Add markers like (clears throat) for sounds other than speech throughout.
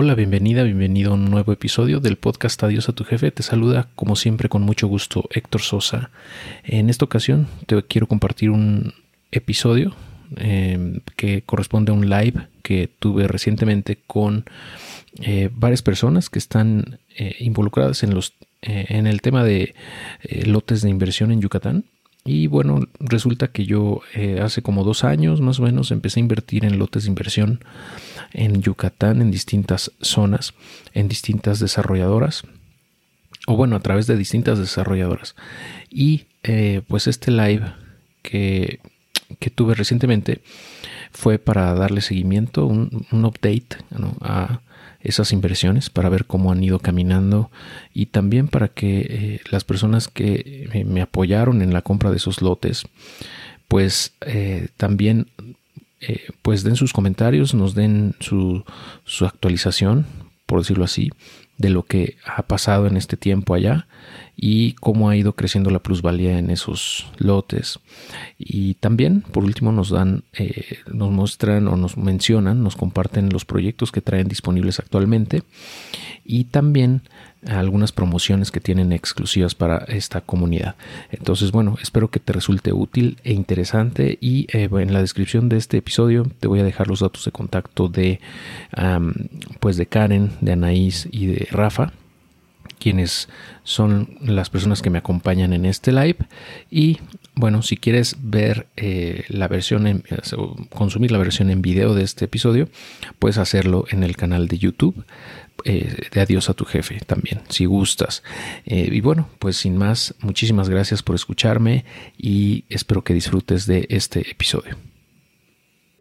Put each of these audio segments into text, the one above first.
Hola, bienvenida, bienvenido a un nuevo episodio del podcast Adiós a tu jefe. Te saluda como siempre con mucho gusto Héctor Sosa. En esta ocasión te quiero compartir un episodio em, que corresponde a un live que tuve recientemente con eh, varias personas que están eh, involucradas en, los, eh, en el tema de lotes de inversión en Yucatán. Y bueno, resulta que yo hace como dos años más o menos empecé a invertir en lotes de inversión en Yucatán, en distintas zonas, en distintas desarrolladoras, o bueno, a través de distintas desarrolladoras. Y eh, pues este live que, tuve recientemente fue para darle seguimiento, un, update a esas inversiones para ver cómo han ido caminando y también para que eh, las personas que me apoyaron en la compra de esos lotes pues eh, también eh, pues den sus comentarios, nos den su, su actualización, por decirlo así, de lo que ha pasado en este tiempo allá y cómo ha ido creciendo la plusvalía en esos lotes. Y también, por último, nos dan, eh, nos muestran o nos mencionan, nos comparten los proyectos que traen disponibles actualmente y también algunas promociones que tienen exclusivas para esta comunidad. Entonces, bueno, espero que te resulte útil e interesante y eh, en la descripción de este episodio te voy a dejar los datos de contacto de, pues de Karen, de Anaís y de Rafa quienes son las personas que me acompañan en este live y bueno si quieres ver eh, la versión en, consumir la versión en video de este episodio puedes hacerlo en el canal de YouTube eh, de adiós a tu jefe también, si gustas. Eh, y bueno, pues sin más, muchísimas gracias por escucharme y espero que disfrutes de este episodio.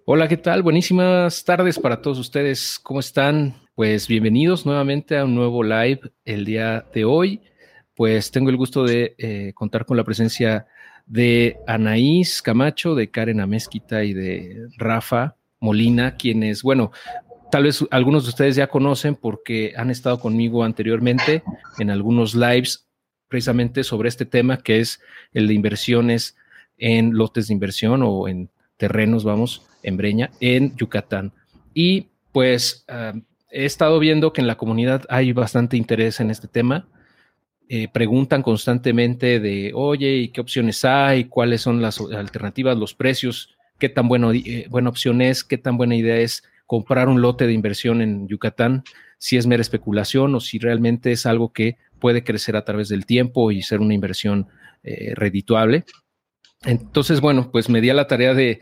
Hola, ¿qué tal? Buenísimas tardes para todos ustedes. ¿Cómo están? Pues bienvenidos nuevamente a un nuevo live el día de hoy. Pues tengo el gusto de eh, contar con la presencia de Anaís Camacho, de Karen Amezquita y de Rafa Molina, quienes, bueno, tal vez algunos de ustedes ya conocen porque han estado conmigo anteriormente en algunos lives precisamente sobre este tema que es el de inversiones en lotes de inversión o en terrenos, vamos, en Breña, en Yucatán. Y pues ah, he estado viendo que en la comunidad hay bastante interés en este tema. Eh, preguntan constantemente de, oye, ¿y qué opciones hay? ¿Cuáles son las alternativas, los precios? ¿Qué tan eh, buena opción es? ¿Qué tan buena idea es comprar un lote de inversión en Yucatán, si es mera especulación o si realmente es algo que puede crecer a través del tiempo y ser una inversión eh, redituable. Entonces, bueno, pues me di a la tarea de,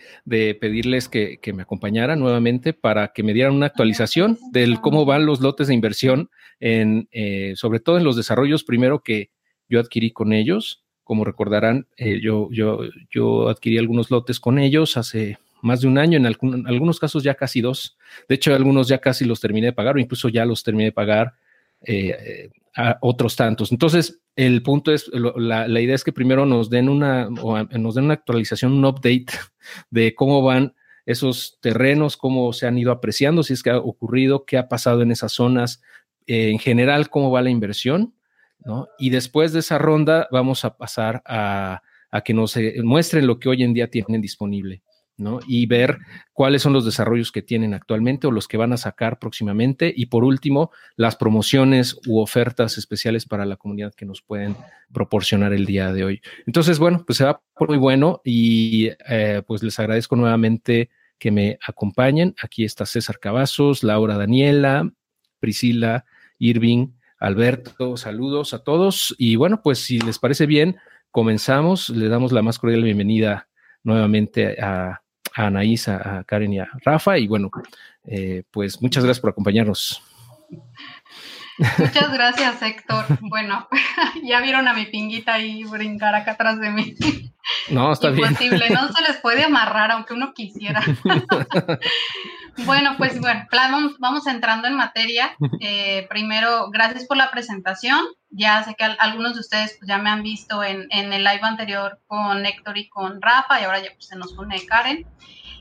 pedirles que, me acompañaran nuevamente para que me dieran una actualización del cómo van los lotes de inversión, en, eh, sobre todo en los desarrollos primero que yo adquirí con ellos. Como recordarán, eh, yo, yo, yo adquirí algunos lotes con ellos hace más de un año, en, algunos casos ya casi dos. De hecho, algunos ya casi los terminé de pagar o incluso ya los terminé de pagar eh, a otros tantos. Entonces, el punto es, la, idea es que primero nos den una, nos den una actualización, un update (laughs) de cómo van esos terrenos, cómo se han ido apreciando, si es que ha ocurrido, qué ha pasado en esas zonas, eh, en general, cómo va la inversión, ¿no? Y después de esa ronda vamos a pasar a, a que nos eh, muestren lo que hoy en día tienen disponible. Y ver cuáles son los desarrollos que tienen actualmente o los que van a sacar próximamente. Y por último, las promociones u ofertas especiales para la comunidad que nos pueden proporcionar el día de hoy. Entonces, bueno, pues se va por muy bueno y eh, pues les agradezco nuevamente que me acompañen. Aquí está César Cavazos, Laura Daniela, Priscila, Irving, Alberto, saludos a todos. Y bueno, pues si les parece bien, comenzamos. Le damos la más cordial bienvenida nuevamente a a Anaís, a, Karen y a Rafa. Y bueno, eh, pues muchas gracias por acompañarnos. Muchas gracias, Héctor. (laughs) Bueno, (laughs) ya vieron a mi pinguita ahí brincar acá atrás de mí. No, está (laughs) Imposible, no se les puede amarrar aunque uno quisiera. Bueno, pues bueno, vamos, entrando en materia. (laughs) Eh, primero, gracias por la presentación. Ya sé que algunos de ustedes pues, ya me han visto en, en, el live anterior con Héctor y con Rafa y ahora ya pues, se nos une Karen.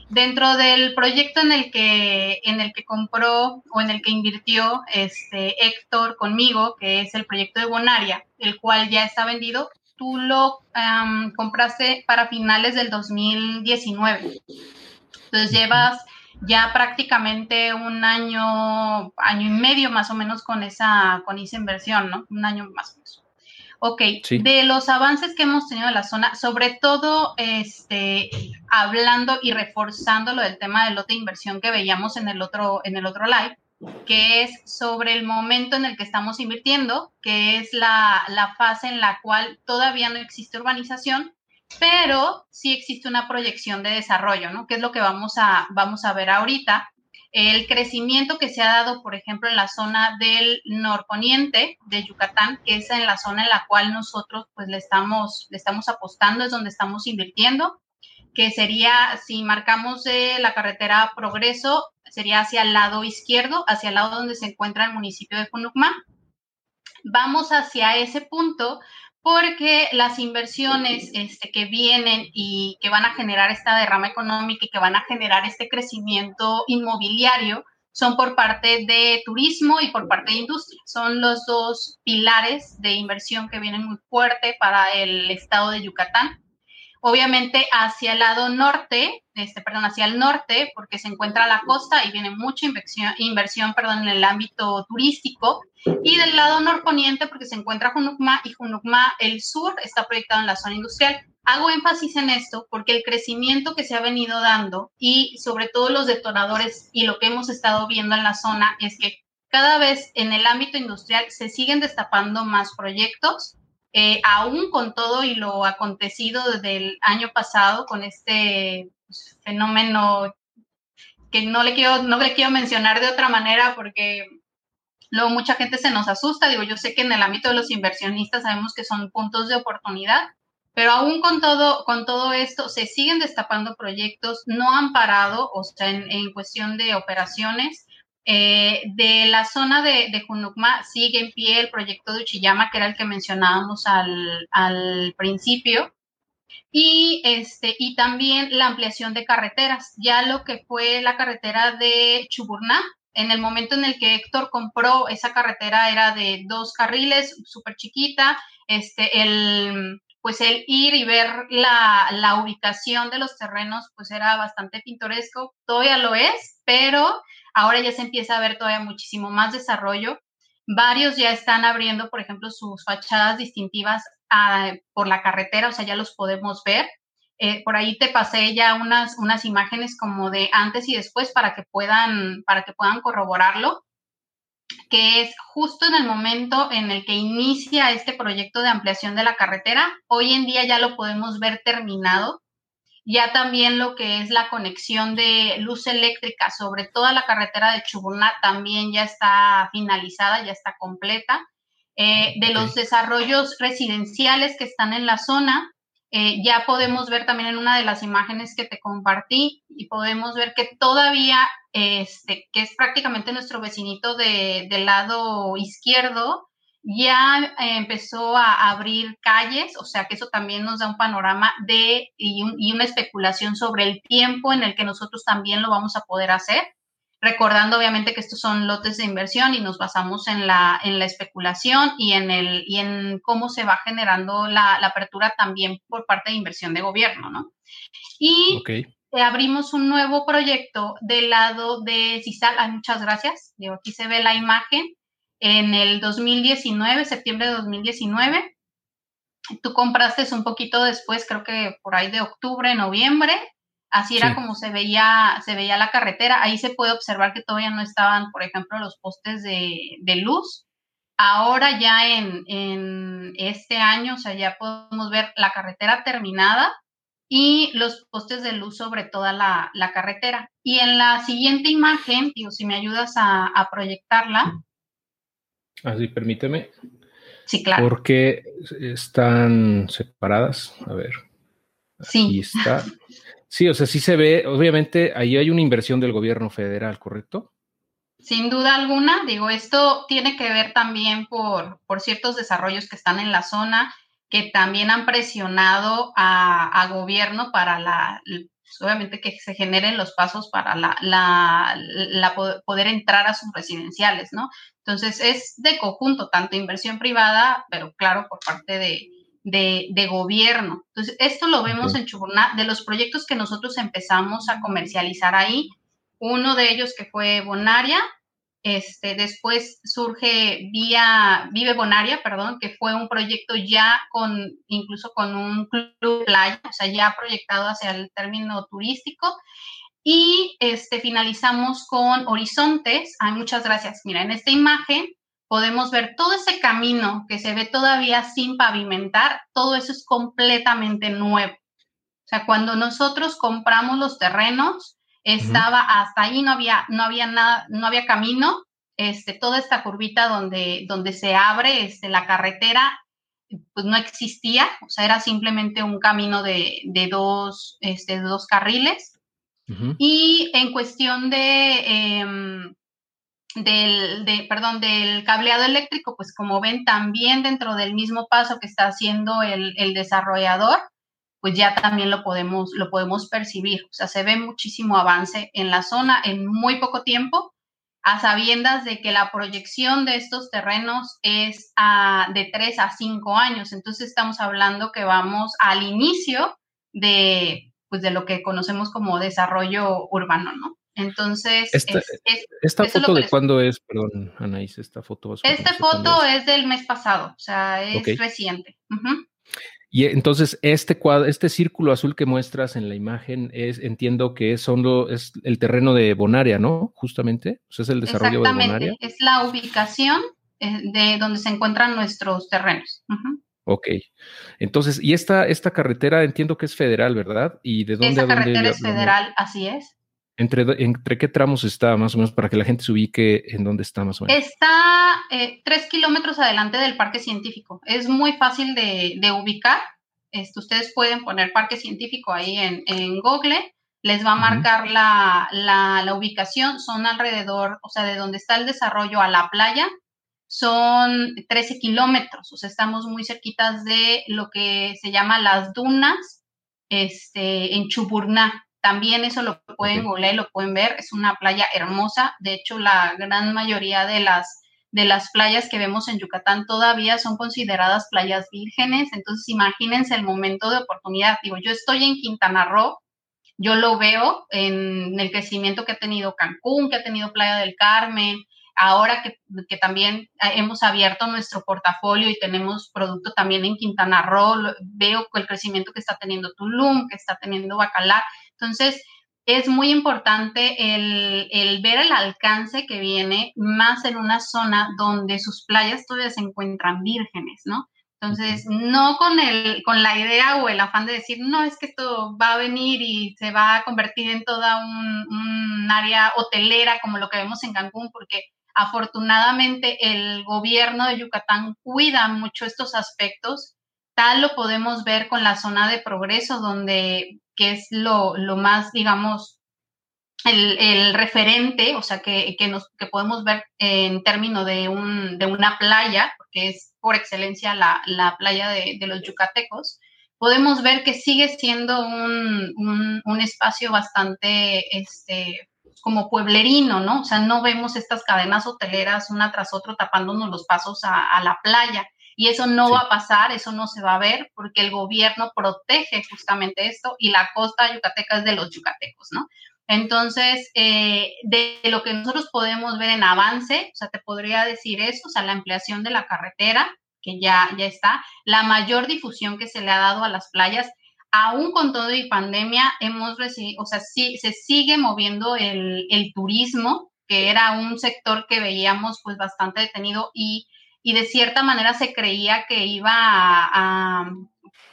Dentro del proyecto en el que, en el que compró o en el que invirtió este Héctor conmigo, que es el proyecto de Bonaria, el cual ya está vendido, tú lo compraste para finales del 2019. Entonces llevas ya prácticamente un año, año y medio más o menos con esa, con esa inversión, ¿no? Un año más o menos. Ok, de los avances que hemos tenido en la zona, sobre todo este, hablando y reforzando lo del tema del lote de inversión que veíamos en el otro, en el otro live, que es sobre el momento en el que estamos invirtiendo, que es la, la fase en la cual todavía no existe urbanización, pero sí existe una proyección de desarrollo, ¿no? Que es lo que vamos a, vamos a ver ahorita. El crecimiento que se ha dado, por ejemplo, en la zona del norponiente de Yucatán, que es en la zona en la cual nosotros pues le estamos, le estamos apostando, es donde estamos invirtiendo, que sería, si marcamos la carretera Progreso, sería hacia el lado izquierdo, hacia el lado donde se encuentra el municipio de Junucma. Vamos hacia ese punto porque las inversiones este, que vienen y que van a generar esta derrama económica y que van a generar este crecimiento inmobiliario son por parte de turismo y por parte de industria. Son los dos pilares de inversión que vienen muy fuerte para el estado de Yucatán. Obviamente hacia el lado norte, este, perdón, hacia el norte, porque se encuentra la costa y viene mucha inversión, inversión perdón, en el ámbito turístico. Y del lado norponiente, porque se encuentra Junucma y Junucma, el sur, está proyectado en la zona industrial. Hago énfasis en esto porque el crecimiento que se ha venido dando y sobre todo los detonadores y lo que hemos estado viendo en la zona es que cada vez en el ámbito industrial se siguen destapando más proyectos eh, aún con todo y lo acontecido desde el año pasado con este pues, fenómeno que no le quiero, no le quiero mencionar de otra manera porque luego mucha gente se nos asusta. Digo, yo sé que en el ámbito de los inversionistas sabemos que son puntos de oportunidad, pero aún con todo, con todo esto se siguen destapando proyectos, no han parado, o sea, en cuestión de operaciones. Eh, de la zona de, de, Junucma sigue en pie el proyecto de Uchiyama, que era el que mencionábamos al, al principio, y, este, y también la ampliación de carreteras, ya lo que fue la carretera de Chuburná. En el momento en el que Héctor compró esa carretera era de dos carriles, súper chiquita, este, el, pues el ir y ver la, la ubicación de los terrenos, pues era bastante pintoresco, todavía lo es, pero Ahora ya se empieza a ver todavía muchísimo más desarrollo. Varios ya están abriendo, por ejemplo, sus fachadas distintivas ah, por la carretera, o sea, ya los podemos ver. Eh, por ahí te pasé ya unas, unas imágenes como de antes y después para que puedan, para que puedan corroborarlo, que es justo en el momento en el que inicia este proyecto de ampliación de la carretera. Hoy en día ya lo podemos ver terminado. Ya también lo que es la conexión de luz eléctrica sobre toda la carretera de Chubuná también ya está finalizada, ya está completa. Eh, de los desarrollos residenciales que están en la zona, eh, ya podemos ver también en una de las imágenes que te compartí y podemos ver que todavía, este, que es prácticamente nuestro vecinito de, del lado izquierdo, ya eh, empezó a abrir calles, o sea que eso también nos da un panorama de y, una especulación sobre el tiempo en el que nosotros también lo vamos a poder hacer, recordando obviamente que estos son lotes de inversión y nos basamos en la, en la especulación y en, el, y en cómo se va generando la, apertura también por parte de inversión de gobierno, ¿no? Y abrimos un nuevo proyecto del lado de CISAL, muchas gracias, Digo, aquí se ve la imagen, en el 2019, septiembre de 2019. Tú compraste un poquito después, creo que por ahí de octubre, noviembre. Así era como se veía, se veía la carretera. Ahí se puede observar que todavía no estaban, por ejemplo, los postes de, luz. Ahora ya en, en, este año, o sea, ya podemos ver la carretera terminada y los postes de luz sobre toda la, carretera. Y en la siguiente imagen, digo, si me ayudas a, a proyectarla, Así, permíteme. Sí, claro. Porque están separadas. A ver. Sí. está. Sí, o sea, sí se ve, obviamente ahí hay una inversión del gobierno federal, ¿correcto? Sin duda alguna, digo, esto tiene que ver también por, por ciertos desarrollos que están en la zona, que también han presionado a, a gobierno para la, obviamente que se generen los pasos para la, la, poder entrar a sus residenciales, ¿no? Entonces es de conjunto, tanto inversión privada, pero claro, por parte de, de, gobierno. Entonces, esto lo vemos en Chuburná, de los proyectos que nosotros empezamos a comercializar ahí, Uno de ellos que fue Bonaria, este, después surge Vía, Vive Bonaria, perdón, que fue un proyecto ya con, incluso con un club playa, o sea, ya proyectado hacia el término turístico. Y este, finalizamos con Horizontes. Ay, muchas gracias. Mira, en esta imagen podemos ver todo ese camino que se ve todavía sin pavimentar. Todo eso es completamente nuevo. O sea, cuando nosotros compramos los terrenos, estaba hasta ahí, no había, no había nada, no había camino, este, toda esta curvita donde, donde se abre este, la carretera, pues no existía, o sea, era simplemente un camino de, de dos, este, dos carriles. Y en cuestión de, em, del, de, perdón, del cableado eléctrico, pues como ven, también dentro del mismo paso que está haciendo el, el desarrollador, pues ya también lo podemos, lo podemos percibir. O sea, se ve muchísimo avance en la zona en muy poco tiempo, a sabiendas de que la proyección de estos terrenos es de tres a cinco años. Entonces estamos hablando que vamos al inicio de, pues, de lo que conocemos como desarrollo urbano, ¿no? Entonces, esta, foto de cuándo es, perdón, Anaís, esta foto. Esta foto es. del mes pasado, o sea, es reciente. Y entonces este cuadro, este círculo azul que muestras en la imagen es, entiendo que es, es el terreno de Bonaria, ¿no? Justamente, o sea, es el desarrollo de Bonaria. Es la ubicación eh, de donde se encuentran nuestros terrenos. Ok. Entonces, y esta, esta carretera entiendo que es federal, ¿verdad? ¿Y de dónde Esa carretera es federal, así es. ¿Entre, ¿Entre qué tramos está más o menos para que la gente se ubique en dónde está más o menos? Está eh, tres kilómetros adelante del parque científico. Es muy fácil de, ubicar. Este, ustedes pueden poner parque científico ahí en, en Google. Les va a marcar la, la, ubicación. Son alrededor, o sea, de donde está el desarrollo a la playa, son 13 kilómetros. O sea, estamos muy cerquitas de lo que se llama las dunas este, en Chuburná. También eso lo pueden okay. lo pueden ver. Es una playa hermosa. De hecho, la gran mayoría de las, de las playas que vemos en Yucatán todavía son consideradas playas vírgenes. Entonces, imagínense el momento de oportunidad. Digo, yo estoy en Quintana Roo. Yo lo veo en el crecimiento que ha tenido Cancún, que ha tenido Playa del Carmen, ahora que, que, también hemos abierto nuestro portafolio y tenemos producto también en Quintana Roo, veo el crecimiento que está teniendo Tulum, que está teniendo Bacalar. Entonces, es muy importante el, ver el alcance que viene más en una zona donde sus playas todavía se encuentran vírgenes, ¿no? Entonces, no con, el, con la idea o el afán de decir, no, es que esto va a venir y se va a convertir en toda un, un área hotelera como lo que vemos en Cancún, porque afortunadamente el gobierno de Yucatán cuida mucho estos aspectos. Tal lo podemos ver con la zona de progreso, donde que es lo, más, digamos, el, referente, o sea, que, nos, que podemos ver en términos de, un, de una playa, porque es por excelencia la, playa de, los yucatecos, podemos ver que sigue siendo un, un, espacio bastante, este, como pueblerino, ¿no? O sea, no vemos estas cadenas hoteleras una tras otra tapándonos los pasos a la playa. Y eso no va a pasar, eso no se va a ver, porque el gobierno protege justamente esto y la costa yucateca es de los yucatecos, ¿no? Entonces, eh, de lo que nosotros podemos ver en avance, o sea, te podría decir eso, o sea, la ampliación de la carretera, que ya, ya está, la mayor difusión que se le ha dado a las playas, aún con todo y pandemia, hemos recibido, o sea, sí, se sigue moviendo el, el turismo, que era un sector que veíamos pues bastante detenido y y de cierta manera se creía que iba a,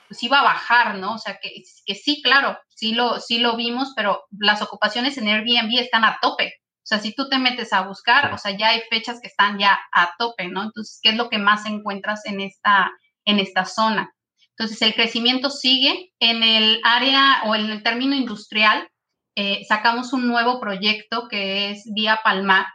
pues iba a bajar, ¿no? O sea, que, que, sí, claro, sí lo, sí lo vimos, pero las ocupaciones en Airbnb están a tope. O sea, si tú te metes a buscar, o sea, ya hay fechas que están ya a tope, ¿no? Entonces, ¿qué es lo que más encuentras en esta, en esta zona? Entonces, el crecimiento sigue. En el área o en el término industrial, eh, sacamos un nuevo proyecto que es Vía Palmar,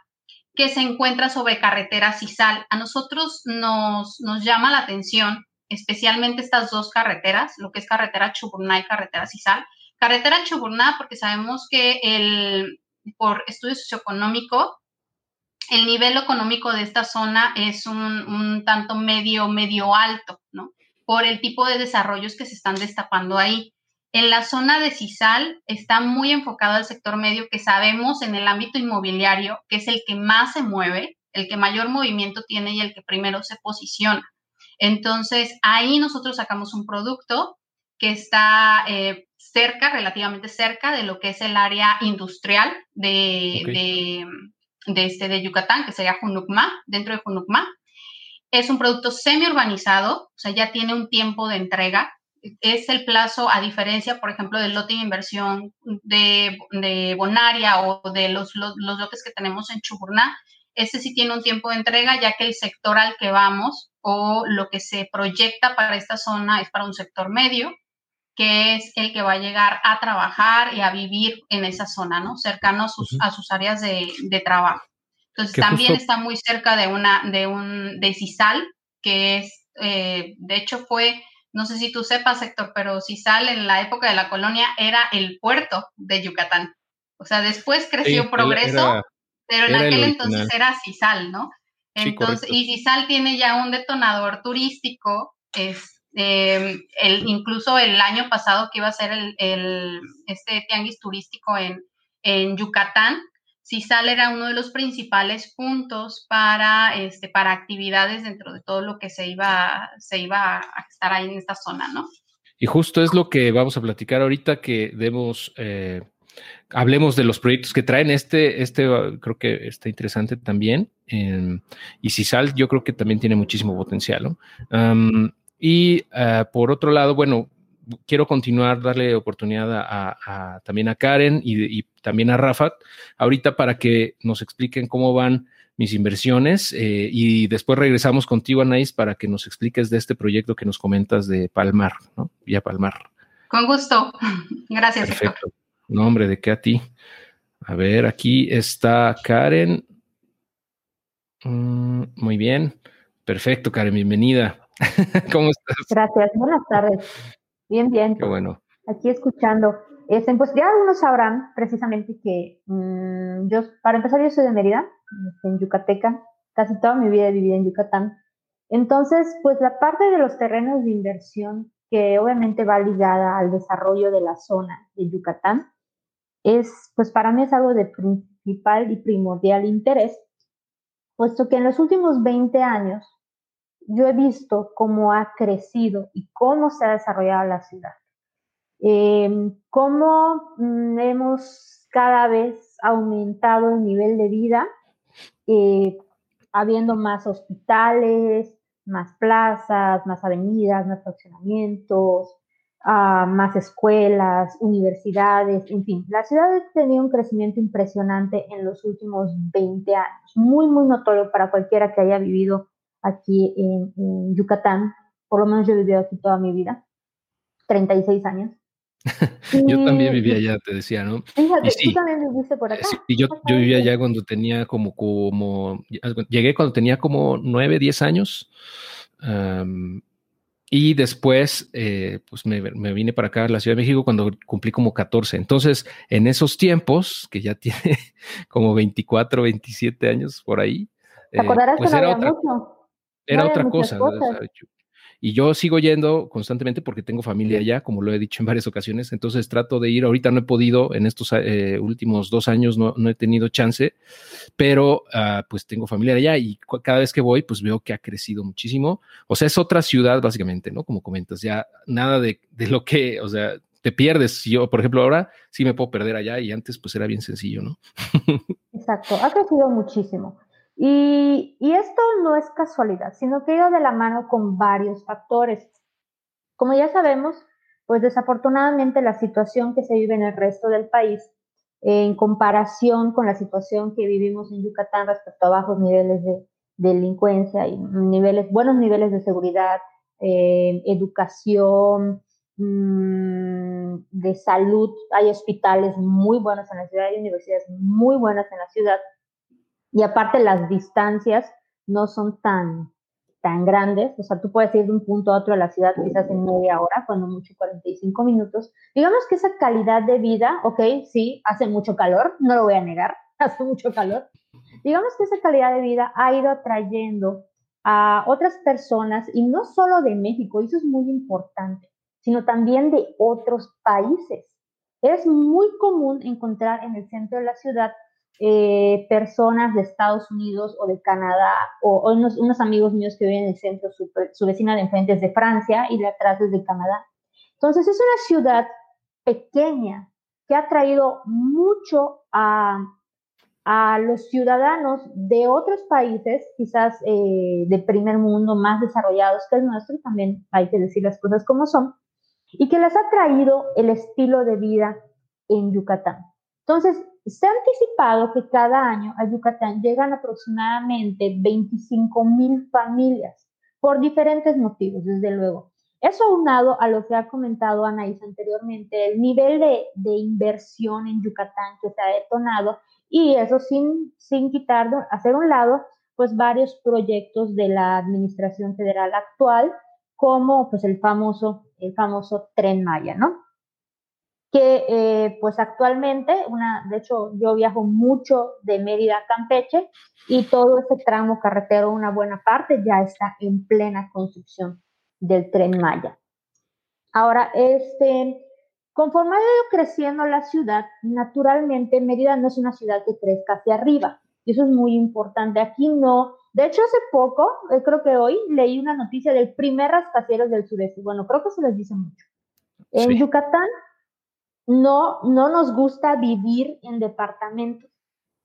que se encuentra sobre carretera Cisal. A nosotros nos, nos llama la atención, especialmente estas dos carreteras, lo que es carretera Chuburná y carretera Cisal. Carretera Chuburná, porque sabemos que el, por estudio socioeconómico, el nivel económico de esta zona es un, un, tanto medio, medio alto, ¿no? Por el tipo de desarrollos que se están destapando ahí. En la zona de Cisal está muy enfocado al sector medio que sabemos en el ámbito inmobiliario que es el que más se mueve, el que mayor movimiento tiene y el que primero se posiciona. Entonces, ahí nosotros sacamos un producto que está eh, cerca, relativamente cerca de lo que es el área industrial de, de, este, de Yucatán, que sería Junucma, dentro de Junucma. Es un producto semi-urbanizado, o sea, ya tiene un tiempo de entrega. Es el plazo, a diferencia, por ejemplo, del lote de inversión de, de Bonaria o de los, los, lotes que tenemos en Chuburná, este sí tiene un tiempo de entrega, ya que el sector al que vamos o lo que se proyecta para esta zona es para un sector medio, que es el que va a llegar a trabajar y a vivir en esa zona, ¿no? Cercano a sus, a sus áreas de, de trabajo. Entonces también está muy cerca de una, de un, de Cisal, que es, eh, de hecho fue, no sé si tú sepas, Héctor, pero Cisal en la época de la colonia era el puerto de Yucatán. O sea, después creció Progreso, pero en aquel entonces era Cisal, ¿no? Entonces, y Cisal tiene ya un detonador turístico, es, eh, el, incluso el año pasado que iba a ser el, el este tianguis turístico en, en Yucatán, CISAL era uno de los principales puntos para, este, para actividades dentro de todo lo que se iba, se iba a estar ahí en esta zona, ¿no? Y justo es lo que vamos a platicar ahorita, que debemos, eh, hablemos de los proyectos que traen. Este, este creo que está interesante también. y CISAL yo creo que también tiene muchísimo potencial, ¿no? y eh, por otro lado, bueno, quiero continuar, darle oportunidad a, también a Karen y, también a Rafa ahorita para que nos expliquen cómo van mis inversiones eh, y después regresamos contigo, Anaís, para que nos expliques de este proyecto que nos comentas de Palmar, ¿no? Vía Palmar. Con gusto. (laughs) Gracias. Perfecto. No, hombre, ¿de qué a ti? A ver, aquí está Karen. Mm, muy bien. Perfecto, Karen, bienvenida. (laughs) ¿Cómo estás? Gracias, buenas tardes. Bien, bien. Qué bueno. Aquí escuchando. Este, pues ya algunos sabrán precisamente que mm, yo, para empezar, yo soy de Mérida, en Yucateca. Casi toda mi vida he vivido en Yucatán. Entonces, pues la parte de los terrenos de inversión que obviamente va ligada al desarrollo de la zona de Yucatán, es, pues para mí es algo de principal y primordial interés, puesto que en los últimos 20 años yo he visto cómo ha crecido y cómo se ha desarrollado la ciudad. Em, cómo mm, hemos cada vez aumentado el nivel de vida, eh, habiendo más hospitales, más plazas, más avenidas, más fraccionamientos, ah, más escuelas, universidades, en fin, la ciudad ha tenido un crecimiento impresionante en los últimos 20 años, muy, muy notorio para cualquiera que haya vivido aquí en, Yucatán. Por lo menos yo he vivido aquí toda mi vida, 36 años. (laughs) yo también vivía allá, te decía, ¿no? Fíjate, tú también viviste por acá. Sí, yo, yo vivía allá cuando tenía como, como, llegué cuando tenía como 9, 10 años. y después, eh, pues me, me, vine para acá a la Ciudad de México cuando cumplí como 14. Entonces, en esos tiempos, que ya tiene (laughs) como 24, 27 años por ahí. ¿Te acordarás eh, pues que no era mucho? Era otra cosa. y yo sigo yendo constantemente porque tengo familia allá, como lo he dicho en varias ocasiones, entonces trato de ir, ahorita no he podido, en estos eh, últimos dos años no, he tenido chance, pero ah, pues tengo familia allá y cada vez que voy pues veo que ha crecido muchísimo, o sea, es otra ciudad básicamente, ¿no? Como comentas, ya nada de, de lo que, o sea, te pierdes. Yo, por ejemplo, ahora sí me puedo perder allá y antes pues era bien sencillo, ¿no? (laughs) Exacto, ha crecido muchísimo. Y, esto no es casualidad, sino que ido de la mano con varios factores. Como ya sabemos, pues desafortunadamente la situación que se vive en el resto del país, en comparación con la situación que vivimos en Yucatán respecto a bajos niveles de, delincuencia y niveles, buenos niveles de seguridad, eh, educación, mm, de salud, hay hospitales muy buenos en la ciudad, hay universidades muy buenas en la ciudad, y aparte las distancias no son tan, tan grandes, o sea, tú puedes ir de un punto a otro de la ciudad quizás en media hora, cuando mucho 45 minutos. Digamos que esa calidad de vida, ok, sí, hace mucho calor, no lo voy a negar, (laughs) hace mucho calor. Digamos que esa calidad de vida ha ido atrayendo a otras personas, y no solo de México, eso es muy importante, sino también de otros países. Es muy común encontrar en el centro de la ciudad eh, personas de Estados Unidos o de Canadá, o, unos, amigos míos que viven en el centro, su, vecina de enfrente es de Francia y de atrás es de Canadá. Entonces es una ciudad pequeña que ha traído mucho a, a los ciudadanos de otros países, quizás eh, de primer mundo, más desarrollados que el nuestro, también hay que decir las cosas como son, y que les ha traído el estilo de vida en Yucatán. Entonces, se ha anticipado que cada año a Yucatán llegan aproximadamente 25 mil familias por diferentes motivos, desde luego. Eso aunado a lo que ha comentado Anaís anteriormente, el nivel de, de, inversión en Yucatán que se ha detonado y eso sin, sin quitar, hacer un lado, pues varios proyectos de la administración federal actual, como pues el famoso, el famoso Tren Maya, ¿no? Que eh, pues actualmente, una, de hecho yo viajo mucho de Mérida a Campeche y todo ese tramo carretero, una buena parte, ya está en plena construcción del tren Maya. Ahora, este, conforme ha ido creciendo la ciudad, naturalmente Mérida no es una ciudad que crezca hacia arriba, y eso es muy importante. Aquí no, de hecho hace poco, eh, creo que hoy, leí una noticia del primer rascacielos del sureste, bueno, creo que se les dice mucho. En Yucatán no, no nos gusta vivir en departamentos.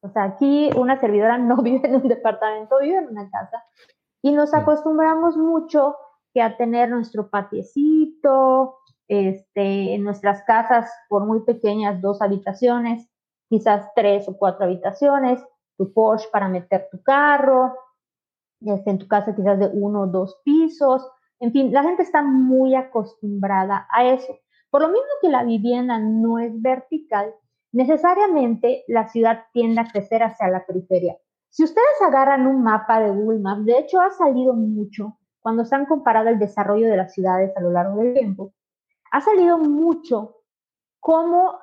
O sea, aquí una servidora no (laughs) vive en un departamento, vive en una casa. Y nos acostumbramos mucho que a tener nuestro patiecito, este, en nuestras casas, por muy pequeñas, dos habitaciones, quizás tres o cuatro habitaciones, tu Porsche para meter tu carro, este, en tu casa quizás de uno o dos pisos. En fin, la gente está muy acostumbrada a eso. Por lo mismo que la vivienda no es vertical, necesariamente la ciudad tiende a crecer hacia la periferia. Si ustedes agarran un mapa de Google de hecho ha salido mucho cuando se han comparado el desarrollo de las ciudades a lo largo del tiempo, ha salido mucho cómo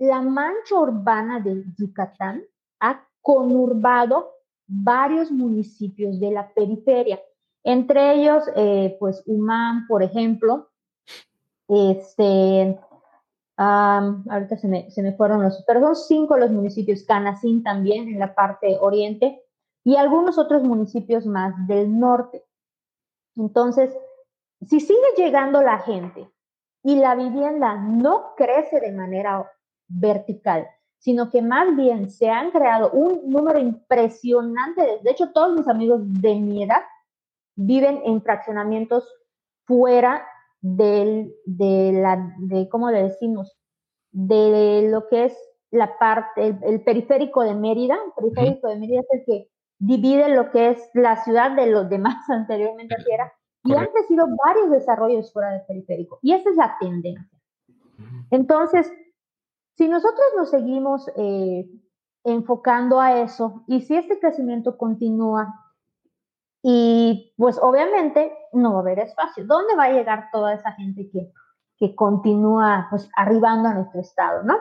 la mancha urbana de Yucatán ha conurbado varios municipios de la periferia, entre ellos, eh, pues Humán, por ejemplo, este, ahorita se me, se me, fueron los, pero son cinco los municipios, Canacín también en la parte oriente y algunos otros municipios más del norte. Entonces, si sigue llegando la gente y la vivienda no crece de manera vertical, sino que más bien se han creado un número impresionante, de hecho todos mis amigos de mi edad viven en fraccionamientos fuera del, de la, de, ¿cómo le decimos? De lo que es la parte, el, periférico de Mérida. El periférico de Mérida es el que divide lo que es la ciudad de los demás (laughs) anteriormente así era. Y han crecido varios desarrollos fuera del periférico. Y esa es la tendencia. Entonces, si nosotros nos seguimos eh, enfocando a eso y si este crecimiento continúa y pues obviamente no va a haber espacio. ¿Dónde va a llegar toda esa gente que, que continúa pues arribando a nuestro estado, no?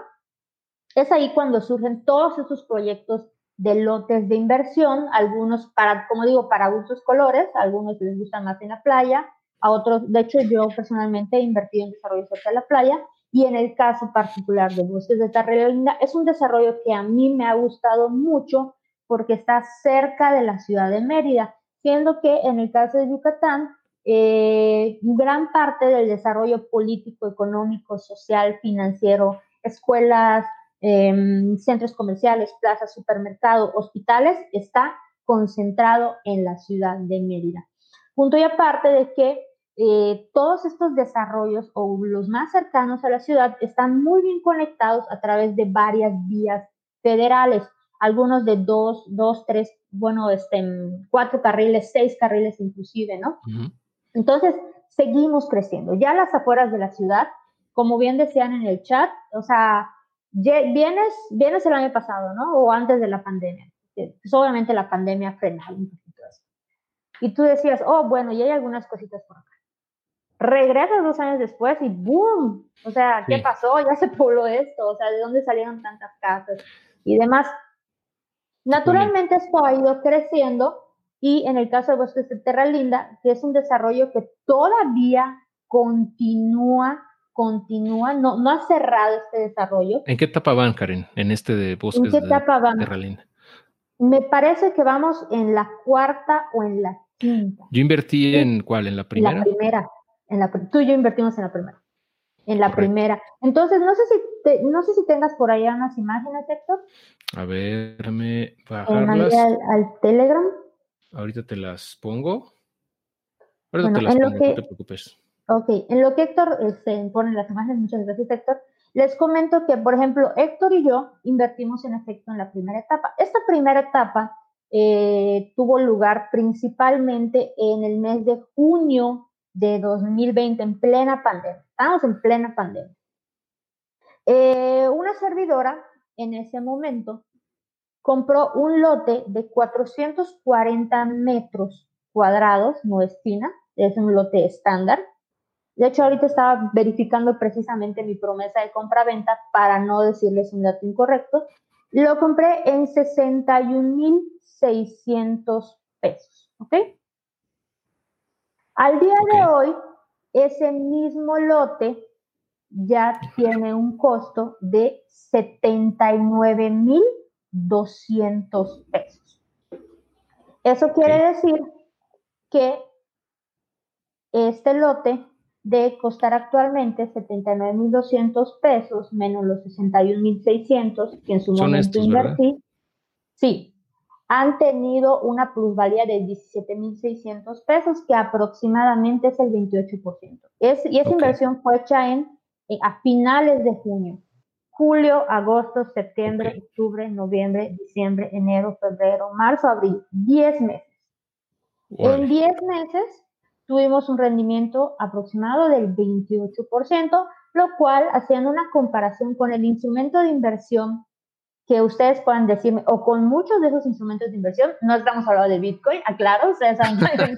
Es ahí cuando surgen todos esos proyectos de lotes de inversión, algunos para, como digo, para gustos colores, a algunos les gustan más en la playa, a otros, de hecho yo personalmente he invertido en desarrollo cerca de la playa y en el caso particular de Bosques de Tarrelinda es un desarrollo que a mí me ha gustado mucho porque está cerca de la ciudad de Mérida siendo que en el caso de Yucatán, eh, gran parte del desarrollo político, económico, social, financiero, escuelas, em, centros comerciales, plazas, supermercados, hospitales, está concentrado en la ciudad de Mérida. Punto y aparte de que eh, todos estos desarrollos o los más cercanos a la ciudad están muy bien conectados a través de varias vías federales algunos de dos, dos, tres, bueno, este, cuatro carriles, seis carriles inclusive, ¿no? Entonces, seguimos creciendo. Ya las afueras de la ciudad, como bien decían en el chat, o sea, vienes, vienes el año pasado, ¿no? O antes de la pandemia. Pues obviamente la pandemia frena un poquito eso. Y tú decías, oh, bueno, y hay algunas cositas por acá. Regresas dos años después y ¡boom! O sea, ¿qué pasó? Ya se pobló esto. O sea, ¿de dónde salieron tantas casas? Y demás. Naturalmente esto ha ido creciendo y en el caso de Bosques de Terra Linda, que es un desarrollo que todavía continúa, continúa, no, no ha cerrado este desarrollo. ¿En qué etapa van, Karen, en este de bosques ¿En qué etapa van? Me parece que vamos en la cuarta o en la quinta. Yo invertí en cuál, en la primera. La primera. En la, tú y yo invertimos en la primera. En la primera. Entonces, no sé si no sé si tengas por allá unas imágenes, Héctor. A ver, déjame bajarlas. Al, al, Telegram. Ahorita te las pongo. Ahorita te las pongo, no te preocupes. Ok, en lo que Héctor se este, pone las imágenes, muchas gracias, Héctor. Les comento que, por ejemplo, Héctor y yo invertimos en efecto en la primera etapa. Esta primera etapa eh, tuvo lugar principalmente en el mes de junio de 2020, en plena pandemia. Estamos en plena pandemia. Eh, una servidora en ese momento compró un lote de 440 metros cuadrados, no es fina, es un lote estándar, de hecho, ahorita estaba verificando precisamente mi promesa de compra-venta para no decirles un dato incorrecto. Lo compré en 61,600 pesos, ¿ok? Al día de hoy, ese mismo lote ya tiene un costo de 79,200 pesos. Eso quiere decir que este lote de costar actualmente 79.200 pesos menos los 61.600 que en su momento invertí. Sí, han tenido una plusvalía de 17.600 pesos, que aproximadamente es el 28%. Es, y esa inversión fue hecha en, a finales de junio. Julio, agosto, septiembre, octubre, noviembre, diciembre, enero, febrero, marzo, abril. 10 meses. En 10 meses tuvimos un rendimiento aproximado del 28%, lo cual, haciendo una comparación con el instrumento de inversión que ustedes puedan decirme, o con muchos de esos instrumentos de inversión, no estamos hablando de Bitcoin, aclaro, ustedes saben (laughs)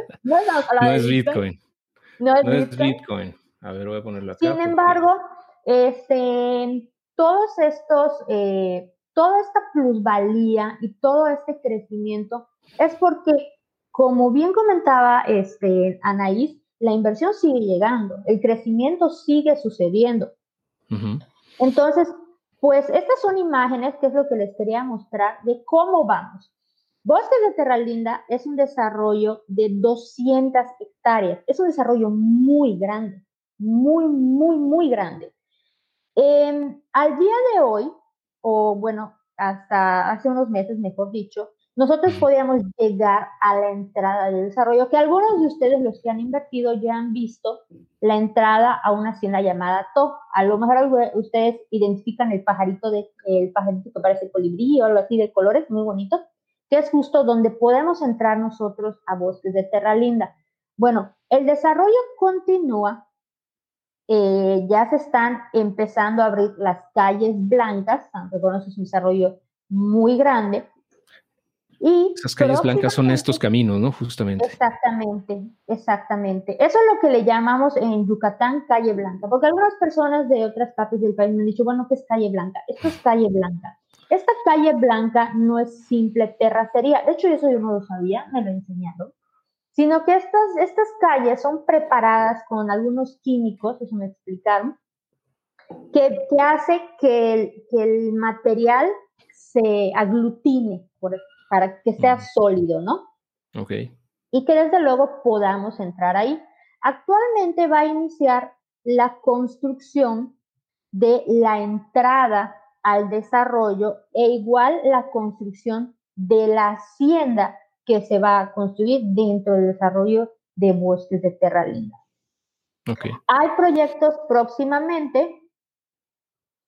(laughs) no estamos hablando de Bitcoin. No es, Bitcoin. A ver, voy a ponerlo acá. Sin embargo, este, todos estos, eh, toda esta plusvalía y todo este crecimiento es porque como bien comentaba este, Anaís, la inversión sigue llegando, el crecimiento sigue sucediendo. Entonces, pues estas son imágenes, que es lo que les quería mostrar, de cómo vamos. Bosques de Terra Linda es un desarrollo de 200 hectáreas, es un desarrollo muy grande, muy, muy, muy grande. Em, al día de hoy, o bueno, hasta hace unos meses, mejor dicho, nosotros podíamos llegar a la entrada del desarrollo, que algunos de ustedes, los que han invertido, ya han visto la entrada a una hacienda llamada To. A lo mejor ustedes identifican el pajarito, de, el pajarito que parece colibrí o algo así de colores, muy bonito, que es justo donde podemos entrar nosotros a bosques de Terra Linda. Bueno, el desarrollo continúa, eh, ya se están empezando a abrir las calles blancas, aunque bueno, es un desarrollo muy grande, y Esas calles blancas son estos caminos, ¿no? Justamente. Exactamente, exactamente. Eso es lo que le llamamos en Yucatán calle blanca, porque algunas personas de otras partes del país me han dicho, bueno, ¿qué es calle blanca? Esto es calle blanca. Esta calle blanca no es simple terracería, de hecho eso yo no lo sabía, me lo he enseñado, sino que estas, estas calles son preparadas con algunos químicos, eso me explicaron, que, que hace que el, que el material se aglutine, por, para que sea sólido, ¿no? Ok. Y que desde luego podamos entrar ahí. Actualmente va a iniciar la construcción de la entrada al desarrollo e igual la construcción de la hacienda que se va a construir dentro del desarrollo de bosques de Terra Linda. Okay. Hay proyectos próximamente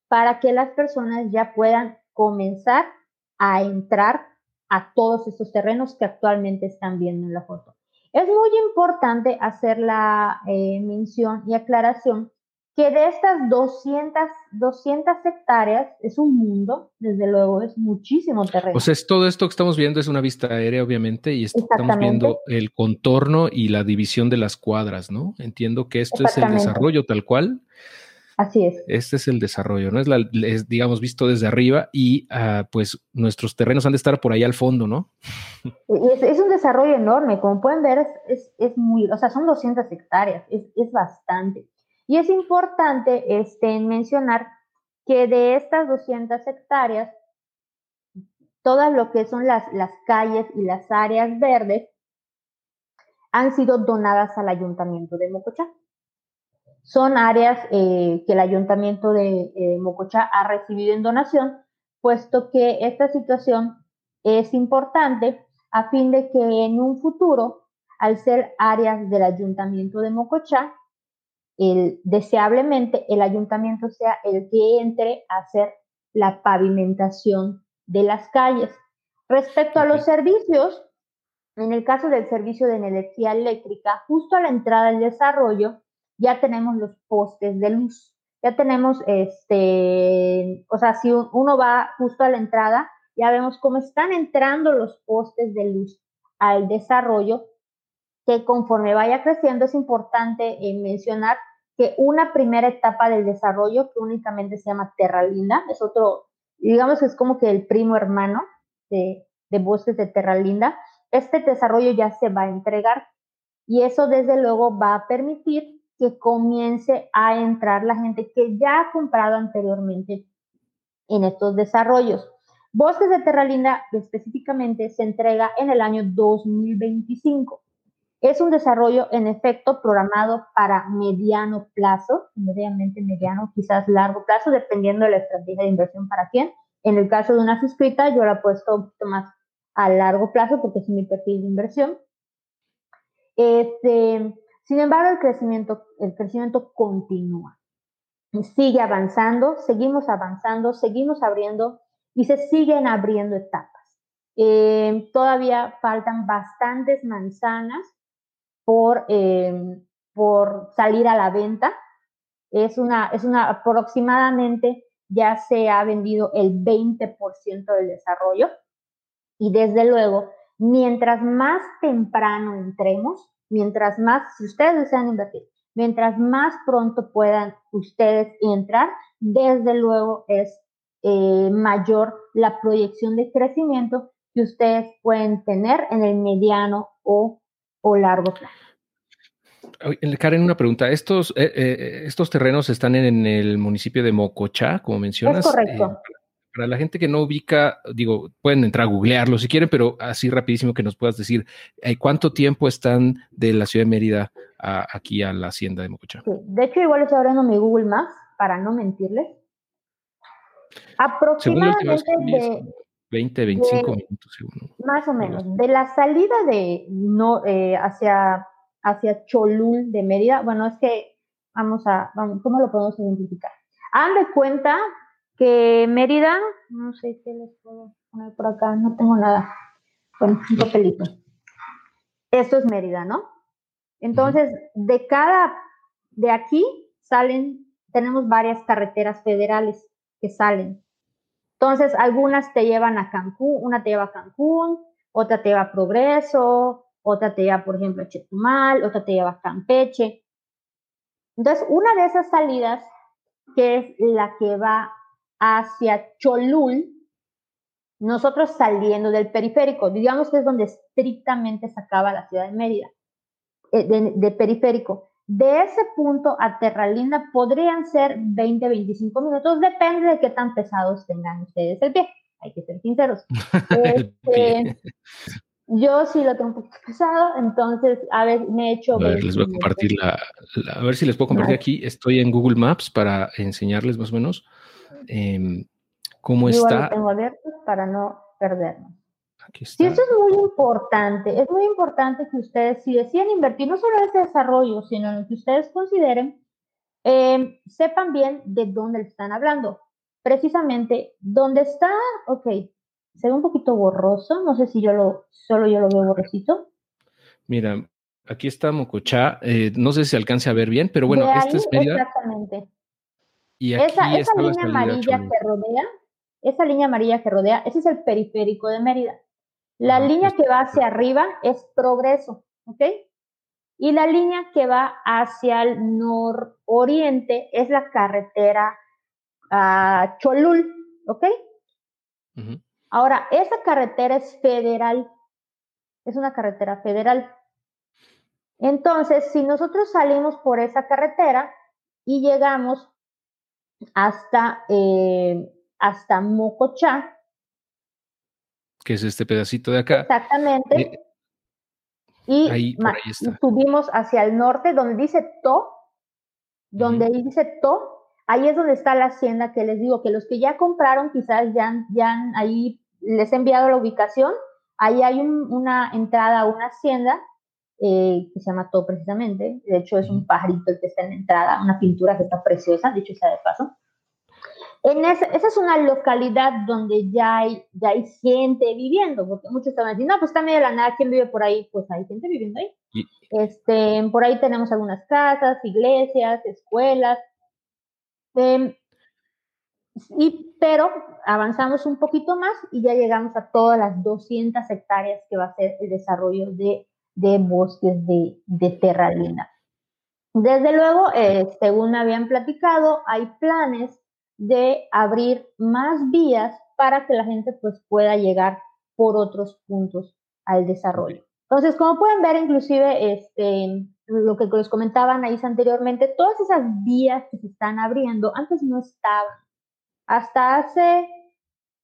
para que las personas ya puedan comenzar a entrar a todos estos terrenos que actualmente están viendo en la foto. Es muy importante hacer la eh, mención y aclaración que de estas 200, 200 hectáreas es un mundo, desde luego es muchísimo terreno. O sea, es todo esto que estamos viendo es una vista aérea, obviamente, y estamos viendo el contorno y la división de las cuadras, ¿no? Entiendo que esto es el desarrollo tal cual. Así es. Este es el desarrollo, ¿no? Es, la, digamos, visto desde arriba y ah, pues nuestros terrenos han de estar por ahí al fondo, ¿no? (laughs) Es, un desarrollo enorme, como pueden ver, es, es, muy, o sea, son 200 hectáreas, es, bastante. Y es importante este, mencionar que de estas 200 hectáreas, todas lo que son las, las calles y las áreas verdes han sido donadas al ayuntamiento de Mocochá. Son áreas eh, que el ayuntamiento de eh, Mocochá ha recibido en donación, puesto que esta situación es importante a fin de que en un futuro, al ser áreas del ayuntamiento de Mocochá, el, deseablemente el ayuntamiento sea el que entre a hacer la pavimentación de las calles. Respecto a los servicios, en el caso del servicio de energía eléctrica, justo a la entrada del desarrollo, ya tenemos los postes de luz. Ya tenemos, este, o sea, si uno va justo a la entrada, ya vemos cómo están entrando los postes de luz al desarrollo, que conforme vaya creciendo es importante eh, mencionar que una primera etapa del desarrollo, que únicamente se llama Terra Linda, es otro, digamos que es como que el primo hermano de, de bosques de Terra Linda, este desarrollo ya se va a entregar y eso desde luego va a permitir que comience a entrar la gente que ya ha comprado anteriormente en estos desarrollos. Bosques de Terra Linda específicamente se entrega en el año 2025. Es un desarrollo en efecto programado para mediano plazo, medianamente mediano, quizás largo plazo, dependiendo de la estrategia de inversión para quién. En el caso de una suscrita, yo la he puesto un poquito más a largo plazo porque es mi perfil de inversión. Este, sin embargo, el crecimiento, el crecimiento continúa. Sigue avanzando, seguimos avanzando, seguimos abriendo y se siguen abriendo etapas. Eh, todavía faltan bastantes manzanas por, eh, por salir a la venta. Es una, es una aproximadamente ya se ha vendido el 20% del desarrollo. Y desde luego, mientras más temprano entremos, mientras más, si ustedes desean invertir, mientras más pronto puedan ustedes entrar, desde luego es eh, mayor la proyección de crecimiento que ustedes pueden tener en el mediano o, o largo plazo. Karen, una pregunta. ¿Estos, eh, eh, estos terrenos están en el municipio de Mocochá, como mencionas? Es correcto para la gente que no ubica, digo, pueden entrar a googlearlo si quieren, pero así rapidísimo que nos puedas decir, eh, ¿cuánto tiempo están de la ciudad de Mérida aquí a la hacienda de Mococha? de hecho, igual estoy abriendo mi Google Maps para no mentirles. Aproximadamente de 20, 25 minutos, Más o menos. De la salida de no eh, hacia, hacia Cholul de Mérida, bueno, es que vamos a, vamos, ¿cómo lo podemos identificar? Hagan de cuenta que Mérida, no sé qué les puedo poner por acá, no tengo nada. Bueno, un papelito. Esto es Mérida, ¿no? Entonces, de cada, de aquí salen, tenemos varias carreteras federales que salen. Entonces, algunas te llevan a Cancún, una te lleva a Cancún, otra te lleva a Progreso, otra te lleva, por ejemplo, a Chetumal, otra te lleva a Campeche. Entonces, una de esas salidas, que es la que va hacia Cholul, nosotros saliendo del periférico, digamos que es donde estrictamente se acaba la ciudad de Mérida, eh, de, periférico. De ese punto a Terralinda podrían ser 20, 25 minutos, depende de qué tan pesados tengan ustedes el pie, hay que ser sinceros. (laughs) Este, yo sí lo tengo un poquito pesado, entonces, a ver, me he hecho... A ver, les voy a compartir la, a ver si les puedo compartir aquí, estoy en Google Maps para enseñarles más o menos eh, cómo está. tengo abierto para no perdernos. Sí, eso es muy importante. Es muy importante que ustedes, si deciden invertir no solo en este desarrollo, sino en lo que ustedes consideren, em, sepan bien de dónde están hablando. Precisamente, dónde está, ok, se ve un poquito borroso, no sé si yo lo, solo yo lo veo borrosito. Mira, aquí está Mocochá, eh, no sé si alcance a ver bien, pero bueno, esta es Exactamente esa, línea amarilla que rodea, esa línea amarilla que rodea, ese es el periférico de Mérida. La línea que va hacia arriba es progreso, ¿ok? Y la línea que va hacia el nororiente es la carretera a Cholul, ¿ok? Ahora, esa carretera es federal, es una carretera federal. Entonces, si nosotros salimos por esa carretera y llegamos hasta, eh, hasta Mocochá, que es este pedacito de acá. Exactamente. Eh, y subimos hacia el norte, donde dice To, donde dice To, ahí es donde está la hacienda que les digo, que los que ya compraron quizás ya, ya ahí les he enviado la ubicación, ahí hay una entrada a una hacienda eh, que se llama To precisamente, de hecho es un pajarito el que está en la entrada, una pintura que está preciosa, dicho sea de paso. En esa, esa es una localidad donde ya hay, ya hay gente viviendo, porque muchos estaban diciendo, no, pues está medio de la nada, ¿quién vive por ahí? Pues hay gente viviendo ahí. Este, por ahí tenemos algunas casas, iglesias, escuelas. Em, y, pero avanzamos un poquito más y ya llegamos a todas las 200 hectáreas que va a ser el desarrollo de, de bosques de, de Terra Linda. Desde luego, eh, según habían platicado, hay planes de abrir más vías para que la gente pues pueda llegar por otros puntos al desarrollo. Entonces, como pueden ver, inclusive, este, lo que les comentaba Anaís anteriormente, todas esas vías que se están abriendo antes no estaban. Hasta hace,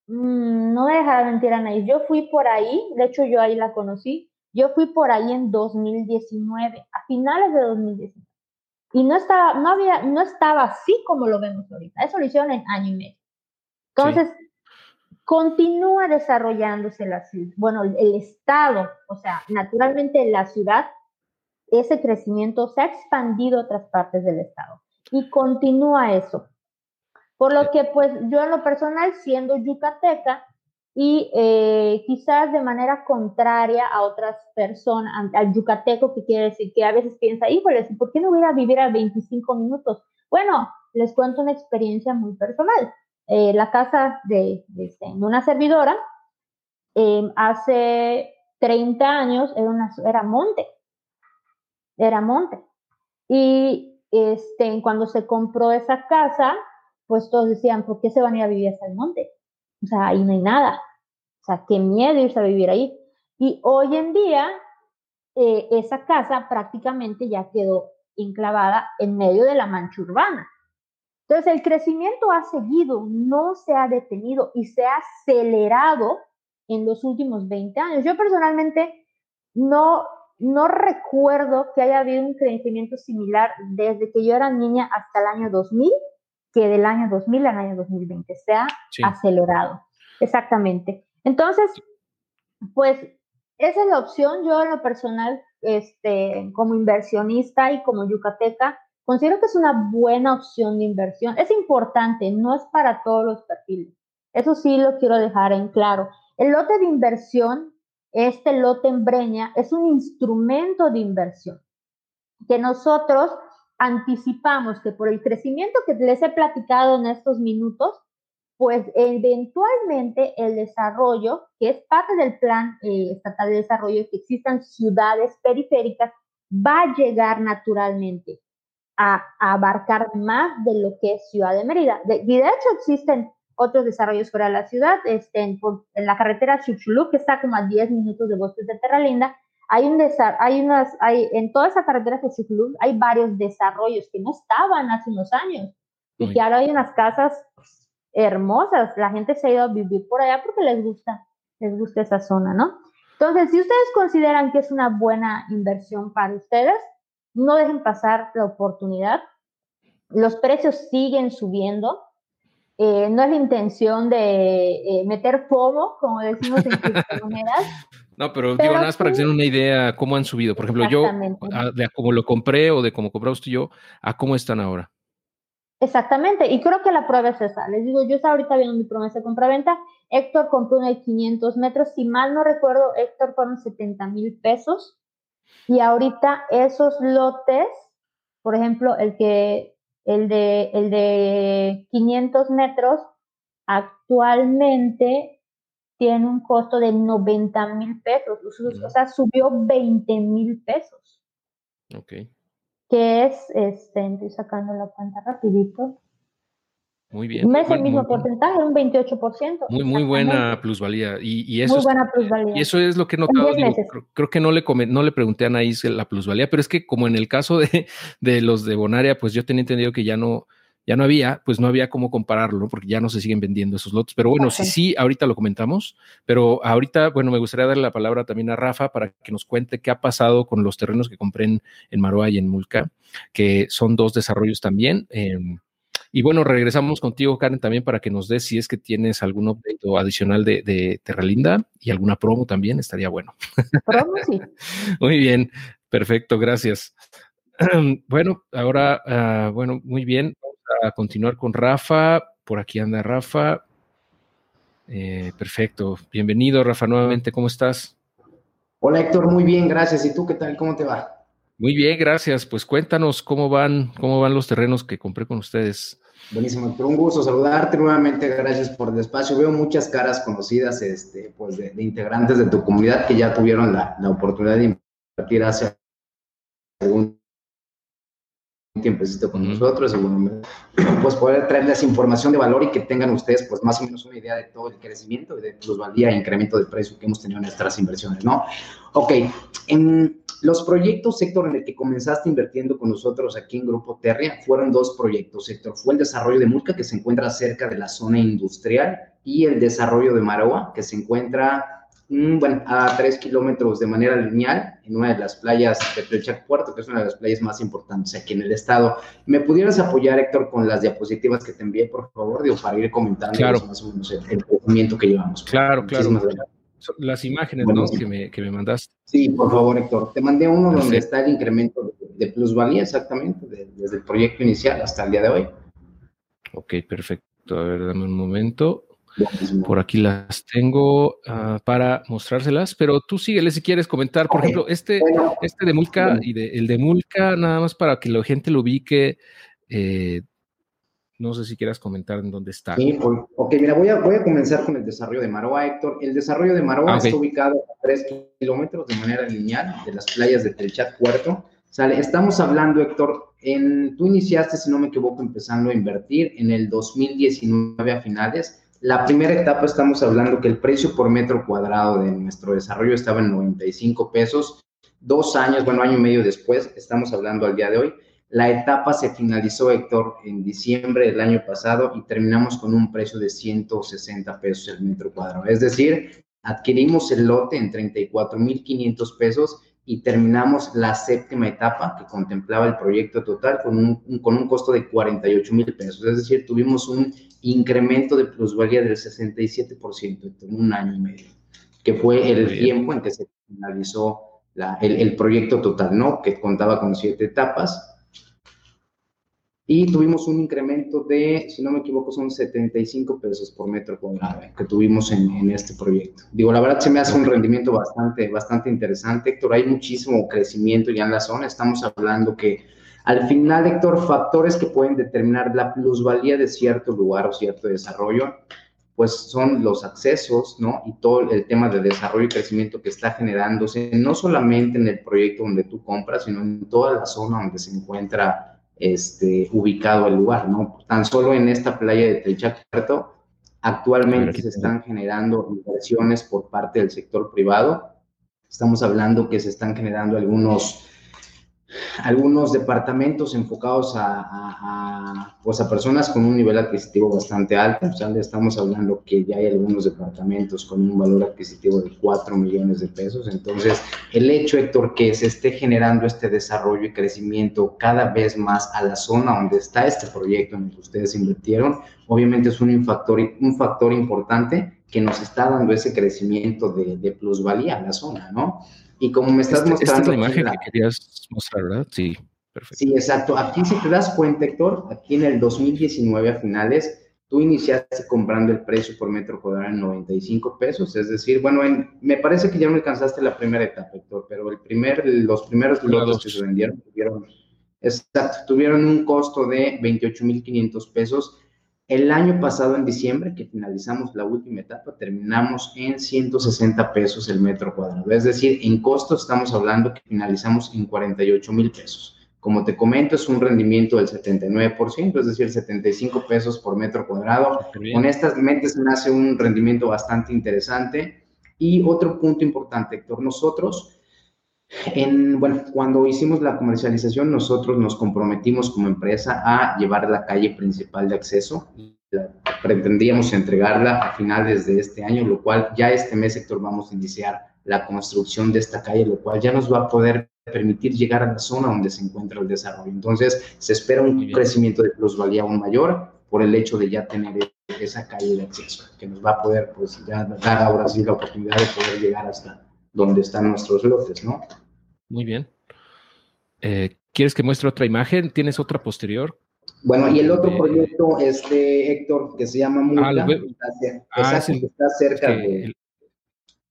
mm, no me dejará mentir Anaís, yo fui por ahí, de hecho yo ahí la conocí, yo fui por ahí en 2019, a finales de 2019. Y no estaba, no había, no estaba así como lo vemos ahorita. Eso lo hicieron en año y medio. Entonces, continúa desarrollándose la ciudad, bueno, el estado, o sea, naturalmente la ciudad, ese crecimiento se ha expandido a otras partes del estado y continúa eso. Por lo que, pues, yo en lo personal, siendo yucateca, y eh, quizás de manera contraria a otras personas, al yucateco, que quiere decir que a veces piensa, híjole, ¿por qué no voy a vivir a 25 minutos? Bueno, les cuento una experiencia muy personal. Eh, la casa de, este, de, una servidora, em, hace 30 años era, una, era monte, era monte. Y este, cuando se compró esa casa, pues todos decían, ¿por qué se van a ir a vivir hasta el monte? O sea, ahí no hay nada. O sea, qué miedo irse a vivir ahí. Y hoy en día, eh, esa casa prácticamente ya quedó enclavada en medio de la mancha urbana. Entonces, el crecimiento ha seguido, no se ha detenido y se ha acelerado en los últimos 20 años. Yo personalmente no, no recuerdo que haya habido un crecimiento similar desde que yo era niña hasta el año 2000 que del año 2000 al año 2020 se ha acelerado. Exactamente. Entonces, pues esa es la opción. Yo en lo personal, este, como inversionista y como yucateca, considero que es una buena opción de inversión. Es importante, no es para todos los perfiles. Eso sí lo quiero dejar en claro. El lote de inversión, este lote en Breña, es un instrumento de inversión que nosotros anticipamos que por el crecimiento que les he platicado en estos minutos, pues eventualmente el desarrollo, que es parte del plan eh, estatal de desarrollo, que existan ciudades periféricas, va a llegar naturalmente a, abarcar más de lo que es Ciudad de Mérida. y de hecho existen otros desarrollos fuera de la ciudad, este, en, en la carretera Chuchulú, que está como a 10 minutos de Bosques de Terra Linda, hay un hay unas, hay, en toda esa carretera de Chuclú hay varios desarrollos que no estaban hace unos años y que ahora hay unas casas hermosas. La gente se ha ido a vivir por allá porque les gusta, les gusta esa zona, ¿no? Entonces, si ustedes consideran que es una buena inversión para ustedes, no dejen pasar la oportunidad. Los precios siguen subiendo. Eh, no es la intención de eh, meter FOMO, como decimos en (laughs) criptomonedas. No, pero, digo, nada más para que se den una idea cómo han subido. Por ejemplo, yo, de cómo lo compré o de cómo compramos usted y yo, a cómo están ahora. Exactamente, y creo que la prueba es esa. Les digo, yo estaba ahorita viendo mi promesa de compra-venta. Héctor compró uno de 500 metros. Si mal no recuerdo, Héctor fueron 70 mil pesos. Y ahorita esos lotes, por ejemplo, el que el de, el de 500 metros, actualmente tiene un costo de 90 mil pesos, o sea, subió 20 mil pesos. Ok. Que es, este, estoy sacando la cuenta rapidito. Muy bien. No es el mismo porcentaje, un 28%. Muy, muy buena plusvalía. Y, y eso muy buena plusvalía. Y eso es lo que he notado. creo, que no le, no le pregunté a Anaís la plusvalía, pero es que como en el caso de, de los de Bonaria, pues yo tenía entendido que ya no, ya no había, pues no había cómo compararlo, ¿no? porque ya no se siguen vendiendo esos lotes. Pero bueno, sí, sí, ahorita lo comentamos, pero ahorita, bueno, me gustaría darle la palabra también a Rafa para que nos cuente qué ha pasado con los terrenos que compré en, en Maroa y en Mulca, que son dos desarrollos también. Em, y bueno, regresamos contigo, Karen, también para que nos des si es que tienes algún update adicional de, de Terralinda y alguna promo también, estaría bueno. Promo, sí. (laughs) muy bien, perfecto, gracias. (clears throat) bueno, ahora, ah, bueno, muy bien, a continuar con Rafa. Por aquí anda Rafa. Eh, perfecto, bienvenido Rafa nuevamente, ¿cómo estás? Hola Héctor, muy bien, gracias. ¿Y tú qué tal? ¿Cómo te va? Muy bien, gracias. Pues cuéntanos cómo van, cómo van los terrenos que compré con ustedes. Buenísimo, un gusto saludarte nuevamente, gracias por el espacio. Veo muchas caras conocidas este, pues de, integrantes de tu comunidad que ya tuvieron la, la oportunidad de invertir hace algún tiempecito con nosotros y bueno, pues poder traerles información de valor y que tengan ustedes pues más o menos una idea de todo el crecimiento y de plusvalía e incremento de precio que hemos tenido en nuestras inversiones, ¿no? Ok, en, los proyectos, Héctor, en el que comenzaste invirtiendo con nosotros aquí en Grupo Terria, fueron dos proyectos, Héctor. Fue el desarrollo de Mulca, que se encuentra cerca de la zona industrial, y el desarrollo de Maroa, que se encuentra bueno, a tres kilómetros de manera lineal en una de las playas de Plechac Puerto, que es una de las playas más importantes aquí en el estado. ¿Me pudieras apoyar, Héctor, con las diapositivas que te envié, por favor, digo, para ir comentando más o menos el, movimiento que llevamos? Claro, claro las imágenes ¿no? que, me, que me mandaste. Sí, por favor, Héctor. Te mandé uno donde está el incremento de, plusvalía exactamente, desde el proyecto inicial hasta el día de hoy. Ok, perfecto. A ver, dame un momento. Por aquí las tengo ah, para mostrárselas, pero tú síguele si quieres comentar. Por ejemplo, este, este de Mulca y de, el de Mulca, nada más para que la gente lo ubique. Eh, no sé si quieras comentar en dónde está. Sí, ok, mira, voy a, voy a comenzar con el desarrollo de Maroa, Héctor. El desarrollo de Maroa ah, está ubicado a 3 kilómetros de manera lineal de las playas de Telchat Puerto. Sale, estamos hablando, Héctor, en, tú iniciaste, si no me equivoco, empezando a invertir en el 2019 a finales. La primera etapa estamos hablando que el precio por metro cuadrado de nuestro desarrollo estaba en 95 pesos. Dos años, bueno, año y medio después, estamos hablando al día de hoy, la etapa se finalizó, Héctor, en diciembre del año pasado y terminamos con un precio de 160 pesos el metro cuadrado. Es decir, adquirimos el lote en 34.500 pesos y terminamos la séptima etapa que contemplaba el proyecto total con un, con un costo de 48 mil pesos. Es decir, tuvimos un incremento de plusvalía del 67% en un año y medio, que fue el tiempo en que se finalizó el, el proyecto total, ¿no? Que contaba con siete etapas y tuvimos un incremento de, si no me equivoco, son 75 pesos por metro cuadrado que tuvimos en, en, este proyecto. Digo, la verdad se me hace un rendimiento bastante, bastante interesante, Héctor. Hay muchísimo crecimiento ya en la zona. Estamos hablando que al final, Héctor, factores que pueden determinar la plusvalía de cierto lugar o cierto desarrollo, pues son los accesos, ¿no? Y todo el tema de desarrollo y crecimiento que está generándose, no solamente en el proyecto donde tú compras, sino en toda la zona donde se encuentra este, ubicado el lugar, ¿no? Tan solo en esta playa de Telchacarto, actualmente se están generando inversiones por parte del sector privado. Estamos hablando que se están generando algunos algunos departamentos enfocados a, pues a personas con un nivel adquisitivo bastante alto. O sea, estamos hablando que ya hay algunos departamentos con un valor adquisitivo de 4 millones de pesos. Entonces, el hecho, Héctor, que se esté generando este desarrollo y crecimiento cada vez más a la zona donde está este proyecto en el que ustedes invirtieron, obviamente es un factor, un factor importante que nos está dando ese crecimiento de, de plusvalía a la zona, ¿no? Y como me estás mostrando... Esta es la imagen que querías mostrar, ¿verdad? Sí, perfecto. Sí, exacto. Aquí si te das cuenta, Héctor, aquí en el 2019 a finales, tú iniciaste comprando el precio por metro cuadrado en 95 pesos, es decir, bueno, me parece que ya no alcanzaste la primera etapa, Héctor, pero el primer, los primeros lotes que se vendieron tuvieron, exacto, tuvieron un costo de 28.500 pesos El año pasado, en diciembre, que finalizamos la última etapa, terminamos en 160 pesos el metro cuadrado. Es decir, en costo estamos hablando que finalizamos en 48 mil pesos. Como te comento, es un rendimiento del 79%, es decir, 75 pesos por metro cuadrado. Con estas mentes nace un rendimiento bastante interesante. Y otro punto importante, Héctor, nosotros en, bueno, cuando hicimos la comercialización, nosotros nos comprometimos como empresa a llevar la calle principal de acceso. Pretendíamos entregarla a finales de este año, lo cual ya este mes, Héctor, vamos a iniciar la construcción de esta calle, lo cual ya nos va a poder permitir llegar a la zona donde se encuentra el desarrollo. Entonces, se espera un crecimiento de plusvalía aún mayor por el hecho de ya tener esa calle de acceso, que nos va a poder, pues, ya dar ahora sí la oportunidad de poder llegar hasta donde están nuestros lotes, ¿no? Muy bien. Eh, ¿Quieres que muestre otra imagen? ¿Tienes otra posterior? Bueno, y el otro proyecto, este, Héctor, que se llama Multa, ah, ah que está cerca de...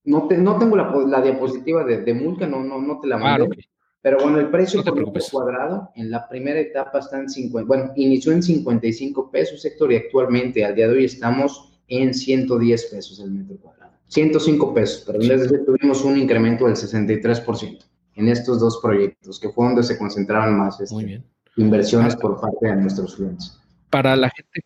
No, no tengo la, diapositiva de, de Mulca, no, no, no te la ah, mandé. Pero bueno, el precio por cuadrado en la primera etapa está en 50, bueno, inició en 55 pesos, Héctor, y actualmente al día de hoy estamos en 110 pesos el metro cuadrado. 105 pesos, pero de tuvimos un incremento del 63% en estos dos proyectos, que fue donde se concentraron más este, inversiones por parte de nuestros clientes. Para la gente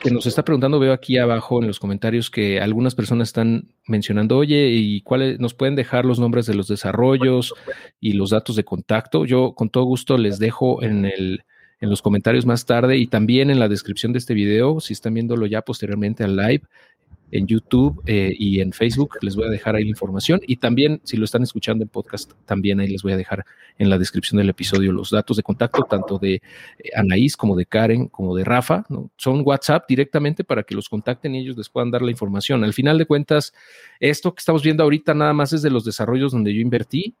que, nos está preguntando, veo aquí abajo en los comentarios que algunas personas están mencionando, oye, ¿y cuáles nos pueden dejar los nombres de los desarrollos y los datos de contacto? Yo con todo gusto les dejo en el en los comentarios más tarde y también en la descripción de este video, si están viéndolo ya posteriormente al live, en YouTube eh, y en Facebook. Les voy a dejar ahí la información. Y también, si lo están escuchando en podcast, también ahí les voy a dejar en la descripción del episodio los datos de contacto, tanto de eh, Anaís como de Karen, como de Rafa. ¿no? Son WhatsApp directamente para que los contacten y ellos les puedan dar la información. Al final de cuentas, esto que estamos viendo ahorita nada más es de los desarrollos donde yo invertí.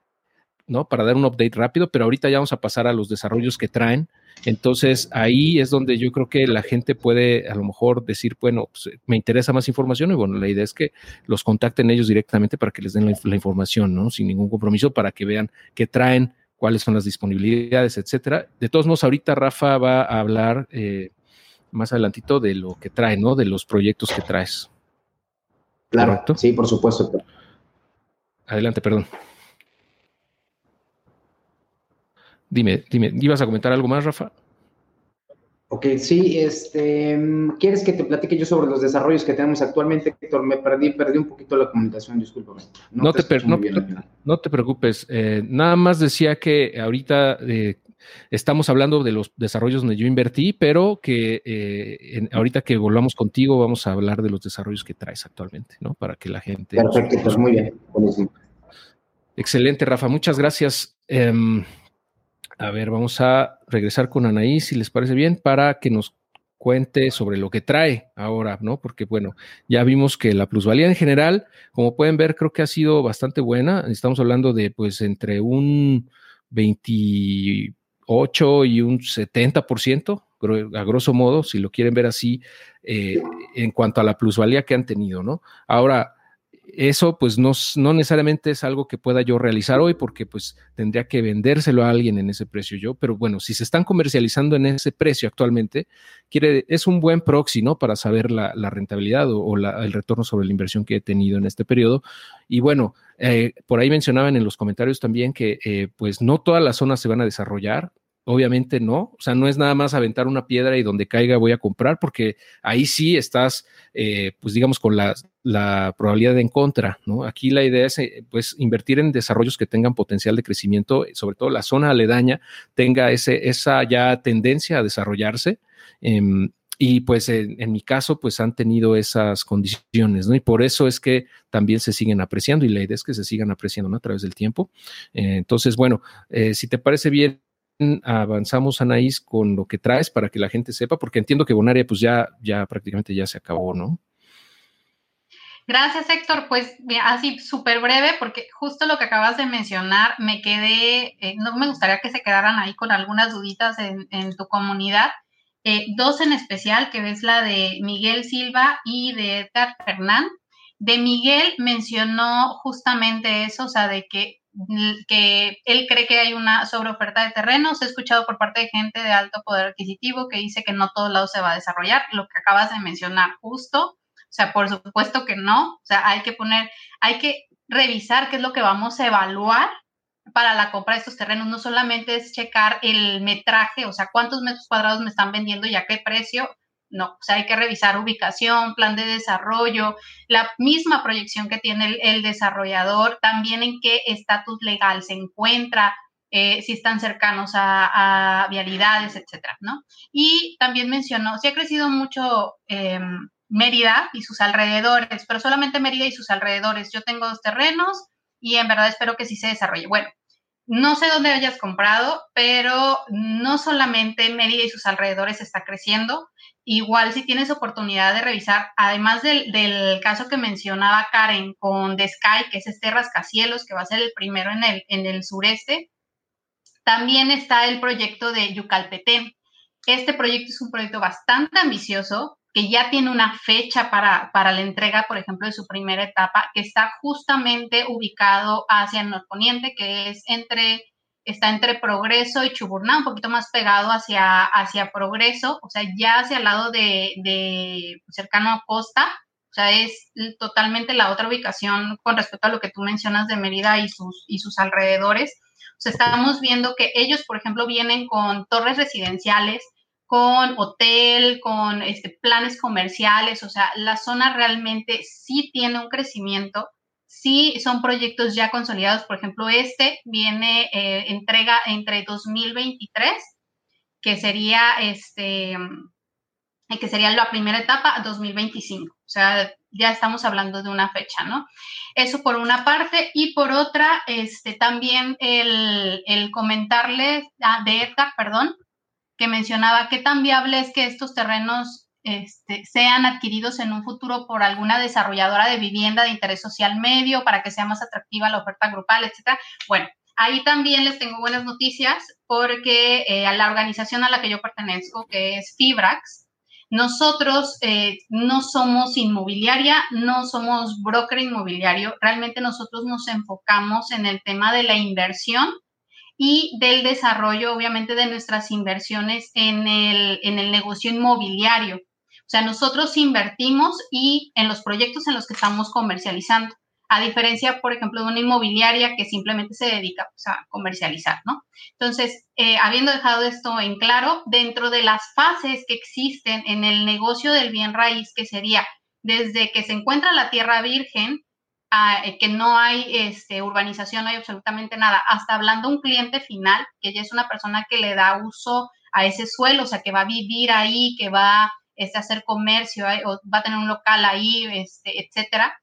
¿No? Para dar un update rápido, pero ahorita ya vamos a pasar a los desarrollos que traen. Entonces ahí es donde yo creo que la gente puede a lo mejor decir, bueno, pues, me interesa más información y bueno, la idea es que los contacten ellos directamente para que les den la, información, ¿no? Sin ningún compromiso, para que vean qué traen, cuáles son las disponibilidades, etcétera. De todos modos, ahorita Rafa va a hablar eh, más adelantito de lo que trae, ¿no? De los proyectos que traes. Claro, sí, por supuesto. Adelante, perdón. Dime, dime, ¿ibas a comentar algo más, Rafa? Ok, sí, este, ¿quieres que te platique yo sobre los desarrollos que tenemos actualmente, Héctor? Me perdí, perdí un poquito la comunicación, discúlpame. No, te, no, te preocupes, eh, nada más decía que ahorita eh, estamos hablando de los desarrollos donde yo invertí, pero que eh, ahorita que volvamos contigo vamos a hablar de los desarrollos que traes actualmente, ¿no? Para que la gente... Perfecto, pues muy bien, buenísimo. Excelente, Rafa, muchas gracias. Em, a ver, vamos a regresar con Anaís, si les parece bien, para que nos cuente sobre lo que trae ahora, ¿no? Porque bueno, ya vimos que la plusvalía en general, como pueden ver, creo que ha sido bastante buena. Estamos hablando de pues entre un 28 y un 70%, a grosso modo, si lo quieren ver así, eh, en cuanto a la plusvalía que han tenido, ¿no? Ahora, eso pues no, no, necesariamente es algo que pueda yo realizar hoy porque pues tendría que vendérselo a alguien en ese precio yo, pero bueno, si se están comercializando en ese precio actualmente, quiere, es un buen proxy, ¿no? Para saber la, rentabilidad o, el retorno sobre la inversión que he tenido en este periodo. Y bueno, eh, por ahí mencionaban en los comentarios también que eh, pues no todas las zonas se van a desarrollar, Obviamente no, o sea, no es nada más aventar una piedra y donde caiga voy a comprar, porque ahí sí estás, eh, pues digamos, con la, la, probabilidad de en contra, ¿no? Aquí la idea es, eh, pues, invertir en desarrollos que tengan potencial de crecimiento, sobre todo la zona aledaña tenga ese, esa ya tendencia a desarrollarse. Em, y pues en, mi caso, pues han tenido esas condiciones, ¿no? Y por eso es que también se siguen apreciando y la idea es que se sigan apreciando, ¿no? A través del tiempo. Eh, entonces, bueno, si te parece bien, avanzamos, Anaís, con lo que traes para que la gente sepa? Porque entiendo que Bonaria pues ya, ya prácticamente ya se acabó, ¿no? Gracias, Héctor. Pues así súper breve, porque justo lo que acabas de mencionar, me quedé, eh, no me gustaría que se quedaran ahí con algunas duditas en, tu comunidad. Eh, dos en especial, que es la de Miguel Silva y de Edgar Fernán. De Miguel mencionó justamente eso, o sea, de que que él cree que hay una sobreoferta de terrenos. He escuchado por parte de gente de alto poder adquisitivo que dice que no todos lados se va a desarrollar, lo que acabas de mencionar justo. O sea, por supuesto que no. O sea, hay que poner, hay que revisar qué es lo que vamos a evaluar para la compra de estos terrenos. No solamente es checar el metraje, o sea, cuántos metros cuadrados me están vendiendo y a qué precio. No, o sea, hay que revisar ubicación, plan de desarrollo, la misma proyección que tiene el, desarrollador, también en qué estatus legal se encuentra, eh, si están cercanos a, vialidades, etcétera, ¿no? Y también mencionó, si ha crecido mucho em, Mérida y sus alrededores, pero solamente Mérida y sus alrededores. Yo tengo dos terrenos y en verdad espero que sí se desarrolle. Bueno, no sé dónde hayas comprado, pero no solamente Mérida y sus alrededores está creciendo. Igual si tienes oportunidad de revisar, además del, caso que mencionaba Karen con The Sky, que es este rascacielos, que va a ser el primero en el, en el sureste, también está el proyecto de Yucalpetén. Este proyecto es un proyecto bastante ambicioso, que ya tiene una fecha para, para, la entrega, por ejemplo, de su primera etapa, que está justamente ubicado hacia el norponiente, que es entre, está entre Progreso y Chuburná, un poquito más pegado hacia, hacia Progreso, o sea, ya hacia el lado de, de cercano a Costa, o sea, es totalmente la otra ubicación con respecto a lo que tú mencionas de Mérida y sus, y sus alrededores. O sea, estamos viendo que ellos, por ejemplo, vienen con torres residenciales, con hotel, con este, planes comerciales, o sea, la zona realmente sí tiene un crecimiento, sí son proyectos ya consolidados, por ejemplo, este viene eh, entrega entre 2023, que sería este que sería la primera etapa, 2025. O sea, ya estamos hablando de una fecha, ¿no? Eso por una parte. Y por otra, este, también el, el comentarles, ah, de Edgar, perdón, que mencionaba qué tan viable es que estos terrenos este, sean adquiridos en un futuro por alguna desarrolladora de vivienda de interés social medio para que sea más atractiva la oferta grupal, etcétera. Bueno, ahí también les tengo buenas noticias porque eh, a la organización a la que yo pertenezco, que es Fibrax, nosotros eh, no somos inmobiliaria, no somos broker inmobiliario, realmente nosotros nos enfocamos en el tema de la inversión y del desarrollo, obviamente, de nuestras inversiones en el, en el negocio inmobiliario. O sea, nosotros invertimos y en los proyectos en los que estamos comercializando, a diferencia, por ejemplo, de una inmobiliaria que simplemente se dedica pues, a comercializar, ¿no? Entonces, eh, habiendo dejado esto en claro, dentro de las fases que existen en el negocio del bien raíz, que sería desde que se encuentra la tierra virgen eh, que no hay este, urbanización, no hay absolutamente nada, hasta hablando un cliente final, que ella es una persona que le da uso a ese suelo, o sea, que va a vivir ahí, que va este, hacer comercio, eh, o va a tener un local ahí, este, etcétera.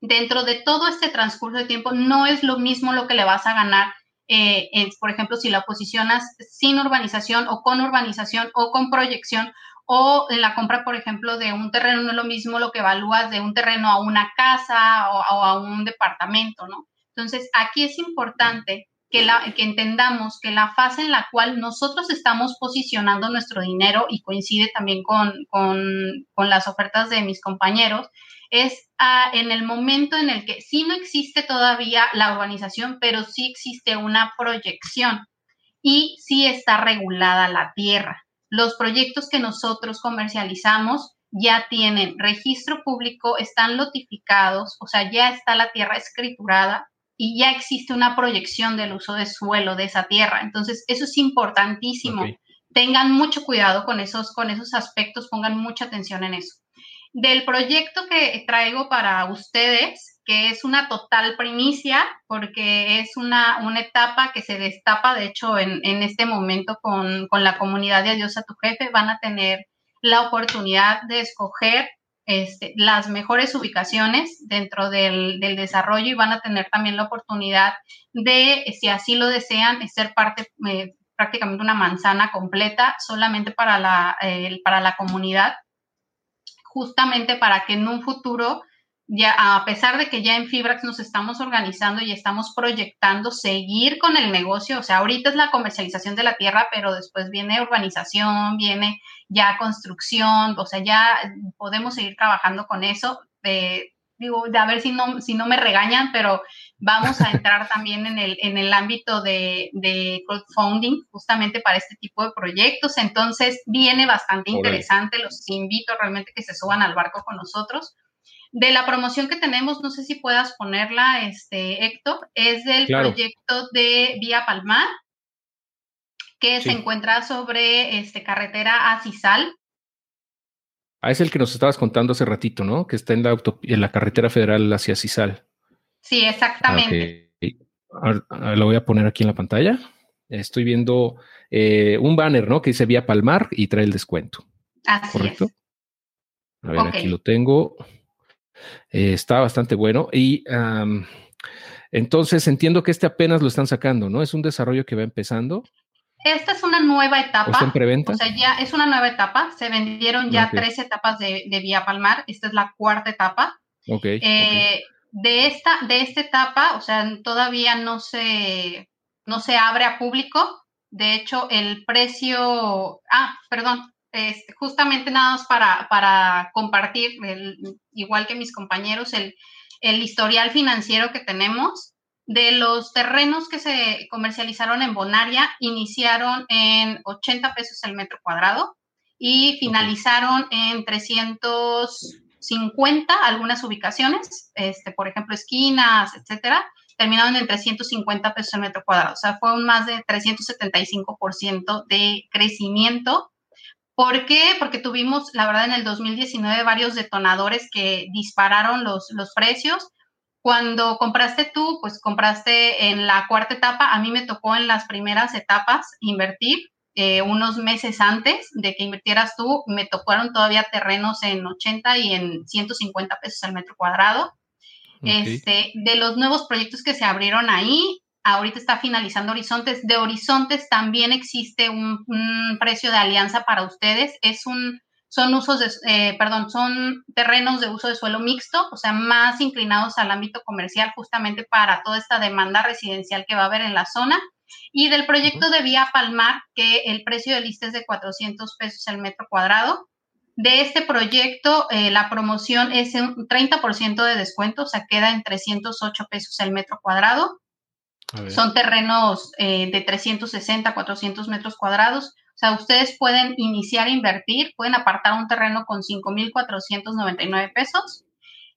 Dentro de todo este transcurso de tiempo, no es lo mismo lo que le vas a ganar eh, por ejemplo, si la posicionas sin urbanización o con urbanización o con proyección o en la compra, por ejemplo, de un terreno no es lo mismo lo que evalúas de un terreno a una casa o, a un departamento, ¿no? Entonces, aquí es importante que, entendamos que la fase en la cual nosotros estamos posicionando nuestro dinero y coincide también con, con, con las ofertas de mis compañeros, es ah, en el momento en el que sí no existe todavía la urbanización, pero sí existe una proyección y sí está regulada la tierra. Los proyectos que nosotros comercializamos ya tienen registro público, están notificados, o sea, ya está la tierra escriturada y ya existe una proyección del uso de suelo de esa tierra. Entonces, eso es importantísimo. Tengan mucho cuidado con esos, con esos aspectos, pongan mucha atención en eso. Del proyecto que traigo para ustedes, que es una total primicia porque es una, una etapa que se destapa, de hecho, en, en este momento con, con, la comunidad de Adiós a tu jefe, van a tener la oportunidad de escoger este, las mejores ubicaciones dentro del, desarrollo y van a tener también la oportunidad de, si así lo desean, ser parte eh, prácticamente una manzana completa solamente para la, eh, para la comunidad, justamente para que en un futuro ya a pesar de que ya en Fibrax nos estamos organizando y estamos proyectando seguir con el negocio, o sea, ahorita es la comercialización de la tierra, pero después viene urbanización, viene ya construcción, o sea, ya podemos seguir trabajando con eso. Eh, digo, a ver si no, si no me regañan, pero vamos a entrar (laughs) también en el, en el ámbito de, de crowdfunding, justamente para este tipo de proyectos. Entonces, viene bastante interesante. Los invito realmente que se suban al barco con nosotros. De la promoción que tenemos, no sé si puedas ponerla, este, Héctor, es del proyecto de Vía Palmar, que se encuentra sobre este, carretera a Cisal. Ah, es el que nos estabas contando hace ratito, ¿no? Que está en la, en la carretera federal hacia Cisal. Sí, exactamente. lo voy a poner aquí en la pantalla. Estoy viendo eh, un banner, ¿no? Que dice Vía Palmar y trae el descuento. Así ¿Correcto? es. A ver, aquí lo tengo. Eh, está bastante bueno. Y entonces entiendo que este apenas lo están sacando, ¿no? Es un desarrollo que va empezando. Esta es una nueva etapa. ¿O en preventa? O sea, ya es una nueva etapa. Se vendieron ya tres etapas de, Vía Palmar. Esta es la cuarta etapa. Ok. Eh, de, esta, de esta etapa, o sea, todavía no se, no se abre a público. De hecho, el precio. Ah, perdón. Este, justamente nada más para, para compartir, igual que mis compañeros, el, el historial financiero que tenemos de los terrenos que se comercializaron en Bonaria, iniciaron en 80 pesos el metro cuadrado y finalizaron en 350 algunas ubicaciones, este, por ejemplo, esquinas, etcétera, terminaron en 350 pesos el metro cuadrado. O sea, fue un más de 375% de crecimiento. ¿Por qué? Porque tuvimos, la verdad, en el 2019 varios detonadores que dispararon los, los precios cuando compraste tú, pues compraste en la cuarta etapa, a mí me tocó en las primeras etapas invertir. Eh, unos meses antes de que invirtieras tú, me tocaron todavía terrenos en 80 y en 150 pesos al metro cuadrado. Este, de los nuevos proyectos que se abrieron ahí, ahorita está finalizando Horizontes. De Horizontes también existe un precio de alianza para ustedes. Es un son usos de, eh, perdón, son terrenos de uso de suelo mixto, o sea, más inclinados al ámbito comercial justamente para toda esta demanda residencial que va a haber en la zona. Y del proyecto de Vía Palmar, que el precio de lista es de 400 pesos el metro cuadrado. De este proyecto, eh, la promoción es un 30% de descuento, o sea, queda en 308 pesos el metro cuadrado. Son terrenos eh, de 360, 400 metros cuadrados. O sea, ustedes pueden iniciar a invertir, pueden apartar un terreno con 5.499 pesos.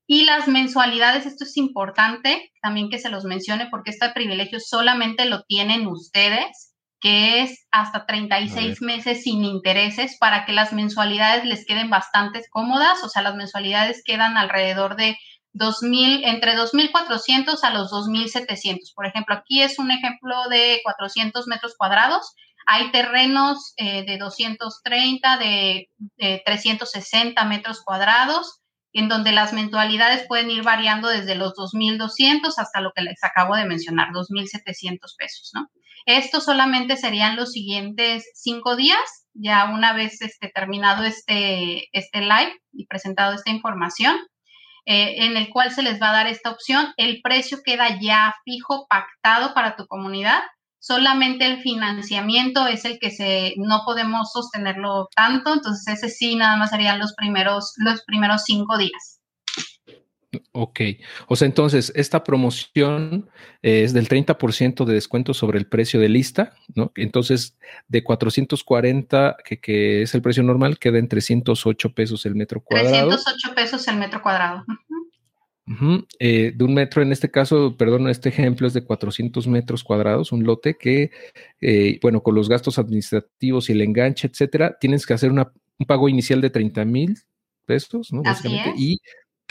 Y las mensualidades, esto es importante también que se los mencione porque este privilegio solamente lo tienen ustedes, que es hasta 36 meses sin intereses para que las mensualidades les queden bastante cómodas. O sea, las mensualidades quedan alrededor de 2.000, entre 2.400 a los 2.700. Por ejemplo, aquí es un ejemplo de 400 metros cuadrados hay terrenos eh, de 230, de, 360 metros cuadrados, en donde las mensualidades pueden ir variando desde los 2.200 hasta lo que les acabo de mencionar, 2.700 pesos, ¿no? Esto solamente serían los siguientes cinco días, ya una vez este, terminado este, este live y presentado esta información, eh, en el cual se les va a dar esta opción. El precio queda ya fijo, pactado para tu comunidad solamente el financiamiento es el que se no podemos sostenerlo tanto, entonces ese sí nada más serían los primeros los primeros cinco días. Ok, o sea, entonces esta promoción es del 30% de descuento sobre el precio de lista, ¿no? Entonces, de 440, que, que es el precio normal, queda en 308 pesos el metro cuadrado. 308 pesos el metro cuadrado. Eh, de un metro, en este caso, perdón, este ejemplo es de 400 metros cuadrados, un lote que, eh, bueno, con los gastos administrativos y el enganche, etcétera, tienes que hacer un pago inicial de 30 mil pesos, ¿no? y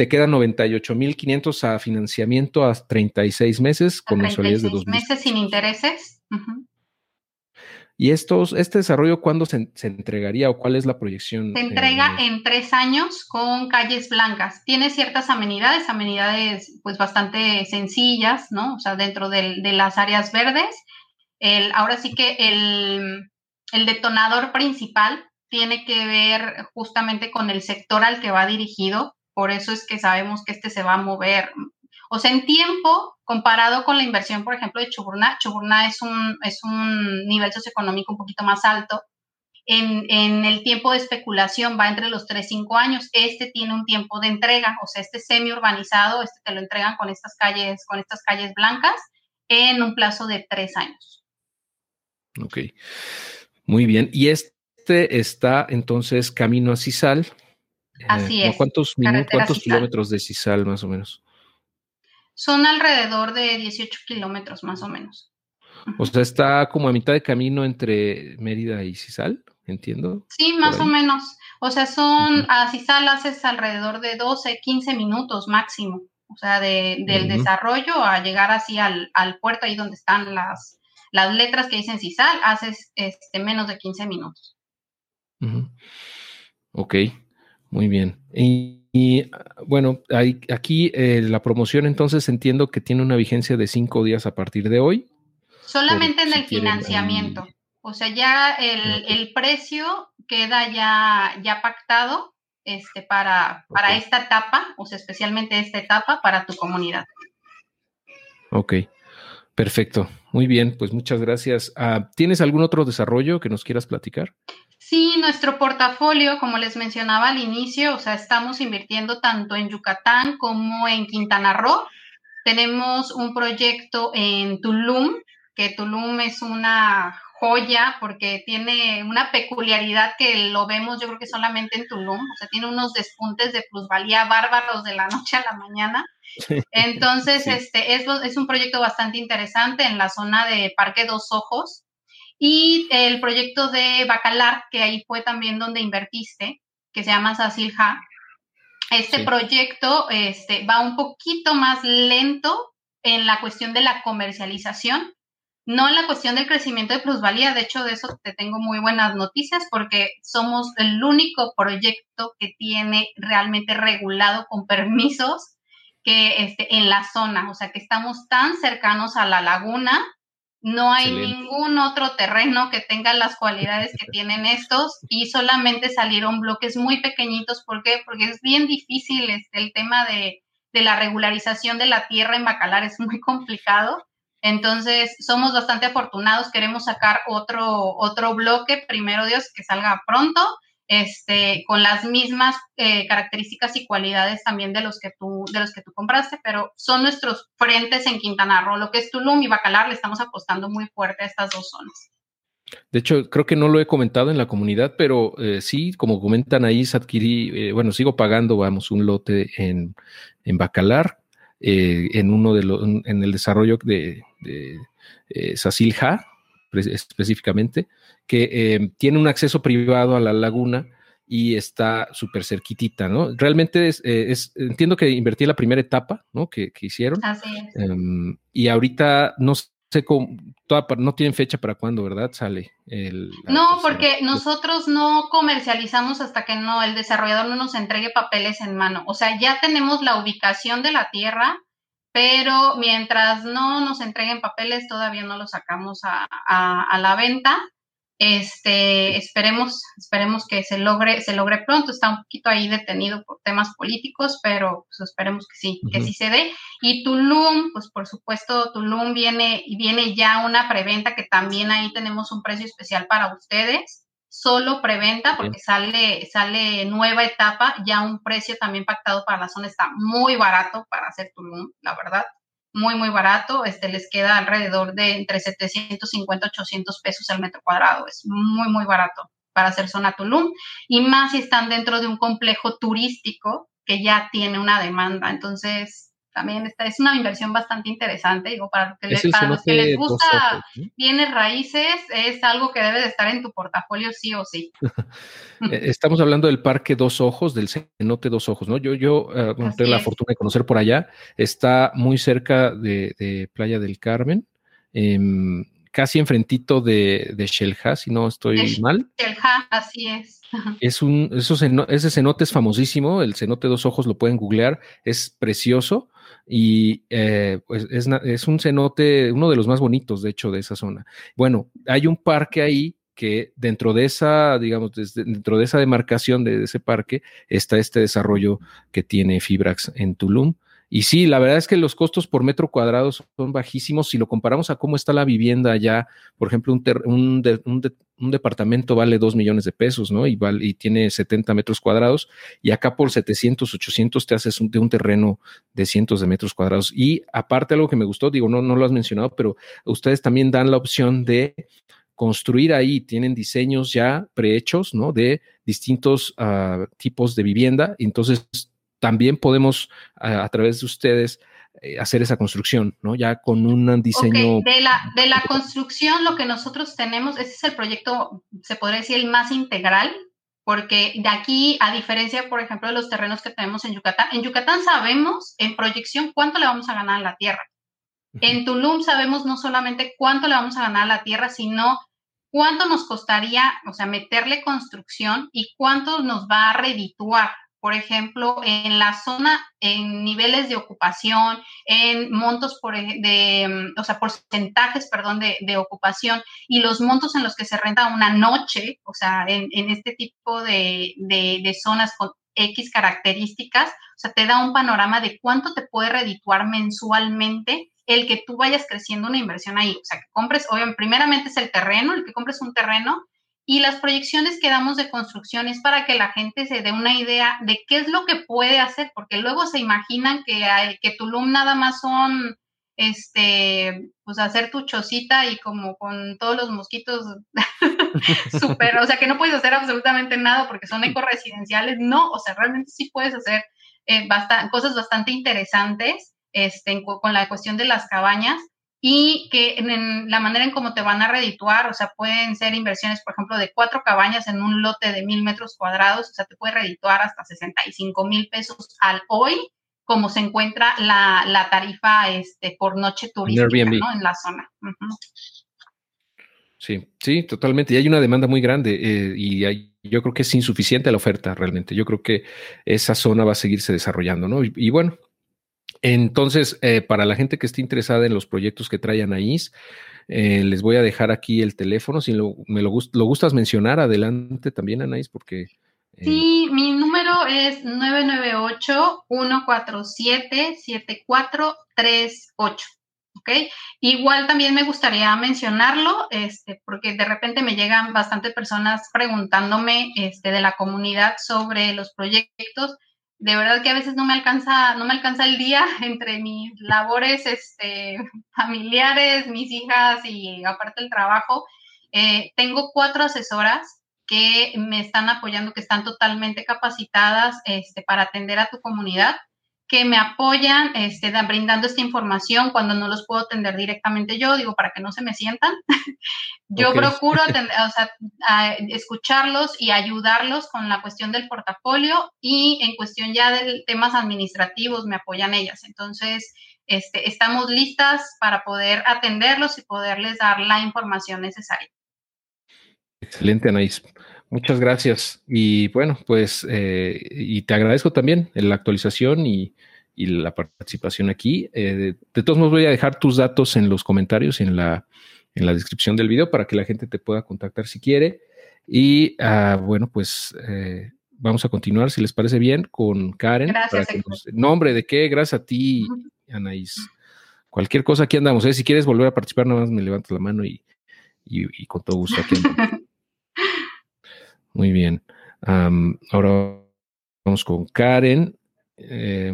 te quedan 98 mil 500 a financiamiento a 36 meses con mensualidades de dos meses sin intereses. ¿Y estos, este desarrollo cuándo se, entregaría o cuál es la proyección? Se entrega eh, en tres años con calles blancas. Tiene ciertas amenidades, amenidades pues bastante sencillas, ¿no? O sea, dentro de las áreas verdes. El, ahora sí que el, el detonador principal tiene que ver justamente con el sector al que va dirigido. Por eso es que sabemos que este se va a mover o sea, en tiempo, comparado con la inversión, por ejemplo, de Chuburná, Chuburná es un, es un nivel socioeconómico un poquito más alto. en, el tiempo de especulación va entre los 3 y 5 años. Este tiene un tiempo de entrega, o sea, este semi urbanizado, este te lo entregan con estas calles, con estas calles blancas en un plazo de 3 años. Ok, muy bien. Y este está entonces camino a Cisal. Así es. ¿Cuántos, minutos, cuántos kilómetros de Cisal más o menos? Son alrededor de 18 kilómetros más o menos. O sea, está como a mitad de camino entre Mérida y Cisal entiendo. Sí, más o menos. O sea, son, así haces alrededor de 12, 15 minutos máximo. O sea, de, del desarrollo a llegar así al, puerto, ahí donde están las, las letras que dicen CISAL, haces este, menos de 15 minutos. Ok, muy bien. Y, bueno, hay, aquí eh, la promoción entonces entiendo que tiene una vigencia de cinco días a partir de hoy. Solamente en el financiamiento. O sea, ya el, precio queda ya, ya pactado este, para, para esta etapa, o sea, especialmente esta etapa para tu comunidad. Ok, perfecto. Muy bien, pues muchas gracias. Ah, ¿Tienes algún otro desarrollo que nos quieras platicar? Sí, nuestro portafolio, como les mencionaba al inicio, o sea, estamos invirtiendo tanto en Yucatán como en Quintana Roo. Tenemos un proyecto en Tulum, que Tulum es una joya porque tiene una peculiaridad que lo vemos yo creo que solamente en Tulum, o sea, tiene unos despuntes de plusvalía bárbaros de la (laughs) noche a la mañana. Entonces, este es, es un proyecto bastante interesante en la zona de Parque Dos Ojos y el proyecto de Bacalar, que ahí fue también donde invertiste, que se llama Sasilja. Este proyecto este, va un poquito más lento en la cuestión de la comercialización, no en la cuestión del crecimiento de plusvalía, de hecho de eso te tengo muy buenas noticias porque somos el único proyecto que tiene realmente regulado con permisos que esté en la zona, o sea que estamos tan cercanos a la laguna, no hay ningún otro terreno que tenga las cualidades que (laughs) tienen estos y solamente salieron bloques muy pequeñitos, ¿por qué? Porque es bien difícil este, el tema de, de la regularización de la tierra en Bacalar, es muy complicado. Entonces, somos bastante afortunados, queremos sacar otro, otro bloque, primero Dios, que salga pronto, este, con las mismas eh, características y cualidades también de los, que tú, de los que tú compraste, pero son nuestros frentes en Quintana Roo, lo que es Tulum y Bacalar, le estamos apostando muy fuerte a estas dos zonas. De hecho, creo que no lo he comentado en la comunidad, pero eh, sí, como comentan ahí, adquirí, eh, bueno, sigo pagando, vamos, un lote en, en Bacalar, en uno de los, en el desarrollo de, de eh, Sasilja, específicamente, que eh, tiene un acceso privado a la laguna y está súper cerquitita, ¿no? Realmente es, eh, entiendo que invertí la primera etapa, ¿no? Que, hicieron. Así em, y ahorita no sé cómo, no tienen fecha para cuándo, ¿verdad? Sale el... No, porque nosotros no comercializamos hasta que no, el desarrollador no nos entregue papeles en mano. O sea, ya tenemos la ubicación de la tierra, pero mientras no nos entreguen papeles, todavía no los sacamos a, la venta. Este, esperemos, esperemos que se logre, se logre pronto. Está un poquito ahí detenido por temas políticos, pero pues, esperemos que sí, que sí se dé. Y Tulum, pues por supuesto, Tulum viene, viene ya una preventa que también ahí tenemos un precio especial para ustedes. Solo preventa porque sale, sale nueva etapa, ya un precio también pactado para la zona está muy barato para hacer Tulum, la verdad, muy, muy barato, este les queda alrededor de entre 750 y 800 pesos el metro cuadrado, es muy, muy barato para hacer zona Tulum, y más si están dentro de un complejo turístico que ya tiene una demanda, entonces también esta es una inversión bastante interesante, digo, para, que los que les gusta bienes raíces, es algo que debe de estar en tu portafolio sí o sí. (laughs) Eh, estamos hablando del Parque Dos Ojos, del cenote Dos Ojos, ¿no? Yo, yo uh, tengo la fortuna de conocer por allá, está muy cerca de, Playa del Carmen, em, casi enfrentito de, de Shelja, si no estoy mal. Shelja, así es. (laughs) Es un, ese cenote es famosísimo, el cenote Dos Ojos lo pueden googlear, es precioso y eh, pues es, un cenote, uno de los más bonitos, de hecho, de esa zona. Bueno, hay un parque ahí que dentro de esa, digamos, dentro de esa demarcación de, ese parque está este desarrollo que tiene Fibrax en Tulum. Y sí, la verdad es que los costos por metro cuadrado son bajísimos si lo comparamos a cómo está la vivienda allá. Por ejemplo, un, un, departamento vale 2 millones de pesos, ¿no? Y, vale, y tiene 70 metros cuadrados. Y acá por 700, 800 te haces de un terreno de cientos de metros cuadrados. Y aparte, algo que me gustó, digo, no, no lo has mencionado, pero ustedes también dan la opción de construir ahí, tienen diseños ya prehechos, ¿no? De distintos ah, tipos de vivienda. Entonces, también podemos a, través de ustedes eh, hacer esa construcción, ¿no? Ya con un diseño. De, la, de la construcción, lo que nosotros tenemos, ese es el proyecto, se podría decir, el más integral, porque de aquí, a diferencia, por ejemplo, de los terrenos que tenemos en Yucatán, en Yucatán sabemos en proyección cuánto le vamos a ganar a la tierra. En Tulum sabemos no solamente cuánto le vamos a ganar a la tierra, sino cuánto nos costaría, o sea, meterle construcción y cuánto nos va a redituar por ejemplo, en la zona, en niveles de ocupación, en montos por, de, o sea, porcentajes, perdón, de, ocupación y los montos en los que se renta una noche, o sea, en, este tipo de, de, zonas con X características, o sea, te da un panorama de cuánto te puede redituar mensualmente el que tú vayas creciendo una inversión ahí. O sea, que compres, obviamente, primeramente es el terreno, el que compres un terreno y las proyecciones que damos de construcción es para que la gente se dé una idea de qué es lo que puede hacer, porque luego se imaginan que, que Tulum nada más son, este, pues hacer tu chocita y como con todos los mosquitos (laughs) súper, o sea, que no puedes hacer absolutamente nada porque son ecoresidenciales, no, o sea, realmente sí puedes hacer eh, cosas bastante interesantes este, con la cuestión de las cabañas y que en, la manera en cómo te van a redituar, o sea, pueden ser inversiones, por ejemplo, de cuatro cabañas en un lote de mil metros cuadrados, o sea, te puede redituar hasta 65 mil pesos al hoy, como se encuentra la, tarifa este, por noche turística ¿no? en la zona. Sí, sí, totalmente. Y hay una demanda muy grande eh, y yo creo que es insuficiente la oferta realmente. Yo creo que esa zona va a seguirse desarrollando, ¿no? y bueno, entonces, eh, para la gente que esté interesada en los proyectos que trae Anaís, eh, les voy a dejar aquí el teléfono. Si me lo, lo gustas mencionar, adelante también, Anaís, porque... Eh, sí, mi número es 998-147-7438. ¿Ok? Igual también me gustaría mencionarlo, este, porque de repente me llegan bastantes personas preguntándome este, de la comunidad sobre los proyectos de verdad que a veces no me alcanza, no me alcanza el día (laughs) entre mis labores este, (laughs) familiares, mis hijas y aparte el trabajo. Eh, tengo cuatro asesoras que me están apoyando, que están totalmente capacitadas este, para atender a tu comunidad que me apoyan este, brindando esta información cuando no los puedo atender directamente yo, digo, para que no se me sientan. (laughs) yo procuro (laughs) escucharlos y ayudarlos con la cuestión del portafolio y en cuestión ya de temas administrativos me apoyan ellas. Entonces, este, estamos listas para poder atenderlos y poderles dar la información necesaria. Excelente, Anaís. Muchas gracias. Y bueno, pues, eh, y te agradezco también la actualización y, la participación aquí. Eh, de, todos modos, voy a dejar tus datos en los comentarios y en la, en la descripción del video para que la gente te pueda contactar si quiere. Y ah, bueno, pues eh, vamos a continuar, si les parece bien, con Karen. Gracias. nombre de qué, gracias a ti, Anaís. Cualquier cosa aquí andamos. Si quieres volver a participar, nada más me levantas la mano y, y, con todo gusto aquí andamos. (laughs) Muy bien. ahora vamos con Karen. Eh,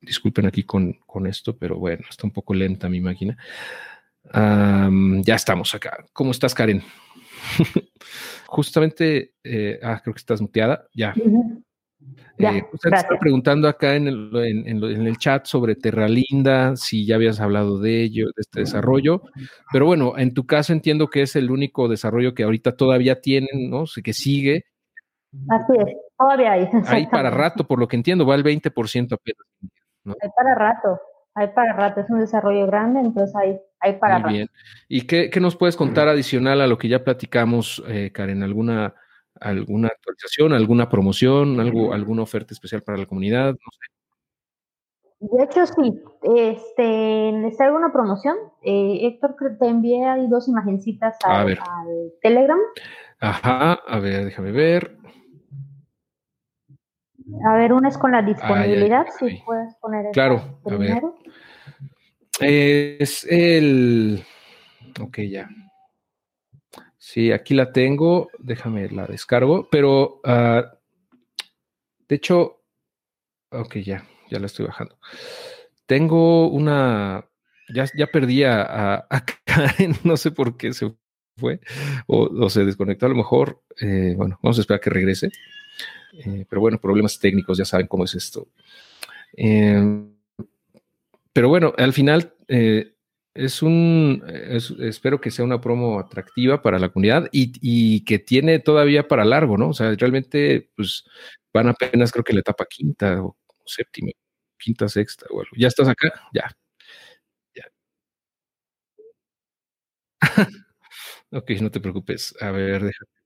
disculpen aquí con, esto, pero bueno, está un poco lenta mi máquina. ya estamos acá. ¿Cómo estás, Karen? (laughs) Justamente, eh, ah, creo que estás muteada. Ya. Eh, estaba preguntando acá en el, en, el, chat sobre Terralinda, si ya habías hablado de ello, de este desarrollo, pero bueno, en tu caso entiendo que es el único desarrollo que ahorita todavía tienen, ¿no? que sigue. Así es, todavía hay. Hay para (laughs) rato, por lo que entiendo, va al 20% apenas. Hay para rato, hay para rato, es un desarrollo grande, entonces hay, hay para Muy Bien. ¿Y qué, qué, nos puedes contar adicional a lo que ya platicamos, eh, Karen? ¿Alguna alguna actualización, alguna promoción, algo, alguna oferta especial para la comunidad, no sé. De hecho, sí. Este, ¿Está alguna promoción? Eh, Héctor, te envié ahí dos imagencitas al, Telegram. Ajá, a ver, déjame ver. A ver, una es con la disponibilidad, si puedes poner el Claro, a ver. Es el. Ok, ya. Sí, aquí la tengo. Déjame la descargo. Pero, uh, de hecho, ok, ya, ya la estoy bajando. Tengo una. Ya, ya perdí a, (laughs) Karen, no sé por qué se fue o, se desconectó. A lo mejor, eh, bueno, vamos a esperar que regrese. Eh, pero bueno, problemas técnicos, ya saben cómo es esto. Eh, pero bueno, al final eh, es un, espero que sea una promo atractiva para la comunidad y, que tiene todavía para largo, ¿no? O sea, realmente, pues van apenas creo que la etapa quinta o, séptima, quinta, sexta o algo. ¿Ya estás acá? Ya. ya. (laughs) ok, no te preocupes. A ver, déjame.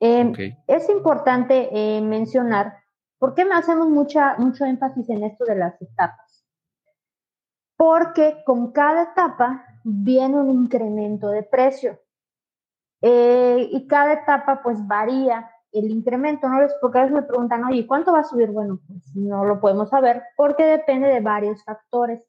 Eh, es importante eh, mencionar ¿Por qué me hacemos mucha, mucho énfasis en esto de las etapas? Porque con cada etapa viene un incremento de precio. Eh, y cada etapa pues varía el incremento, ¿no? Porque a veces me preguntan, oye, ¿cuánto va a subir? Bueno, pues no lo podemos saber porque depende de varios factores,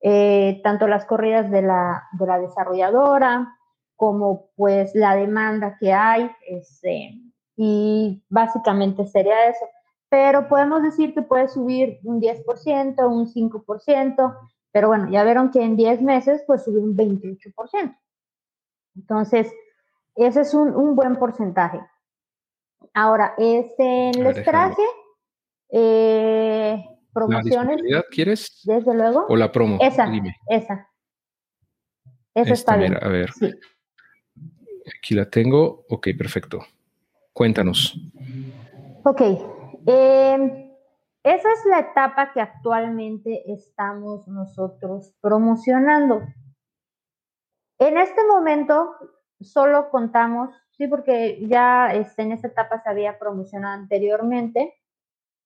eh, tanto las corridas de la, de la desarrolladora como pues la demanda que hay, este, y básicamente sería eso pero podemos decir que puede subir un 10%, un 5%, pero bueno, ya vieron que en 10 meses pues subir un 28%. Entonces, ese es un, buen porcentaje. Ahora, este, en el traje, eh, promociones. ¿La quieres? Desde luego. ¿O la promo? Esa, esa. Esa está bien. a ver. Aquí la tengo. Ok, perfecto. Cuéntanos. Ok, Em, esa es la etapa que actualmente estamos nosotros promocionando. En este momento solo contamos, sí, porque ya este, en esta etapa se había promocionado anteriormente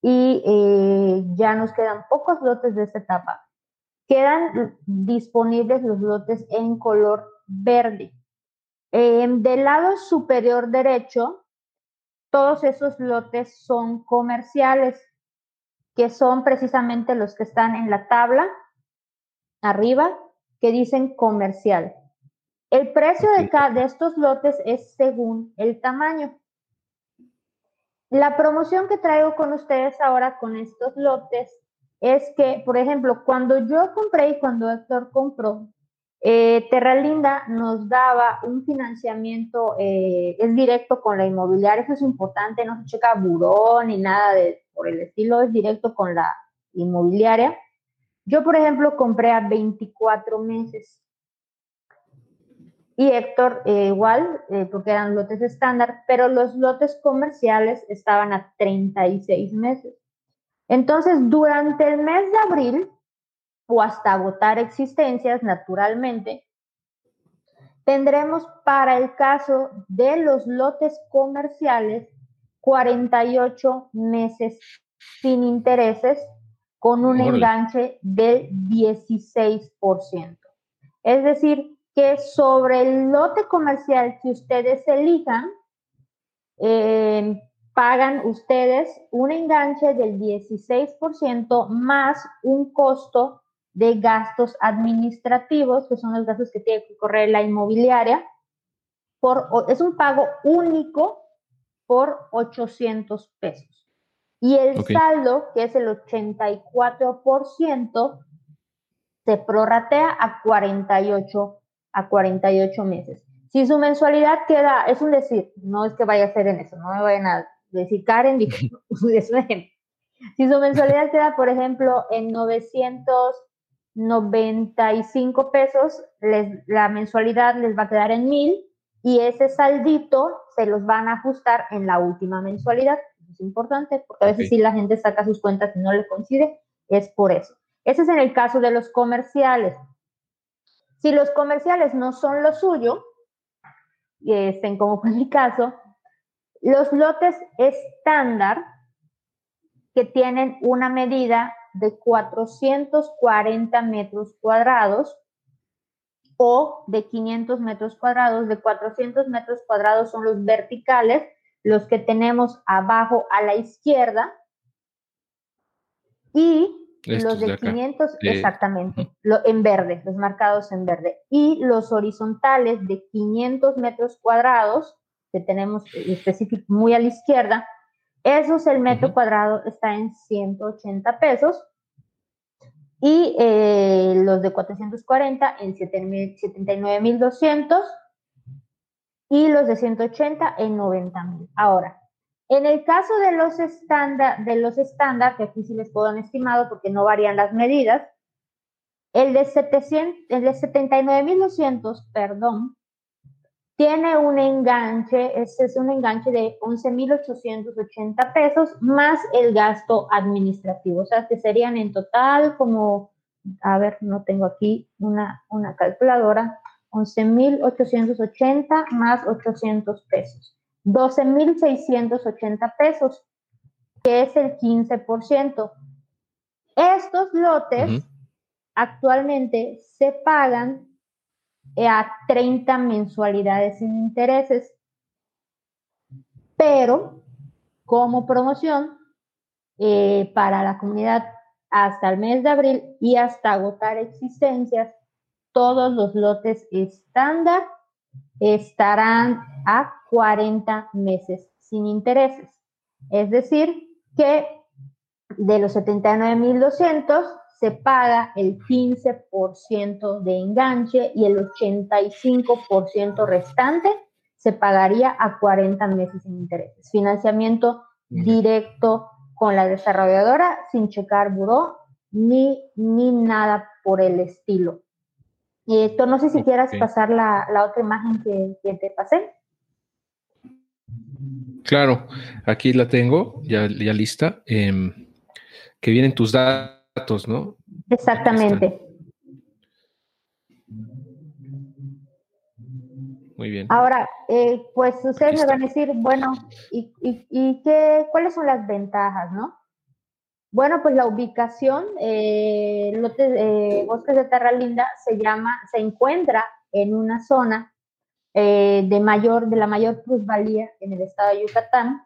y eh, ya nos quedan pocos lotes de esta etapa. Quedan disponibles los lotes en color verde. Em, del lado superior derecho todos esos lotes son comerciales, que son precisamente los que están en la tabla arriba, que dicen comercial. El precio de, cada, de estos lotes es según el tamaño. La promoción que traigo con ustedes ahora con estos lotes es que, por ejemplo, cuando yo compré y cuando Héctor compró, eh, Terra Linda nos daba un financiamiento, eh, es directo con la inmobiliaria, eso es importante, no se checa buró ni nada por el estilo, es directo con la inmobiliaria. Yo, por ejemplo, compré a 24 meses. Y Héctor eh, igual, porque eran lotes estándar, pero los lotes comerciales estaban a 36 meses. Entonces, durante el mes de abril, o hasta agotar existencias naturalmente, tendremos para el caso de los lotes comerciales 48 meses sin intereses con un enganche del 16%. Es decir, que sobre el lote comercial que ustedes elijan, eh, pagan ustedes un enganche del 16% más un costo de gastos administrativos, que son los gastos que tiene que correr la inmobiliaria, por, es un pago único por 800 pesos. Y el saldo, que es el 84%, se prorratea a 48, a 48 meses. Si su mensualidad queda, es un decir, no es que vaya a ser en eso, no me vayan a decir, Karen, (laughs) es un ejemplo. Si su mensualidad queda, por ejemplo, en 900 95 pesos, la mensualidad les va a quedar en mil y ese saldito se los van a ajustar en la última mensualidad. es importante porque a veces si la gente saca sus cuentas y no le coincide, es por eso. Ese es en el caso de los comerciales. Si los comerciales no son lo suyo, estén como fue mi caso, los lotes estándar que tienen una medida de 440 metros cuadrados o de 500 metros cuadrados, de 400 metros cuadrados son los verticales, los que tenemos abajo a la izquierda, y los de, 500, exactamente, en verde, los marcados en verde, y los horizontales de 500 metros cuadrados, que tenemos específico muy a la izquierda, esos el metro cuadrado está en 180 pesos, y eh, los de 440 en 79.200 y los de 180 en 90.000. Ahora, en el caso de los estándar, de los estándar, que aquí sí les puedo dar estimado porque no varían las medidas, el de, 700, el de 79.200, perdón, tiene un enganche, ese es un enganche de 11.880 pesos más el gasto administrativo, o sea, que serían en total como, a ver, no tengo aquí una, una calculadora, 11.880 más 800 pesos, 12.680 pesos, que es el 15%. Estos lotes actualmente se pagan a 30 mensualidades sin intereses. Pero como promoción eh, para la comunidad hasta el mes de abril y hasta agotar existencias, todos los lotes estándar estarán a 40 meses sin intereses. Es decir, que de los 79.200 se paga el 15% de enganche y el 85% restante se pagaría a 40 meses sin intereses. Financiamiento directo con la desarrolladora sin checar buró ni, ni nada por el estilo. Y esto no sé si quieras pasar la, otra imagen que, te pasé. Claro, aquí la tengo ya, ya lista. Em, que vienen tus datos ¿no? Exactamente. Muy bien. Ahora, eh, pues ustedes me van a decir, bueno, ¿y, y, qué, cuáles son las ventajas, no? Bueno, pues la ubicación, eh, lote, Bosques de Terra Linda se llama, se encuentra en una zona eh, de mayor, de la mayor plusvalía en el estado de Yucatán,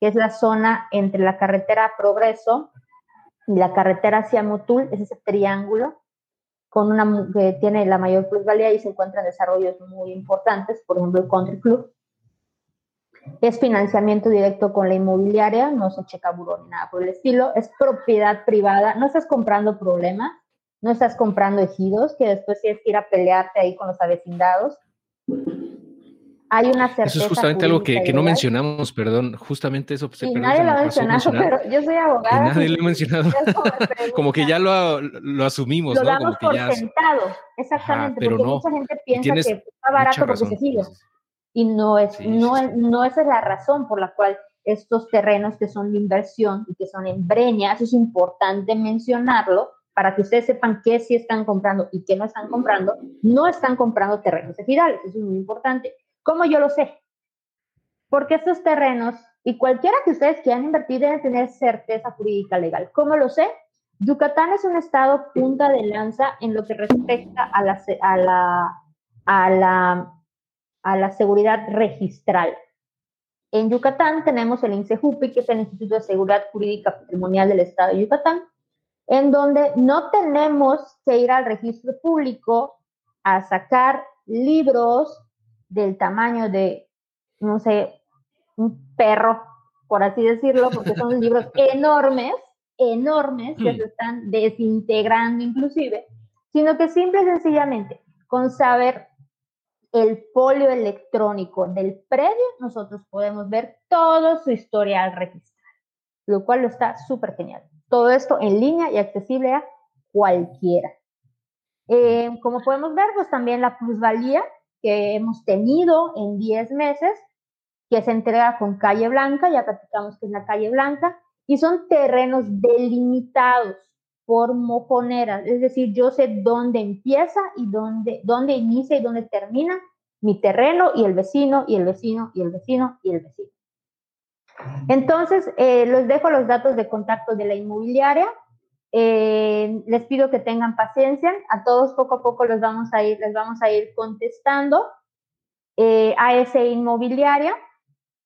que es la zona entre la carretera Progreso y la carretera hacia Motul es ese triángulo con una que tiene la mayor plusvalía y se encuentran desarrollos muy importantes, por ejemplo el Country Club. Es financiamiento directo con la inmobiliaria, no se checa buró ni nada por el estilo, es propiedad privada, no estás comprando problemas, no estás comprando ejidos que después tienes que ir a pelearte ahí con los avecindados hay una certeza. Eso es justamente algo que, que, no mencionamos, perdón, justamente eso. Sí, nadie lo ha mencionado, pero yo soy abogada. nadie lo ha mencionado. (laughs) Como, que ya lo, lo asumimos, lo ¿no? damos por sentado, exactamente, porque mucha gente piensa que está barato porque se sigue. Y no es, no, es, no esa es la razón por la cual estos terrenos que son de inversión y que son en breñas, es importante mencionarlo para que ustedes sepan qué sí están comprando y qué no están comprando, no están comprando terrenos ejidales, eso es muy importante. ¿Cómo yo lo sé? Porque estos terrenos y cualquiera que ustedes quieran invertir deben tener certeza jurídica legal. ¿Cómo lo sé? Yucatán es un estado punta de lanza en lo que respecta a la, a la, a la, a la seguridad registral. En Yucatán tenemos el INSEJUPI, que es el Instituto de Seguridad Jurídica Patrimonial del Estado de Yucatán, en donde no tenemos que ir al registro público a sacar libros del tamaño de, no sé, un perro, por así decirlo, porque son (laughs) libros enormes, enormes, que se están desintegrando inclusive, sino que simple y sencillamente con saber el polio electrónico del predio, nosotros podemos ver todo su historial registral, lo cual lo está súper genial. Todo esto en línea y accesible a cualquiera. Eh, como podemos ver, pues también la plusvalía que hemos tenido en 10 meses, que se entrega con calle blanca, ya platicamos que es la calle blanca, y son terrenos delimitados por mojoneras, es decir, yo sé dónde empieza y dónde, dónde inicia y dónde termina mi terreno y el vecino y el vecino y el vecino y el vecino. Entonces, eh, les dejo los datos de contacto de la inmobiliaria. Eh, les pido que tengan paciencia. A todos poco a poco los vamos a ir, les vamos a ir contestando. Eh, AS Inmobiliaria,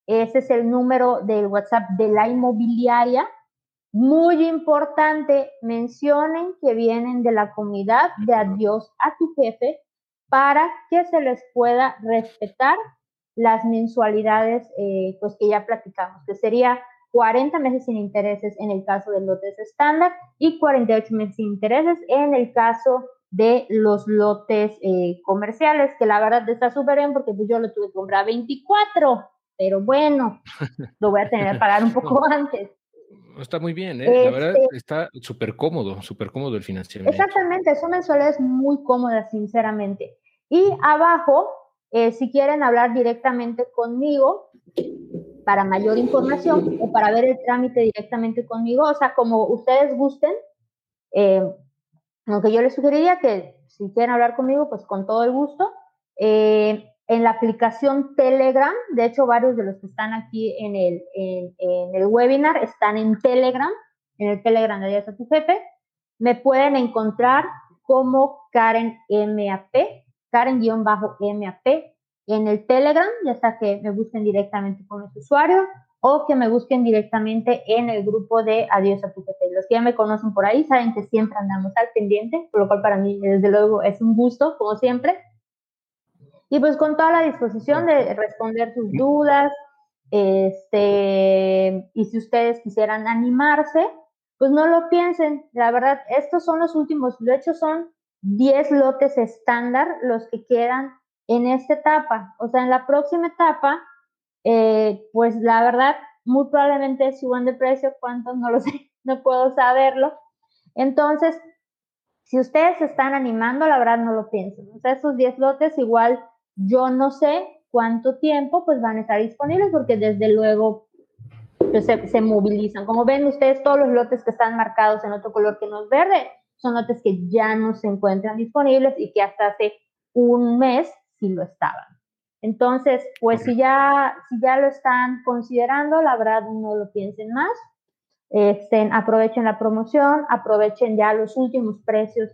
ese es el número del WhatsApp de la inmobiliaria. Muy importante, mencionen que vienen de la comunidad de Adiós a tu jefe para que se les pueda respetar las mensualidades eh, pues que ya platicamos, que sería 40 meses sin intereses en el caso de lotes estándar y 48 meses sin intereses en el caso de los lotes eh, comerciales, que la verdad está súper bien porque pues, yo lo tuve que comprar 24, pero bueno, (laughs) lo voy a tener que pagar un poco antes. Está muy bien, ¿eh? la verdad este está súper cómodo, súper cómodo el financiamiento. Exactamente, son mensualidades muy cómodas, sinceramente. Y abajo, eh, si quieren hablar directamente conmigo para mayor información o para ver el trámite directamente conmigo, o sea, como ustedes gusten, eh, aunque yo les sugeriría que si quieren hablar conmigo, pues con todo el gusto. Eh, en la aplicación Telegram, de hecho varios de los que están aquí en el, en, el webinar están en Telegram, en el Telegram de Adiós a tu jefe, me pueden encontrar como Karen MAP, Karen-MAP en el Telegram, ya sea que me busquen directamente con ese usuario o que me busquen directamente en el grupo de Adiós a jefe. Los que ya me conocen por ahí saben que siempre andamos al pendiente, por lo cual para mí desde luego es un gusto, como siempre. Y pues con toda la disposición de responder sus dudas, este, y si ustedes quisieran animarse, pues no lo piensen. La verdad, estos son los últimos, de hecho son 10 lotes estándar los que quedan en esta etapa. O sea, en la próxima etapa, eh, pues la verdad, muy probablemente suban de precio, cuánto no lo sé, (laughs) no puedo saberlo. Entonces, si ustedes se están animando, la verdad no lo piensen. O sea, esos 10 lotes igual yo no sé cuánto tiempo pues van a estar disponibles porque desde luego pues, se, se, movilizan. Como ven ustedes, todos los lotes que están marcados en otro color que no es verde son lotes que ya no se encuentran disponibles y que hasta hace un mes sí lo estaban. Entonces, pues si ya, si ya lo están considerando, la verdad no lo piensen más. Estén, aprovechen la promoción, aprovechen ya los últimos precios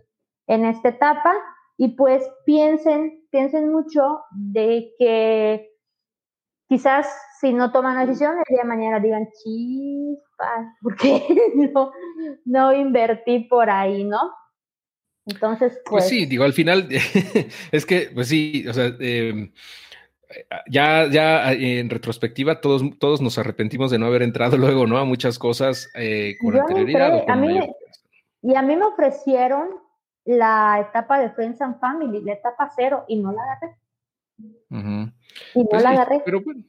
en esta etapa y pues piensen, piensen mucho de que quizás si no toman la decisión, el día de mañana digan, chispas, porque (laughs) no, no invertí por ahí, ¿no? Entonces, pues, pues... sí, digo, al final, (laughs) es que, pues sí, o sea, em, ya, ya en retrospectiva todos, todos nos arrepentimos de no haber entrado (laughs) luego, ¿no? A muchas cosas eh, con anterioridad. a mí, y a mí me ofrecieron la etapa de Friends and Family, la etapa cero, y no la agarré. Y no pues la agarré. Pero bueno.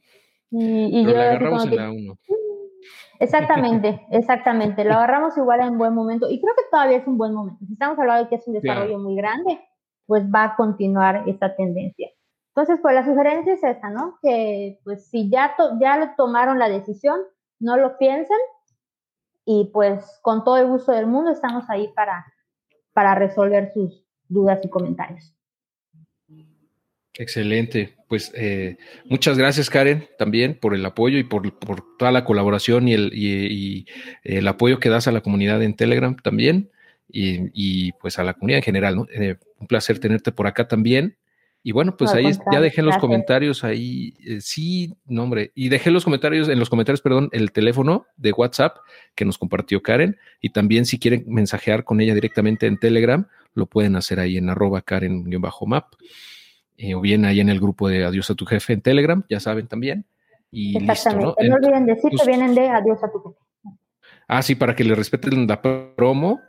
Y, yo la agarramos en la uno. Exactamente, (laughs) exactamente. Lo agarramos igual en buen momento y creo que todavía es un buen momento. Si estamos hablando de que es un desarrollo muy grande, pues va a continuar esta tendencia. Entonces, pues la sugerencia es esa, ¿no? Que pues si ya, ya tomaron la decisión, no lo piensen y pues con todo el gusto del mundo estamos ahí para, para resolver sus dudas y comentarios. Excelente. Pues eh, muchas gracias, Karen, también por el apoyo y por, toda la colaboración y el, y, el, apoyo que das a la comunidad en Telegram también y, pues a la comunidad en general. ¿no? Eh, un placer tenerte por acá también. Y bueno, pues ahí ya dejé en los comentarios ahí, eh, sí, nombre, y dejé los comentarios, en los comentarios, perdón, el teléfono de WhatsApp que nos compartió Karen. Y también si quieren mensajear con ella directamente en Telegram, lo pueden hacer ahí en arroba Karen-map. Eh, o bien ahí en el grupo de Adiós a tu jefe en Telegram, ya saben también. Y Exactamente. ¿no? olviden decir que vienen de Adiós a tu jefe. Ah, sí, para que le respeten la promo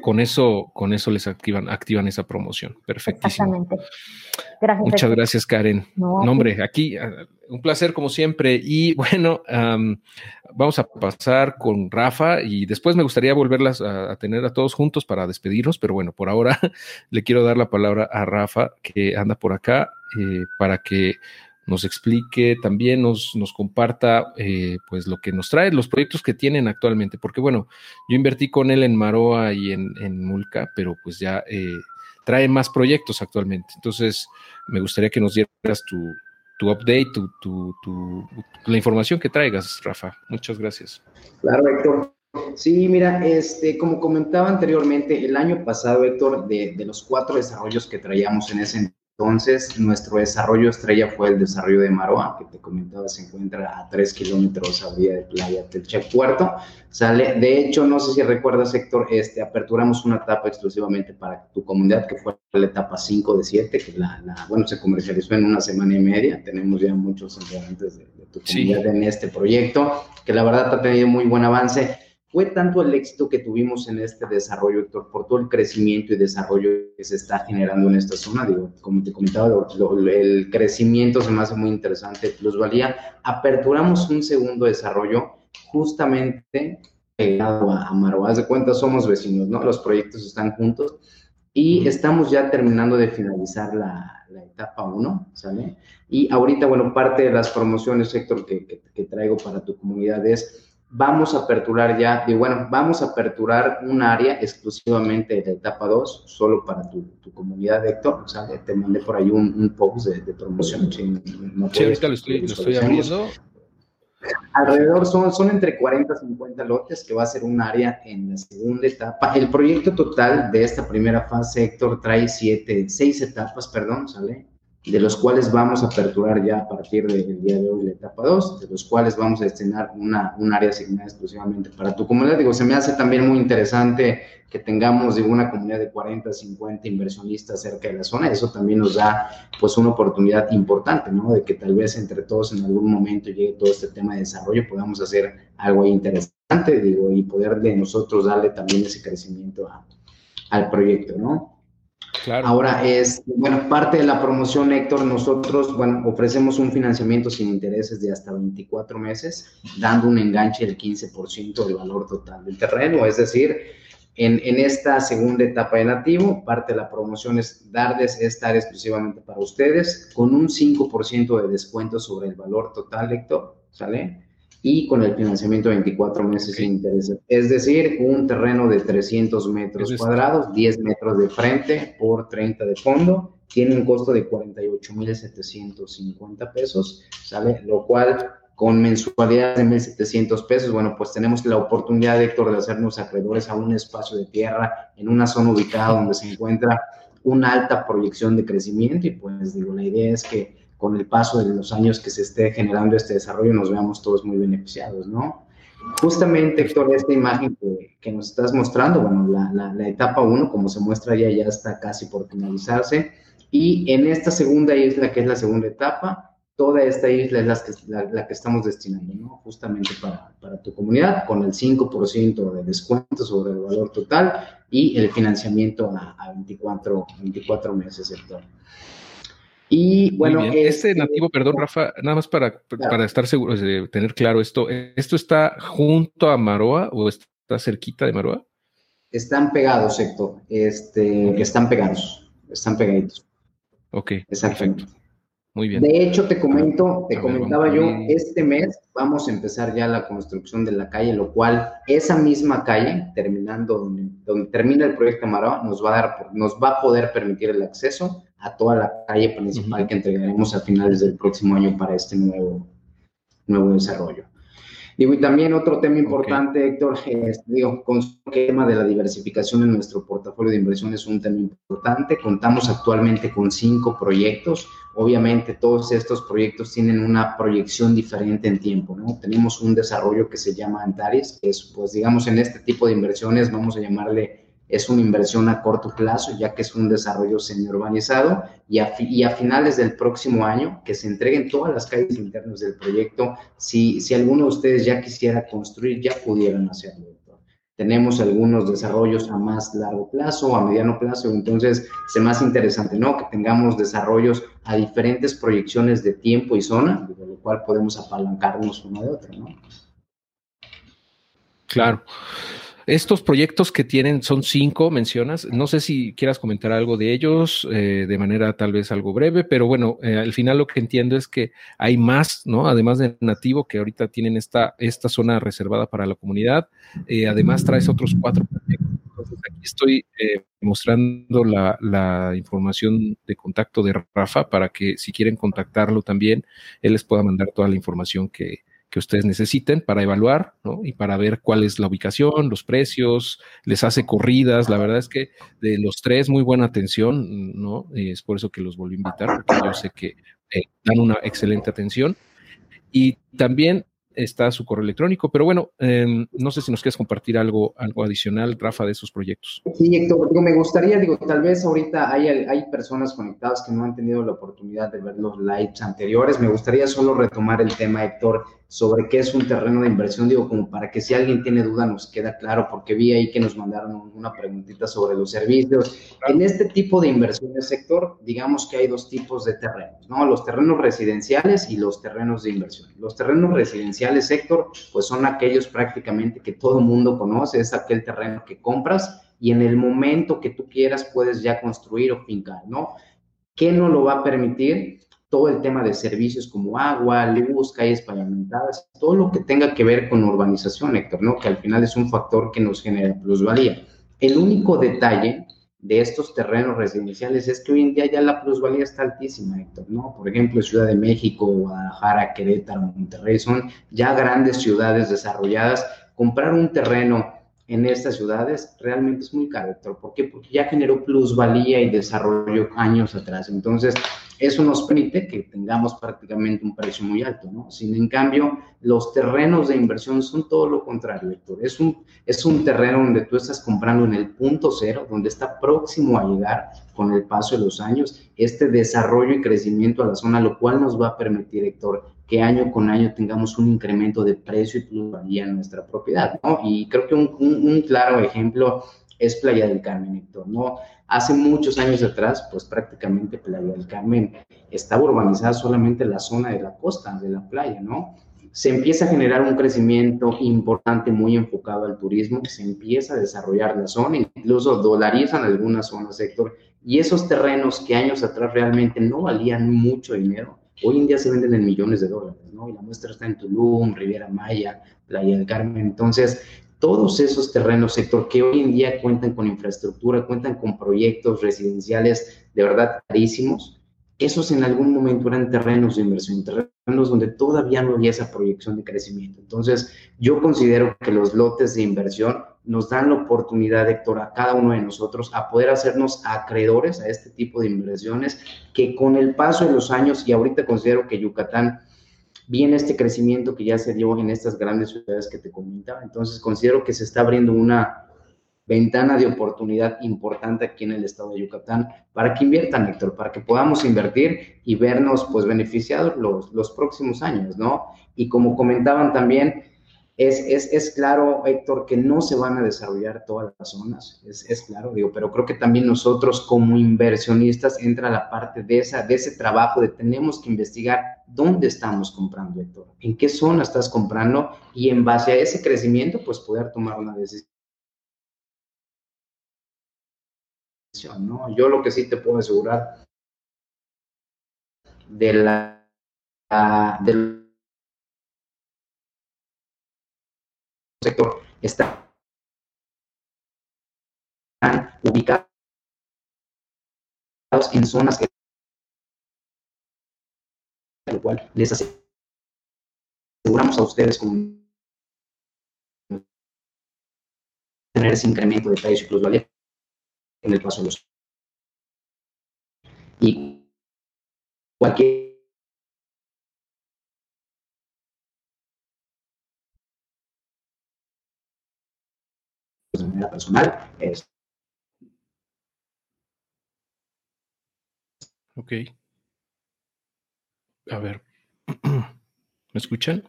con eso, con eso les activan, activan esa promoción. Perfectísimo. Gracias. Muchas gracias, Karen. No, Nombre, aquí ah, un placer como siempre. Y (laughs) bueno, vamos a pasar con Rafa y después me gustaría volverlas a, tener a todos juntos para despedirnos, pero bueno, por ahora (laughs) le quiero dar la palabra a Rafa que anda por acá eh, para que nos explique, también nos, nos comparta eh, pues lo que nos trae, los proyectos que tienen actualmente, porque bueno, yo invertí con él en Maroa y en, en Mulca, pero pues ya eh, trae más proyectos actualmente. Entonces, me gustaría que nos dieras tu, tu update, tu, tu, la información que traigas, Rafa. Muchas gracias. Claro, Héctor. Sí, mira, este, como comentaba anteriormente, el año pasado, Héctor, de, de los cuatro desarrollos que traíamos en ese entonces, nuestro desarrollo estrella fue el desarrollo de Maroa, que te comentaba, se encuentra a tres kilómetros a día de playa del Puerto. Sale, de hecho, no sé si recuerdas, Héctor, este, aperturamos una etapa exclusivamente para tu comunidad, que fue la etapa 5 de 7, que la, bueno, se comercializó en una semana y media. Tenemos ya muchos integrantes de, tu comunidad en este proyecto, que la verdad ha tenido muy buen avance fue tanto el éxito que tuvimos en este desarrollo, Héctor, por todo el crecimiento y desarrollo que se está generando en esta zona. Digo, como te comentaba, el crecimiento se me hace muy interesante, plusvalía. Aperturamos un segundo desarrollo justamente pegado a, a de cuenta, somos vecinos, ¿no? Los proyectos están juntos y estamos ya terminando de finalizar la, la etapa 1, ¿sale? Y ahorita, bueno, parte de las promociones, Héctor, que, que, que traigo para tu comunidad es vamos a aperturar ya, y bueno, vamos a aperturar un área exclusivamente de etapa 2, solo para tu, tu comunidad, Héctor. O sea, te mandé por ahí un, un post de, promoción. Sí, ahorita lo estoy, lo estoy abriendo. Alrededor son, son entre 40 y 50 lotes, que va a ser un área en la segunda etapa. El proyecto total de esta primera fase, Héctor, trae siete, seis etapas, perdón, ¿sale? De los cuales vamos a aperturar ya a partir del día de hoy la etapa 2, de los cuales vamos a destinar una, un área asignada exclusivamente para tu comunidad. Digo, se me hace también muy interesante que tengamos digo, una comunidad de 40, 50 inversionistas cerca de la zona. Eso también nos da pues una oportunidad importante, ¿no? De que tal vez entre todos en algún momento llegue todo este tema de desarrollo, podamos hacer algo interesante, digo, y poder de nosotros darle también ese crecimiento al proyecto, ¿no? Ahora es, bueno, parte de la promoción, Héctor, nosotros, bueno, ofrecemos un financiamiento sin intereses de hasta 24 meses, dando un enganche del 15% del valor total del terreno, es decir, en, en, esta segunda etapa de nativo, parte de la promoción es darles esta área exclusivamente para ustedes, con un 5% de descuento sobre el valor total, Héctor, ¿sale? Y con el financiamiento de 24 meses sin intereses. Es decir, un terreno de 300 metros cuadrados, 10 metros de frente por 30 de fondo, tiene un costo de 48.750 pesos, ¿sale? Lo cual con mensualidades de 1.700 pesos, bueno, pues tenemos la oportunidad, Héctor, de hacernos acreedores a un espacio de tierra en una zona ubicada donde se encuentra una alta proyección de crecimiento y pues digo, la idea es que con el paso de los años que se esté generando este desarrollo nos veamos todos muy beneficiados, ¿no? Justamente, Héctor, esta imagen que, nos estás mostrando, bueno, la, la, etapa 1, como se muestra ya, ya está casi por finalizarse. Y en esta segunda isla, que es la segunda etapa, toda esta isla es la que, la, que estamos destinando, ¿no? Justamente para, para, tu comunidad, con el 5% de descuento sobre el valor total y el financiamiento a, a 24, 24 meses, Héctor. Y bueno, este, nativo, perdón, Rafa, nada más para, para estar seguro de tener claro esto, ¿esto está junto a Maroa o está cerquita de Maroa? Están pegados, Héctor. Este, están pegados, están pegaditos. Ok. Exactamente. Muy bien. De hecho, te comento, te comentaba yo, este mes vamos a empezar ya la construcción de la calle, lo cual esa misma calle, terminando donde, donde termina el proyecto Maroa, nos va a dar, nos va a poder permitir el acceso a toda la calle principal que entregaremos a finales del próximo año para este nuevo, nuevo desarrollo. Digo, y también otro tema importante, Héctor, es, digo, con el tema de la diversificación en nuestro portafolio de inversión es un tema importante. Contamos actualmente con cinco proyectos. Obviamente, todos estos proyectos tienen una proyección diferente en tiempo, ¿no? Tenemos un desarrollo que se llama Antares, que es, pues, digamos, en este tipo de inversiones, vamos a llamarle es una inversión a corto plazo, ya que es un desarrollo semi-urbanizado y a, y a finales del próximo año que se entreguen todas las calles internas del proyecto. Si, si alguno de ustedes ya quisiera construir, ya pudieran hacerlo. Tenemos algunos desarrollos a más largo plazo, a mediano plazo, entonces es más interesante, ¿no? Que tengamos desarrollos a diferentes proyecciones de tiempo y zona, de lo cual podemos apalancarnos una de otra, ¿no? Claro. Estos proyectos que tienen son cinco, mencionas. No sé si quieras comentar algo de ellos eh, de manera tal vez algo breve, pero bueno, eh, al final lo que entiendo es que hay más, ¿no? Además de Nativo, que ahorita tienen esta, esta zona reservada para la comunidad. Eh, además, traes otros cuatro proyectos. Entonces, aquí estoy mostrando la, la, información de contacto de Rafa para que si quieren contactarlo también, él les pueda mandar toda la información que, que ustedes necesiten para evaluar ¿no? y para ver cuál es la ubicación, los precios, les hace corridas. La verdad es que de los tres, muy buena atención, ¿no? es por eso que los volví a invitar, porque yo sé que eh, dan una excelente atención. Y también está su correo electrónico, pero bueno, em, no sé si nos quieres compartir algo, algo adicional, Rafa, de esos proyectos. Sí, Héctor, me gustaría, digo, tal vez ahorita hay, hay personas conectadas que no han tenido la oportunidad de ver los lives anteriores, me gustaría solo retomar el tema, Héctor, sobre qué es un terreno de inversión, digo, como para que si alguien tiene duda nos queda claro, porque vi ahí que nos mandaron una preguntita sobre los servicios. En este tipo de inversiones, sector, digamos que hay dos tipos de terrenos, ¿no? Los terrenos residenciales y los terrenos de inversión. Los terrenos residenciales, sector, pues son aquellos prácticamente que todo el mundo conoce, es aquel terreno que compras y en el momento que tú quieras puedes ya construir o fincar, ¿no? ¿Qué no lo va a permitir? Todo el tema de servicios como agua, luz, calles pavimentadas, todo lo que tenga que ver con urbanización, Héctor, ¿no? Que al final es un factor que nos genera plusvalía. El único detalle de estos terrenos residenciales es que hoy en día ya la plusvalía está altísima, Héctor, ¿no? Por ejemplo, Ciudad de México, Guadalajara, Querétaro, Monterrey, son ya grandes ciudades desarrolladas. Comprar un terreno en estas ciudades realmente es muy caro, Héctor. ¿Por qué? Porque ya generó plusvalía y desarrollo años atrás. Entonces, eso nos permite que tengamos prácticamente un precio muy alto, ¿no? Sin en cambio, los terrenos de inversión son todo lo contrario, Héctor. Es un, es un terreno donde tú estás comprando en el punto cero, donde está próximo a llegar con el paso de los años este desarrollo y crecimiento a la zona, lo cual nos va a permitir, Héctor, que año con año tengamos un incremento de precio y plusvalía en nuestra propiedad, ¿no? Y creo que un, un, claro ejemplo es Playa del Carmen, Héctor, ¿no? Hace muchos años atrás, pues prácticamente Playa del Carmen estaba urbanizada solamente la zona de la costa, de la playa, ¿no? Se empieza a generar un crecimiento importante, muy enfocado al turismo, se empieza a desarrollar la zona, incluso dolarizan algunas zonas, sector, y esos terrenos que años atrás realmente no valían mucho dinero, hoy en día se venden en millones de dólares, ¿no? Y la muestra está en Tulum, Riviera Maya, Playa del Carmen. Entonces, todos esos terrenos, sector, que hoy en día cuentan con infraestructura, cuentan con proyectos residenciales de verdad carísimos, esos en algún momento eran terrenos de inversión, terrenos donde todavía no había esa proyección de crecimiento. Entonces, yo considero que los lotes de inversión nos dan la oportunidad, Héctor, a cada uno de nosotros a poder hacernos acreedores a este tipo de inversiones que con el paso de los años, y ahorita considero que Yucatán viene este crecimiento que ya se dio en estas grandes ciudades que te comentaba. Entonces, considero que se está abriendo una ventana de oportunidad importante aquí en el estado de Yucatán para que inviertan, Héctor, para que podamos invertir y vernos pues beneficiados los, los próximos años, ¿no? Y como comentaban también, es, claro, Héctor, que no se van a desarrollar todas las zonas, es, claro, digo, pero creo que también nosotros como inversionistas entra la parte de, esa, de ese trabajo de tenemos que investigar dónde estamos comprando, Héctor, en qué zona estás comprando y en base a ese crecimiento, pues poder tomar una decisión. ¿no? Yo lo que sí te puedo asegurar de la, de sector están ubicados en zonas que lo cual les aseguramos a ustedes con tener ese incremento de precio y plusvalía en el paso de los y cualquier de manera personal. Es... Ok. A ver. (clears throat) ¿Me escuchan?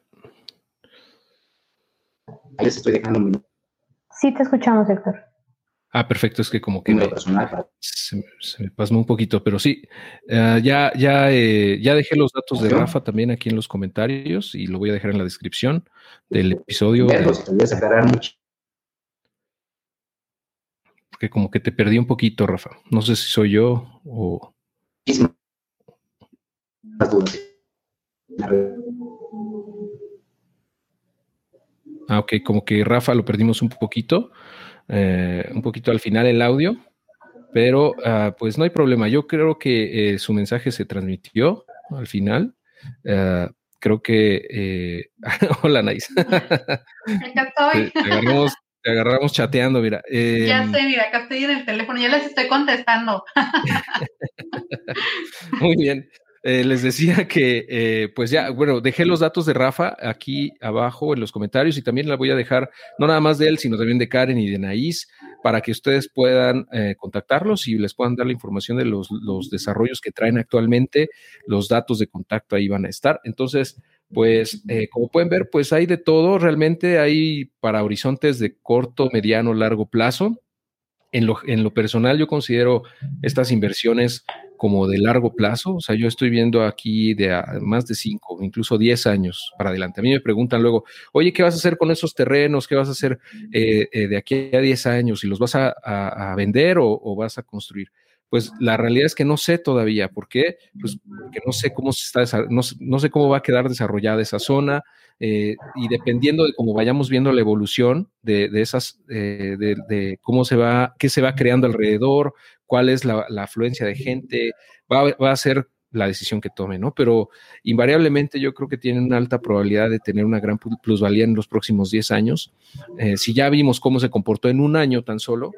Ahí les estoy dejando un Sí, te escuchamos, Héctor. Ah, perfecto, es que como que me, se, me pasó un poquito, pero sí, uh, ya, ya, eh, ya dejé los datos de Rafa también aquí en los comentarios y lo voy a dejar en la descripción del episodio. Verlos, te voy a separar mucho que como que te perdí un poquito, Rafa. No sé si soy yo o... Ah, ok, como que Rafa lo perdimos un poquito, eh, un poquito al final el audio, pero ah, pues no hay problema. Yo creo que eh, su mensaje se transmitió al final. Ah, creo que... Eh, (laughs) hola, Nice. Acá estoy. Te, agarramos, chateando, mira. ya em, sé, mira, acá estoy en el teléfono, ya les estoy contestando. (laughs) Muy bien. Eh, les decía que, eh, pues ya, bueno, dejé los datos de Rafa aquí abajo en los comentarios y también la voy a dejar, no nada más de él, sino también de Karen y de Naís, para que ustedes puedan eh, contactarlos y les puedan dar la información de los, los, desarrollos que traen actualmente. Los datos de contacto ahí van a estar. Entonces, pues, como pueden ver, pues hay de todo. Realmente hay para horizontes de corto, mediano, largo plazo. En lo, en lo personal, yo considero estas inversiones como de largo plazo. O sea, yo estoy viendo aquí de más de cinco, incluso diez años para adelante. A mí me preguntan luego, oye, ¿qué vas a hacer con esos terrenos? ¿Qué vas a hacer eh, eh, de aquí a diez años? ¿Y los vas a, vender o, vas a construir? Pues la realidad es que no sé todavía. ¿Por qué? Pues porque no sé cómo se está, no, no sé cómo va a quedar desarrollada esa zona. Eh, y dependiendo de cómo vayamos viendo la evolución de, esas, de, de, cómo se va, qué se va creando alrededor, cuál es la, afluencia de gente, va, a ser la decisión que tome, ¿no? Pero invariablemente yo creo que tienen una alta probabilidad de tener una gran plusvalía en los próximos 10 años. Eh, si ya vimos cómo se comportó en un año tan solo,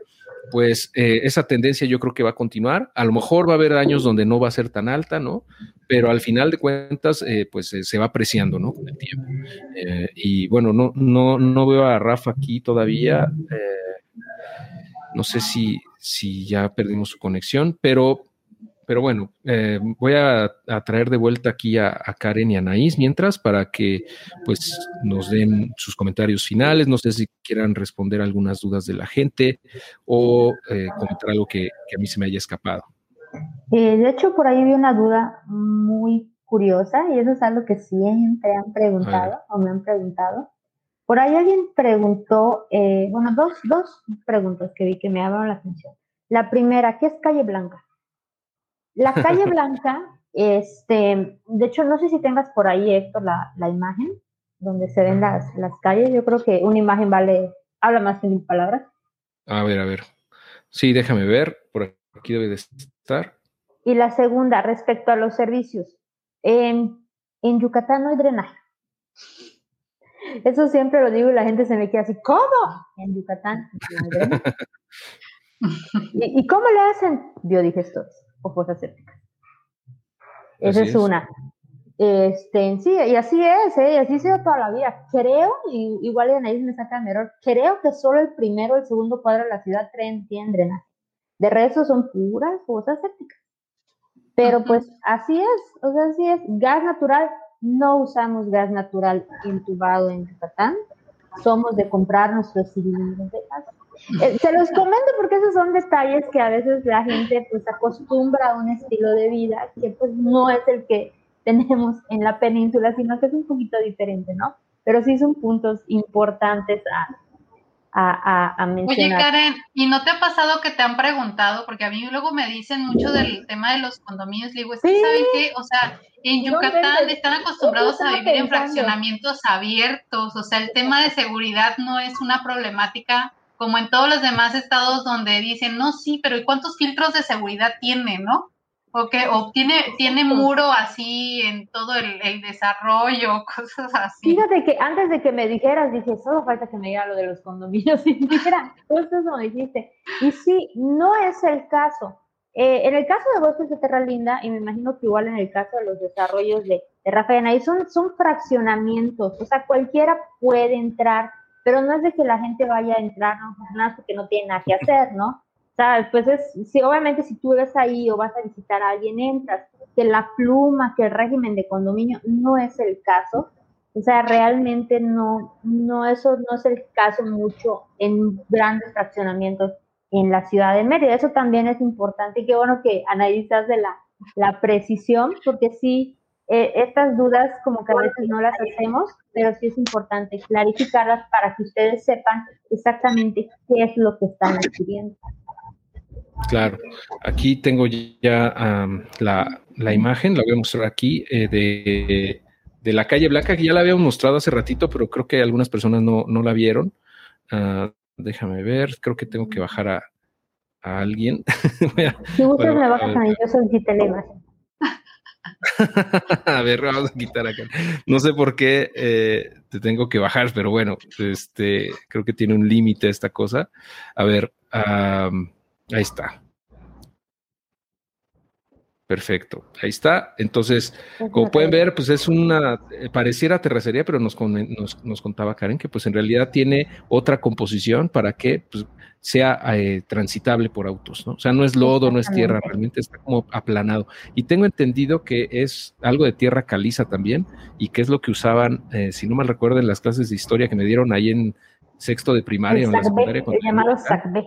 pues eh, esa tendencia yo creo que va a continuar. A lo mejor va a haber años donde no va a ser tan alta, ¿no? Pero al final de cuentas, eh, pues se va apreciando, ¿no? Con el tiempo. y bueno, no, no, no veo a Rafa aquí todavía. no sé si, si ya perdimos su conexión, pero, pero bueno, eh, voy a, traer de vuelta aquí a, Karen y a Anaís mientras para que pues nos den sus comentarios finales, no sé si quieran responder algunas dudas de la gente o eh, comentar algo que, a mí se me haya escapado. Eh, de hecho, por ahí vi una duda muy curiosa y eso es algo que siempre han preguntado o me han preguntado. Por ahí alguien preguntó, eh, bueno, dos, dos preguntas que vi que me llamaron la atención. La primera, ¿qué es Calle Blanca? La Calle (laughs) Blanca, este, de hecho, no sé si tengas por ahí, Héctor, la, la imagen donde se ven las, las calles. Yo creo que una imagen vale, habla más que mil palabras. A ver, a ver. Sí, déjame ver, por aquí debe de estar. Y la segunda, respecto a los servicios. En, en Yucatán no hay drenaje. (laughs) Eso siempre lo digo y la gente se me queda así, ¿cómo? En Yucatán. (laughs) ¿Y, cómo le hacen biodigestores o fosas sépticas? Esa es, una. Este, sí, y así es, ¿eh? y así ha sido toda la vida. Creo, y, igual en ahí me sacan error, creo que solo el primero, el segundo cuadro de la ciudad tienen, drenaje. De resto son puras fosas sépticas. Pero pues así es, o sea, así es. Gas natural, no usamos gas natural intubado en Yucatán, somos de comprar nuestros cilindros de gas. Eh, se los comento porque esos son detalles que a veces la gente pues acostumbra a un estilo de vida que pues no es el que tenemos en la península, sino que es un poquito diferente, ¿no? Pero sí son puntos importantes a, a, mencionar. Oye, Karen, ¿y no te ha pasado que te han preguntado? Porque a mí luego me dicen mucho del tema de los condominios. digo, es que, ¿saben qué? O sea, en Yucatán están acostumbrados a vivir en fraccionamientos abiertos. O sea, el tema de seguridad no es una problemática como en todos los demás estados donde dicen, no, sí, pero ¿y cuántos filtros de seguridad tiene, no? o que o tiene, tiene muro así en todo el, desarrollo, (laughs) cosas así. Fíjate que antes de que me dijeras, dije, solo falta que me diga lo de los condominios (laughs) y dijera, justo eso me dijiste. Y sí, no es el caso. Eh, en el caso de Bosques de Terra Linda, y me imagino que igual en el caso de los desarrollos de, de Rafael, ahí son, son fraccionamientos, o sea, cualquiera puede entrar, pero no es de que la gente vaya a entrar, no, nada porque no tiene nada que hacer, ¿no? O sea, pues es, si, obviamente si tú eres ahí o vas a visitar a alguien, entras, que la pluma, que el régimen de condominio, no es el caso. O sea, realmente no, no, eso no es el caso mucho en grandes fraccionamientos en la ciudad de Mérida. Eso también es importante y qué bueno que analizas de la, la precisión, porque sí, eh, estas dudas como que a veces no las hacemos, pero sí es importante clarificarlas para que ustedes sepan exactamente qué es lo que están adquiriendo. Claro, aquí tengo ya la, imagen, la voy a mostrar aquí, eh, de, la calle Blanca, que ya la habíamos mostrado hace ratito, pero creo que algunas personas no, la vieron. Ah, déjame ver, creo que tengo que bajar a, alguien. si gustas me bajas a mí, yo solicité la imagen. (laughs) a ver, vamos a quitar acá. No sé por qué eh, te tengo que bajar, pero bueno, este, creo que tiene un límite esta cosa. A ver, ahí está. Perfecto, ahí está. Entonces, como pueden ver, pues es una, eh, pareciera terracería, pero nos, nos, contaba Karen que pues en realidad tiene otra composición para que pues, sea eh, transitable por autos, ¿no? O sea, no es lodo, no es tierra, realmente está como aplanado. Y tengo entendido que es algo de tierra caliza también y que es lo que usaban, eh, si no mal recuerdo, en las clases de historia que me dieron ahí en sexto de primaria. El, en el llamado SACB.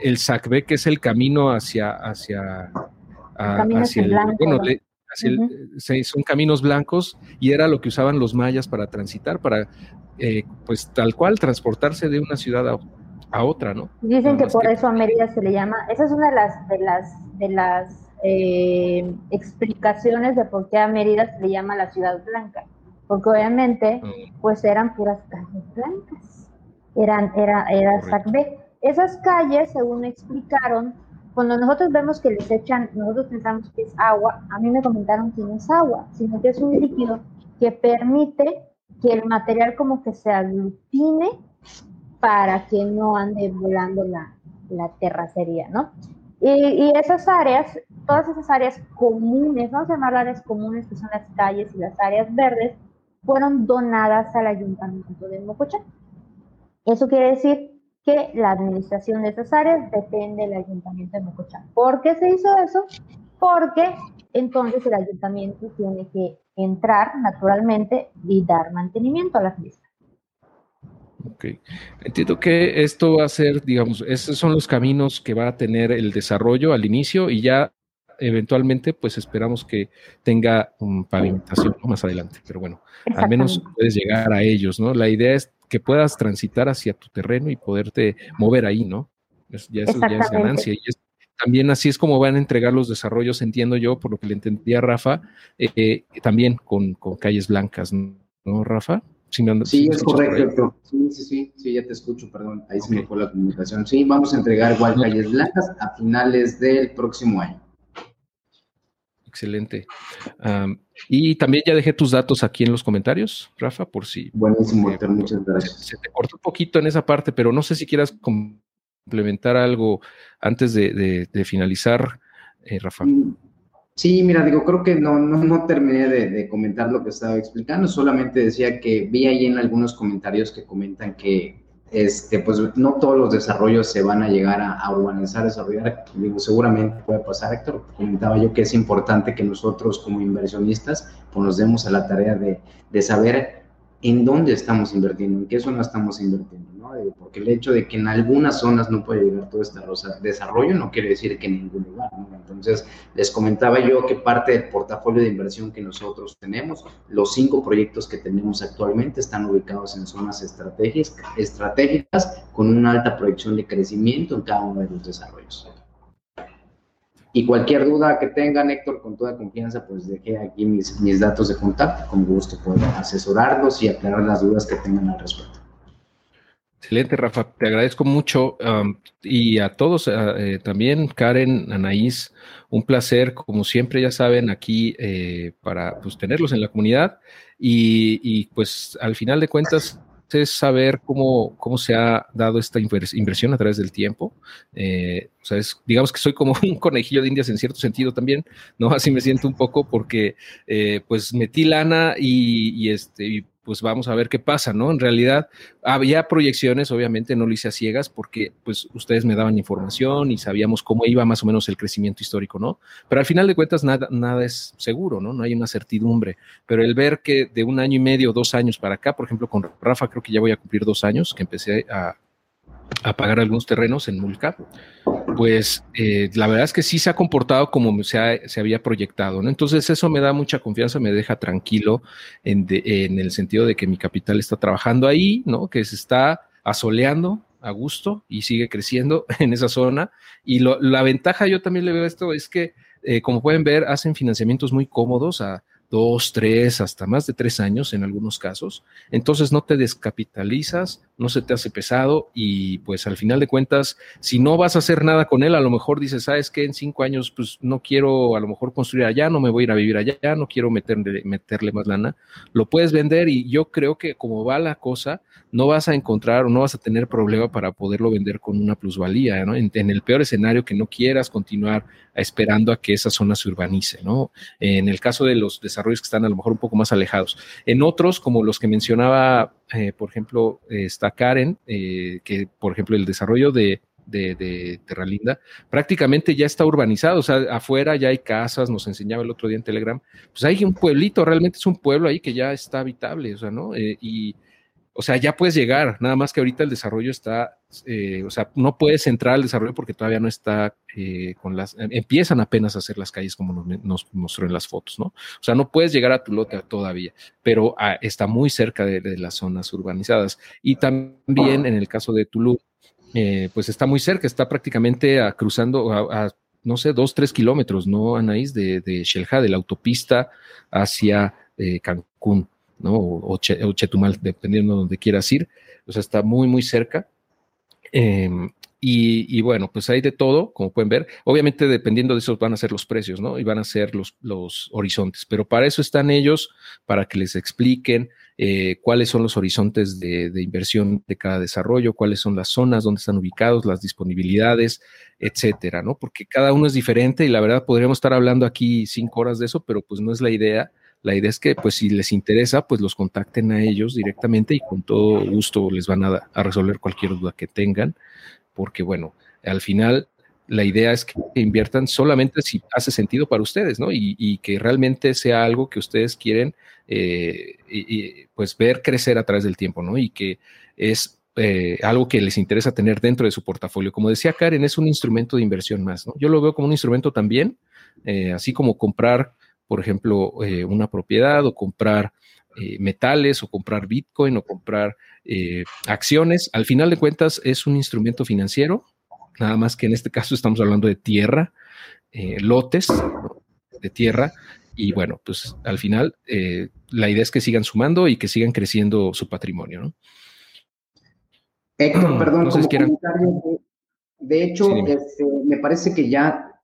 El SACB, que es el camino hacia, hacia hacia el, bueno, son caminos blancos y era lo que usaban los mayas para transitar, para eh, pues tal cual transportarse de una ciudad a, otra, ¿no? Dicen que por eso a Mérida se le llama, esa es una de las de las de las eh, explicaciones de por qué a Mérida se le llama la ciudad blanca, porque obviamente mm. pues eran puras calles blancas, eran era era. Esas calles, según explicaron, cuando nosotros vemos que les echan, nosotros pensamos que es agua, a mí me comentaron que no es agua, sino que es un líquido que permite que el material como que se aglutine para que no ande volando la, la terracería, ¿no? Y, y, esas áreas, todas esas áreas comunes, vamos a llamar áreas comunes, que son las calles y las áreas verdes, fueron donadas al ayuntamiento de Mocochá. Eso quiere decir que la administración de esas áreas depende del ayuntamiento de Mocochán. ¿Por qué se hizo eso? Porque entonces el ayuntamiento tiene que entrar naturalmente y dar mantenimiento a las mismas. Ok. Entiendo que esto va a ser, digamos, esos son los caminos que va a tener el desarrollo al inicio y ya eventualmente, pues esperamos que tenga un pavimentación más adelante. Pero bueno, al menos puedes llegar a ellos, ¿no? La idea es que puedas transitar hacia tu terreno y poderte mover ahí, ¿no? ya eso ya es ganancia. Y también así es como van a entregar los desarrollos, entiendo yo, por lo que le entendía a Rafa, eh, también con, calles blancas, ¿no, Rafa? sí, es correcto. Sí, sí, sí, sí, ya te escucho, perdón, ahí se me fue la comunicación. Sí, vamos a entregar igual calles blancas a finales del próximo año. Excelente. y también ya dejé tus datos aquí en los comentarios, Rafa, por si. Buenísimo, Héctor, muchas gracias. Se te cortó un poquito en esa parte, pero no sé si quieras complementar algo antes de, finalizar, eh, Rafa. Mm, sí, mira, digo, creo que no, no, no terminé de, de, comentar lo que estaba explicando, solamente decía que vi ahí en algunos comentarios que comentan que este, pues no todos los desarrollos se van a llegar a, urbanizar, desarrollar. Digo, seguramente puede pasar, Héctor. Comentaba yo que es importante que nosotros como inversionistas pues nos demos a la tarea de, de saber en dónde estamos invirtiendo, en qué zona estamos invirtiendo, ¿no? Porque el hecho de que en algunas zonas no puede llegar todo este desarrollo no quiere decir que en ningún lugar, ¿no? Entonces, les comentaba yo que parte del portafolio de inversión que nosotros tenemos, los cinco proyectos que tenemos actualmente están ubicados en zonas estratégicas, estratégicas con una alta proyección de crecimiento en cada uno de los desarrollos. Y cualquier duda que tengan, Héctor, con toda confianza, pues dejé aquí mis, mis datos de contacto. Con gusto puedo asesorarlos y aclarar las dudas que tengan al respecto. Excelente, Rafa. Te agradezco mucho. Um, y a todos eh, también, Karen, Anaís, un placer, como siempre, ya saben, aquí eh, para pues, tenerlos en la comunidad. Y, y pues al final de cuentas, es saber cómo, cómo se ha dado esta inversión a través del tiempo. Eh, o sea, digamos que soy como (laughs) un conejillo de indias en cierto sentido también, ¿no? Así me siento un poco porque eh, pues metí lana y, y este, pues vamos a ver qué pasa, ¿no? En realidad había proyecciones, obviamente no lo hice a ciegas porque pues ustedes me daban información y sabíamos cómo iba más o menos el crecimiento histórico, ¿no? Pero al final de cuentas nada, nada es seguro, ¿no? No hay una certidumbre, pero el ver que de un año y medio, dos años para acá, por ejemplo, con Rafa creo que ya voy a cumplir dos años que empecé a, a pagar algunos terrenos en Mulca, pues eh, la verdad es que sí se ha comportado como se, se, había proyectado, ¿no? Entonces eso me da mucha confianza, me deja tranquilo en, en, el sentido de que mi capital está trabajando ahí, ¿no? Que se está asoleando a gusto y sigue creciendo (laughs) en esa zona. Y la ventaja yo también le veo esto es que, eh, como pueden ver, hacen financiamientos muy cómodos a dos, tres, hasta más de tres años en algunos casos. Entonces no te descapitalizas, no se te hace pesado y pues al final de cuentas, si no vas a hacer nada con él, a lo mejor dices, sabes que en cinco años pues no quiero a lo mejor construir allá, no me voy a ir a vivir allá, no quiero meterle, meterle más lana, lo puedes vender y yo creo que como va la cosa, no vas a encontrar o no vas a tener problema para poderlo vender con una plusvalía, ¿no? En, en el peor escenario que no quieras continuar esperando a que esa zona se urbanice, ¿no? En el caso de los desarrollos que están a lo mejor un poco más alejados. En otros, como los que mencionaba, eh, por ejemplo, está Karen, eh, que por ejemplo el desarrollo de, de, Terralinda, prácticamente ya está urbanizado, o sea, afuera ya hay casas, nos enseñaba el otro día en Telegram, pues hay un pueblito, realmente es un pueblo ahí que ya está habitable, o sea, ¿no? Eh, y o sea, ya puedes llegar, nada más que ahorita el desarrollo está, eh, o sea, no puedes entrar al desarrollo porque todavía no está eh, con las, em, empiezan apenas a hacer las calles como nos, mostró en las fotos, ¿no? O sea, no puedes llegar a tu lote todavía, pero ah, está muy cerca de, las zonas urbanizadas. Y también en el caso de Tulum, eh, pues está muy cerca, está prácticamente cruzando a, no sé, dos, tres kilómetros, ¿no, Anaís? De, de Shelja, de la autopista hacia Cancún. ¿No? O, Chetumal, dependiendo de donde quieras ir. O sea, está muy, muy cerca. Em, y, bueno, pues hay de todo, como pueden ver. Obviamente, dependiendo de eso, van a ser los precios, ¿no? Y van a ser los, los horizontes. Pero para eso están ellos, para que les expliquen eh, cuáles son los horizontes de, de, inversión de cada desarrollo, cuáles son las zonas donde están ubicados, las disponibilidades, etcétera, ¿no? Porque cada uno es diferente y la verdad podríamos estar hablando aquí cinco horas de eso, pero pues no es la idea. La idea es que, pues, si les interesa, pues los contacten a ellos directamente y con todo gusto les van a, resolver cualquier duda que tengan, porque, bueno, al final la idea es que inviertan solamente si hace sentido para ustedes, ¿no? Y, que realmente sea algo que ustedes quieren, eh, y, pues, ver crecer a través del tiempo, ¿no? Y que es eh, algo que les interesa tener dentro de su portafolio. Como decía Karen, es un instrumento de inversión más, ¿no? Yo lo veo como un instrumento también, eh, así como comprar por ejemplo, eh, una propiedad o comprar eh, metales o comprar Bitcoin o comprar eh, acciones. Al final de cuentas es un instrumento financiero, nada más que en este caso estamos hablando de tierra, lotes de tierra. Y bueno, pues al final la idea es que sigan sumando y que sigan creciendo su patrimonio, ¿no? Héctor, perdón, de, hecho, este, me parece que ya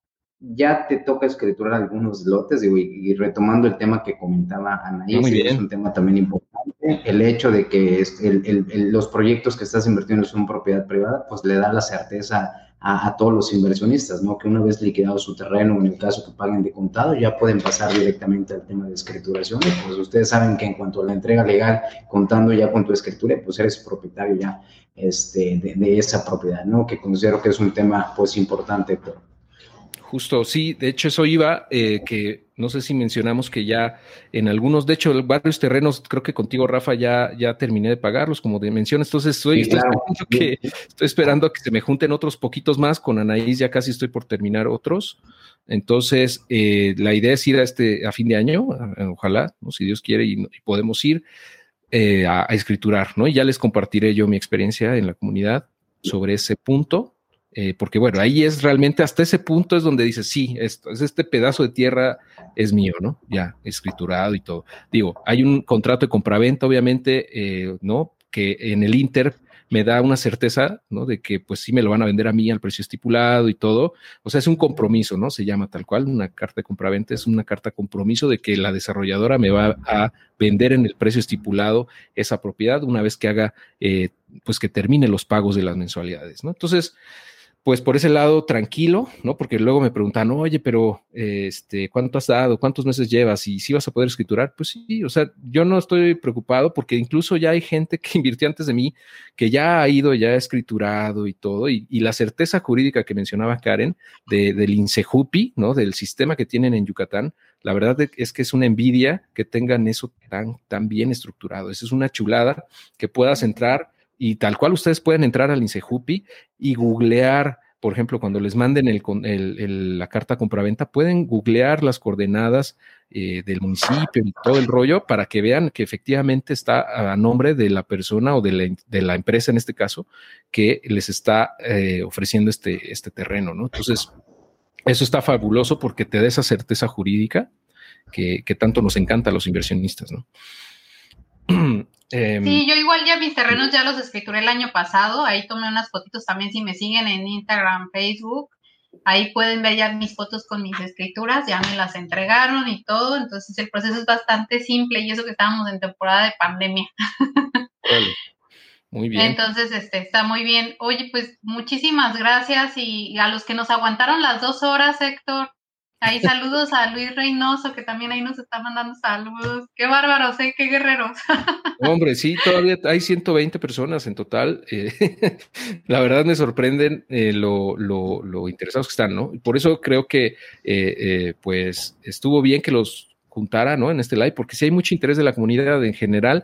ya te toca escriturar algunos lotes y, retomando el tema que comentaba Anaís, es un tema también importante, el hecho de que los proyectos que estás invirtiendo son propiedad privada, pues le da la certeza a, todos los inversionistas, ¿no? Que una vez liquidado su terreno, en el caso que paguen de contado, ya pueden pasar directamente al tema de escrituración. pues ustedes saben que en cuanto a la entrega legal, contando ya con tu escritura, pues eres propietario ya este, de, de esa propiedad, ¿no? Que considero que es un tema, pues, importante. Justo, sí, de hecho eso iba, eh, que no sé si mencionamos que ya en algunos, de hecho, varios terrenos, creo que contigo, Rafa, ya, ya terminé de pagarlos, como de mencionas, entonces estoy, esperando que, estoy esperando a que se me junten otros poquitos más, con Anaís ya casi estoy por terminar otros, entonces eh, la idea es ir a este, a fin de año, ojalá, ¿no? si Dios quiere, y, podemos ir eh, a, a escriturar, ¿no? Y ya les compartiré yo mi experiencia en la comunidad sobre ese punto eh, porque bueno, ahí es realmente hasta ese punto es donde dices, sí, esto, es este pedazo de tierra es mío, ¿no? Ya escriturado y todo. Digo, hay un contrato de compraventa, obviamente, eh, ¿no? Que en el Inter me da una certeza, ¿no? De que pues sí me lo van a vender a mí al precio estipulado y todo. O sea, es un compromiso, ¿no? Se llama tal cual, una carta de compraventa es una carta compromiso de que la desarrolladora me va a vender en el precio estipulado esa propiedad una vez que haga, eh, pues que termine los pagos de las mensualidades, ¿no? Entonces, pues por ese lado tranquilo, ¿no? Porque luego me preguntan, oye, pero este, ¿cuánto has dado? ¿Cuántos meses llevas? Y si vas a poder escriturar, pues sí, o sea, yo no estoy preocupado porque incluso ya hay gente que (laughs) invirtió antes de mí, que ya ha ido, ya ha escriturado y todo, y, la certeza jurídica que mencionaba Karen de, del INSEJUPI, ¿no? Del sistema que tienen en Yucatán, la verdad es que es una envidia que tengan eso tan, tan bien estructurado. Esa es una chulada que puedas entrar y tal cual ustedes pueden entrar al INSEJUPI y googlear, por ejemplo, cuando les manden el, la carta compraventa, pueden googlear las coordenadas eh, del municipio y todo el rollo para que vean que efectivamente está a nombre de la persona o de la, de la empresa en este caso que les está eh, ofreciendo este, este terreno, ¿no? Entonces, eso está fabuloso porque te da esa certeza jurídica que, tanto nos encanta a los inversionistas, ¿no? (clears throat) Em, sí, yo igual ya mis terrenos ya los escrituré el año pasado, ahí tomé unas fotitos también si me siguen en Instagram, Facebook, ahí pueden ver ya mis fotos con mis escrituras, ya me las entregaron y todo, entonces el proceso es bastante simple y eso que estábamos en temporada de pandemia. Muy bien. Entonces, este, está muy bien. Oye, pues muchísimas gracias y a los que nos aguantaron las dos horas, Héctor, Ahí saludos a Luis Reynoso, que también ahí nos está mandando saludos. Qué bárbaros, ¿eh? Qué guerreros. (laughs) Hombre, sí, todavía hay 120 personas en total. Eh, (laughs) la verdad me sorprenden eh, lo, lo, interesados que están, ¿no? Por eso creo que, eh, pues, estuvo bien que los juntara, ¿no? En este live, porque sí hay mucho interés de la comunidad en general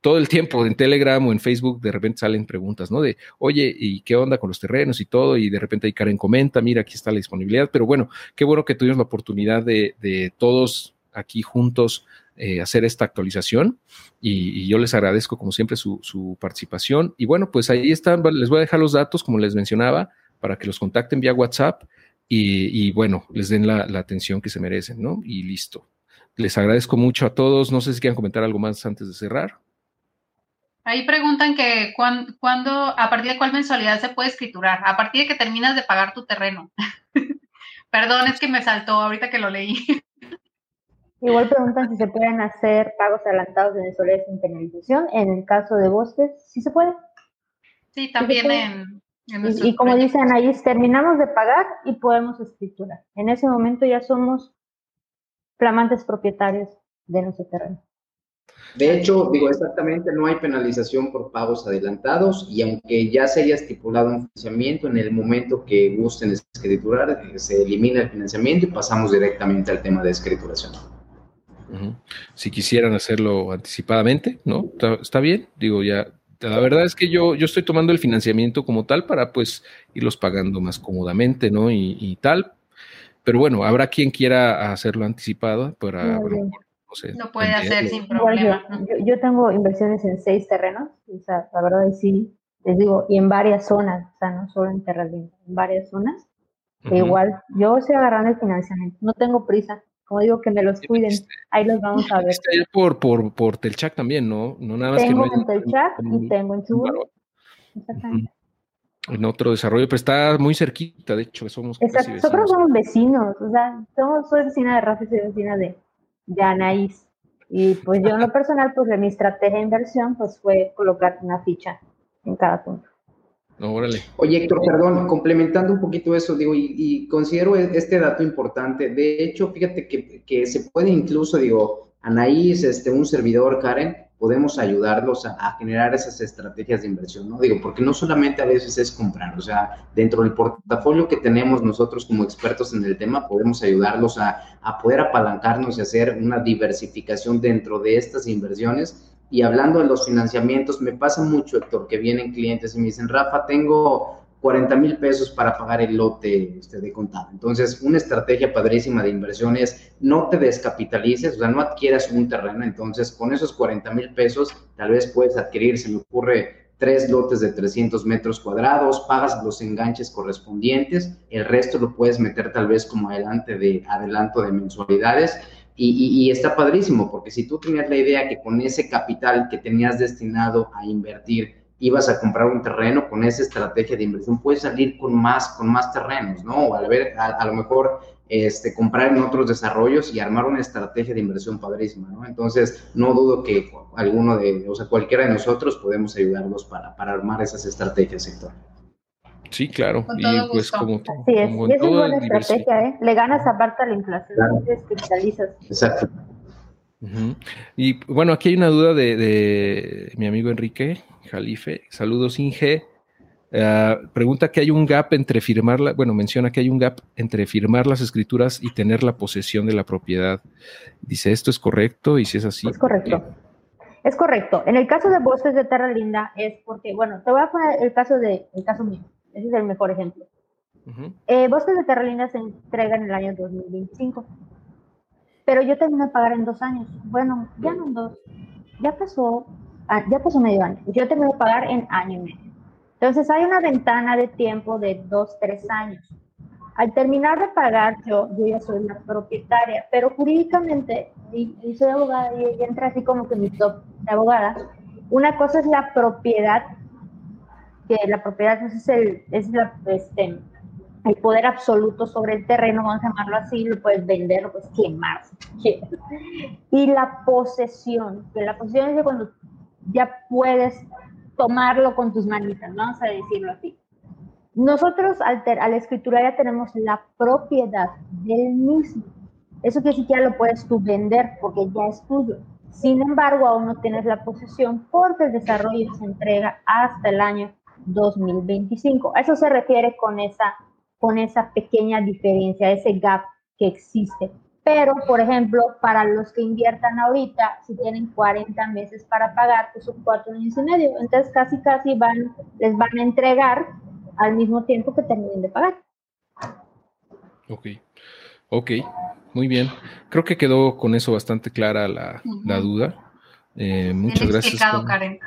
todo el tiempo en Telegram o en Facebook de repente salen preguntas, ¿no? De, oye, ¿y qué onda con los terrenos y todo? Y de repente ahí Karen comenta, mira, aquí está la disponibilidad. Pero bueno, qué bueno que tuvimos la oportunidad de, todos aquí juntos eh, hacer esta actualización y, yo les agradezco como siempre su, participación. Y bueno, pues ahí están, les voy a dejar los datos, como les mencionaba, para que los contacten vía WhatsApp y, bueno, les den la atención que se merecen, ¿no? Y listo. Les agradezco mucho a todos. No sé si quieren comentar algo más antes de cerrar. Ahí preguntan que cuándo, a partir de cuál mensualidad se puede escriturar, a partir de que terminas de pagar tu terreno. (laughs) Perdón, es que me saltó ahorita que lo leí. Igual preguntan si se pueden hacer pagos adelantados de mensualidades sin penalización. En el caso de bosques, sí se puede. Sí, también en, Y, y como dicen ahí, terminamos de pagar y podemos escriturar. En ese momento ya somos flamantes propietarios de nuestro terreno. De hecho, digo exactamente, no hay penalización por pagos adelantados y aunque ya se haya estipulado un financiamiento, en el momento que gusten escriturar, eh, se elimina el financiamiento y pasamos directamente al tema de escrituración. Si quisieran hacerlo anticipadamente, ¿no? Está, bien, digo, ya la verdad es que yo, yo estoy tomando el financiamiento como tal para pues irlos pagando más cómodamente, ¿no? Y, tal. Pero bueno, habrá quien quiera hacerlo anticipado para, no puede hacer sin problema. Yo, tengo inversiones en seis terrenos, o sea, la verdad es sí, les digo, y en varias zonas, o sea, no solo en Terralín, en varias zonas. igual, yo estoy agarrando el financiamiento, no tengo prisa. Como digo, que me los cuiden. Ahí los vamos a ver. Está por, por, por Telchac también, ¿no? No nada más tengo que en Telchac y tengo en Chubut. Exactamente. En otro desarrollo, pero está muy cerquita, de hecho, somos. Exacto. Nosotros somos vecinos, o sea, somos, soy vecina de Rafa y soy vecina de, de Anaís. Y pues yo en lo personal, pues de mi estrategia de inversión, pues fue colocar una ficha en cada punto. No, órale. Oye, Héctor, perdón, complementando un poquito eso, digo, y, considero este dato importante. De hecho, fíjate que, que, se puede incluso, digo, Anaís, este, un servidor, Karen, podemos ayudarlos a, generar esas estrategias de inversión, ¿no? Digo, porque no solamente a veces es comprar, o sea, dentro del portafolio que tenemos nosotros como expertos en el tema, podemos ayudarlos a, a poder apalancarnos y hacer una diversificación dentro de estas inversiones. Y hablando de los financiamientos, me pasa mucho, Héctor, que vienen clientes y me dicen, Rafa, tengo 40 mil pesos para pagar el lote este, de contado. Entonces, una estrategia padrísima de inversión es no te descapitalices, o sea, no adquieras un terreno. Entonces, con esos 40 mil pesos, tal vez puedes adquirir, se me ocurre, tres lotes de 300 metros cuadrados, pagas los enganches correspondientes, el resto lo puedes meter tal vez como adelante de adelanto de mensualidades. Y, y, está padrísimo, porque si tú tenías la idea que con ese capital que tenías destinado a invertir, ibas a comprar un terreno con esa estrategia de inversión, puedes salir con más, con más terrenos, ¿no? O a, ver, a, lo mejor este, comprar en otros desarrollos y armar una estrategia de inversión padrísima, ¿no? Entonces, no dudo que alguno de, o sea, cualquiera de nosotros podemos ayudarlos para, para armar esas estrategias, sector. Sí, claro. y pues como, sí, es, y es una buena estrategia, ¿eh? Le ganas aparte a la inflación, claro. cristalizas. Exacto. Y bueno, aquí hay una duda de, de mi amigo Enrique, Jalife. Saludos, Inge. Ah, pregunta que hay un gap entre firmar, la, bueno, menciona que hay un gap entre firmar las escrituras y tener la posesión de la propiedad. Dice, ¿esto es correcto? Y si es así. Es correcto. Es correcto. En el caso de Bosques de Terra Linda es porque, bueno, te voy a poner el caso de, el caso mío. Ese es el mejor ejemplo. Eh, Bosques de Terra Linda se entrega en el año 2025. Pero yo termino de pagar en dos años. Bueno, ya no en dos. Ya pasó ya pasó medio año, yo tengo que pagar en año y medio. Entonces hay una ventana de tiempo de dos, tres años. al terminar de pagar, yo, yo ya soy la propietaria, pero jurídicamente, y, soy abogada y, entra así como que mi top de abogada, una cosa es la propiedad, que la propiedad es, el, es la, este, el poder absoluto sobre el terreno, vamos a llamarlo así, lo puedes vender, lo puedes quemar. Y la posesión, que la posesión es de cuando ya puedes tomarlo con tus manitas, vamos a decirlo así. Nosotros al, al escritura ya tenemos la propiedad del mismo. Eso que siquiera lo puedes tú vender porque ya es tuyo. Sin embargo, aún no tienes la posesión porque el desarrollo se entrega hasta el año 2025. A eso se refiere con esa, con esa pequeña diferencia, ese gap que existe. Pero, por ejemplo, para los que inviertan ahorita, si tienen 40 meses para pagar, pues son cuatro años y medio. Entonces, casi, casi van, les van a entregar al mismo tiempo que terminen de pagar. Ok, ok, muy bien. Creo que quedó con eso bastante clara la, duda. Eh, muchas gracias. Karen.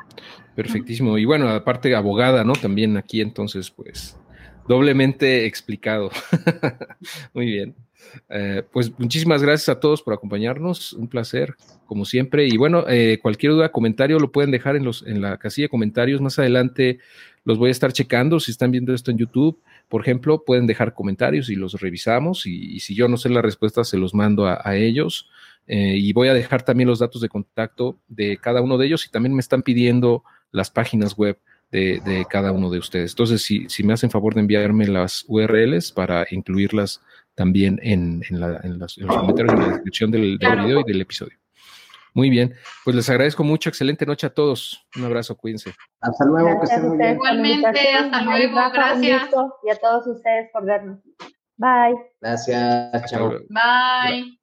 Perfectísimo. Y bueno, aparte abogada, ¿no? También aquí entonces, pues, doblemente explicado. (laughs) muy bien. Eh, pues muchísimas gracias a todos por acompañarnos, un placer, como siempre. Y bueno, eh, cualquier duda, comentario lo pueden dejar en, los, en la casilla de comentarios. Más adelante los voy a estar checando. Si están viendo esto en YouTube, por ejemplo, pueden dejar comentarios y los revisamos. Y, si yo no sé la respuesta, se los mando a, ellos. Eh, y voy a dejar también los datos de contacto de cada uno de ellos. Y también me están pidiendo las páginas web de, cada uno de ustedes. Entonces, si, si, me hacen favor de enviarme las URLs para incluirlas también en, los comentarios, en la descripción del, video y del episodio. Muy bien, pues les agradezco mucho, excelente noche a todos. Un abrazo, cuídense. Hasta luego, que estén muy bien. Igualmente, hasta luego, gracias. Y a todos ustedes por vernos. Bye. Gracias, chao. Bye.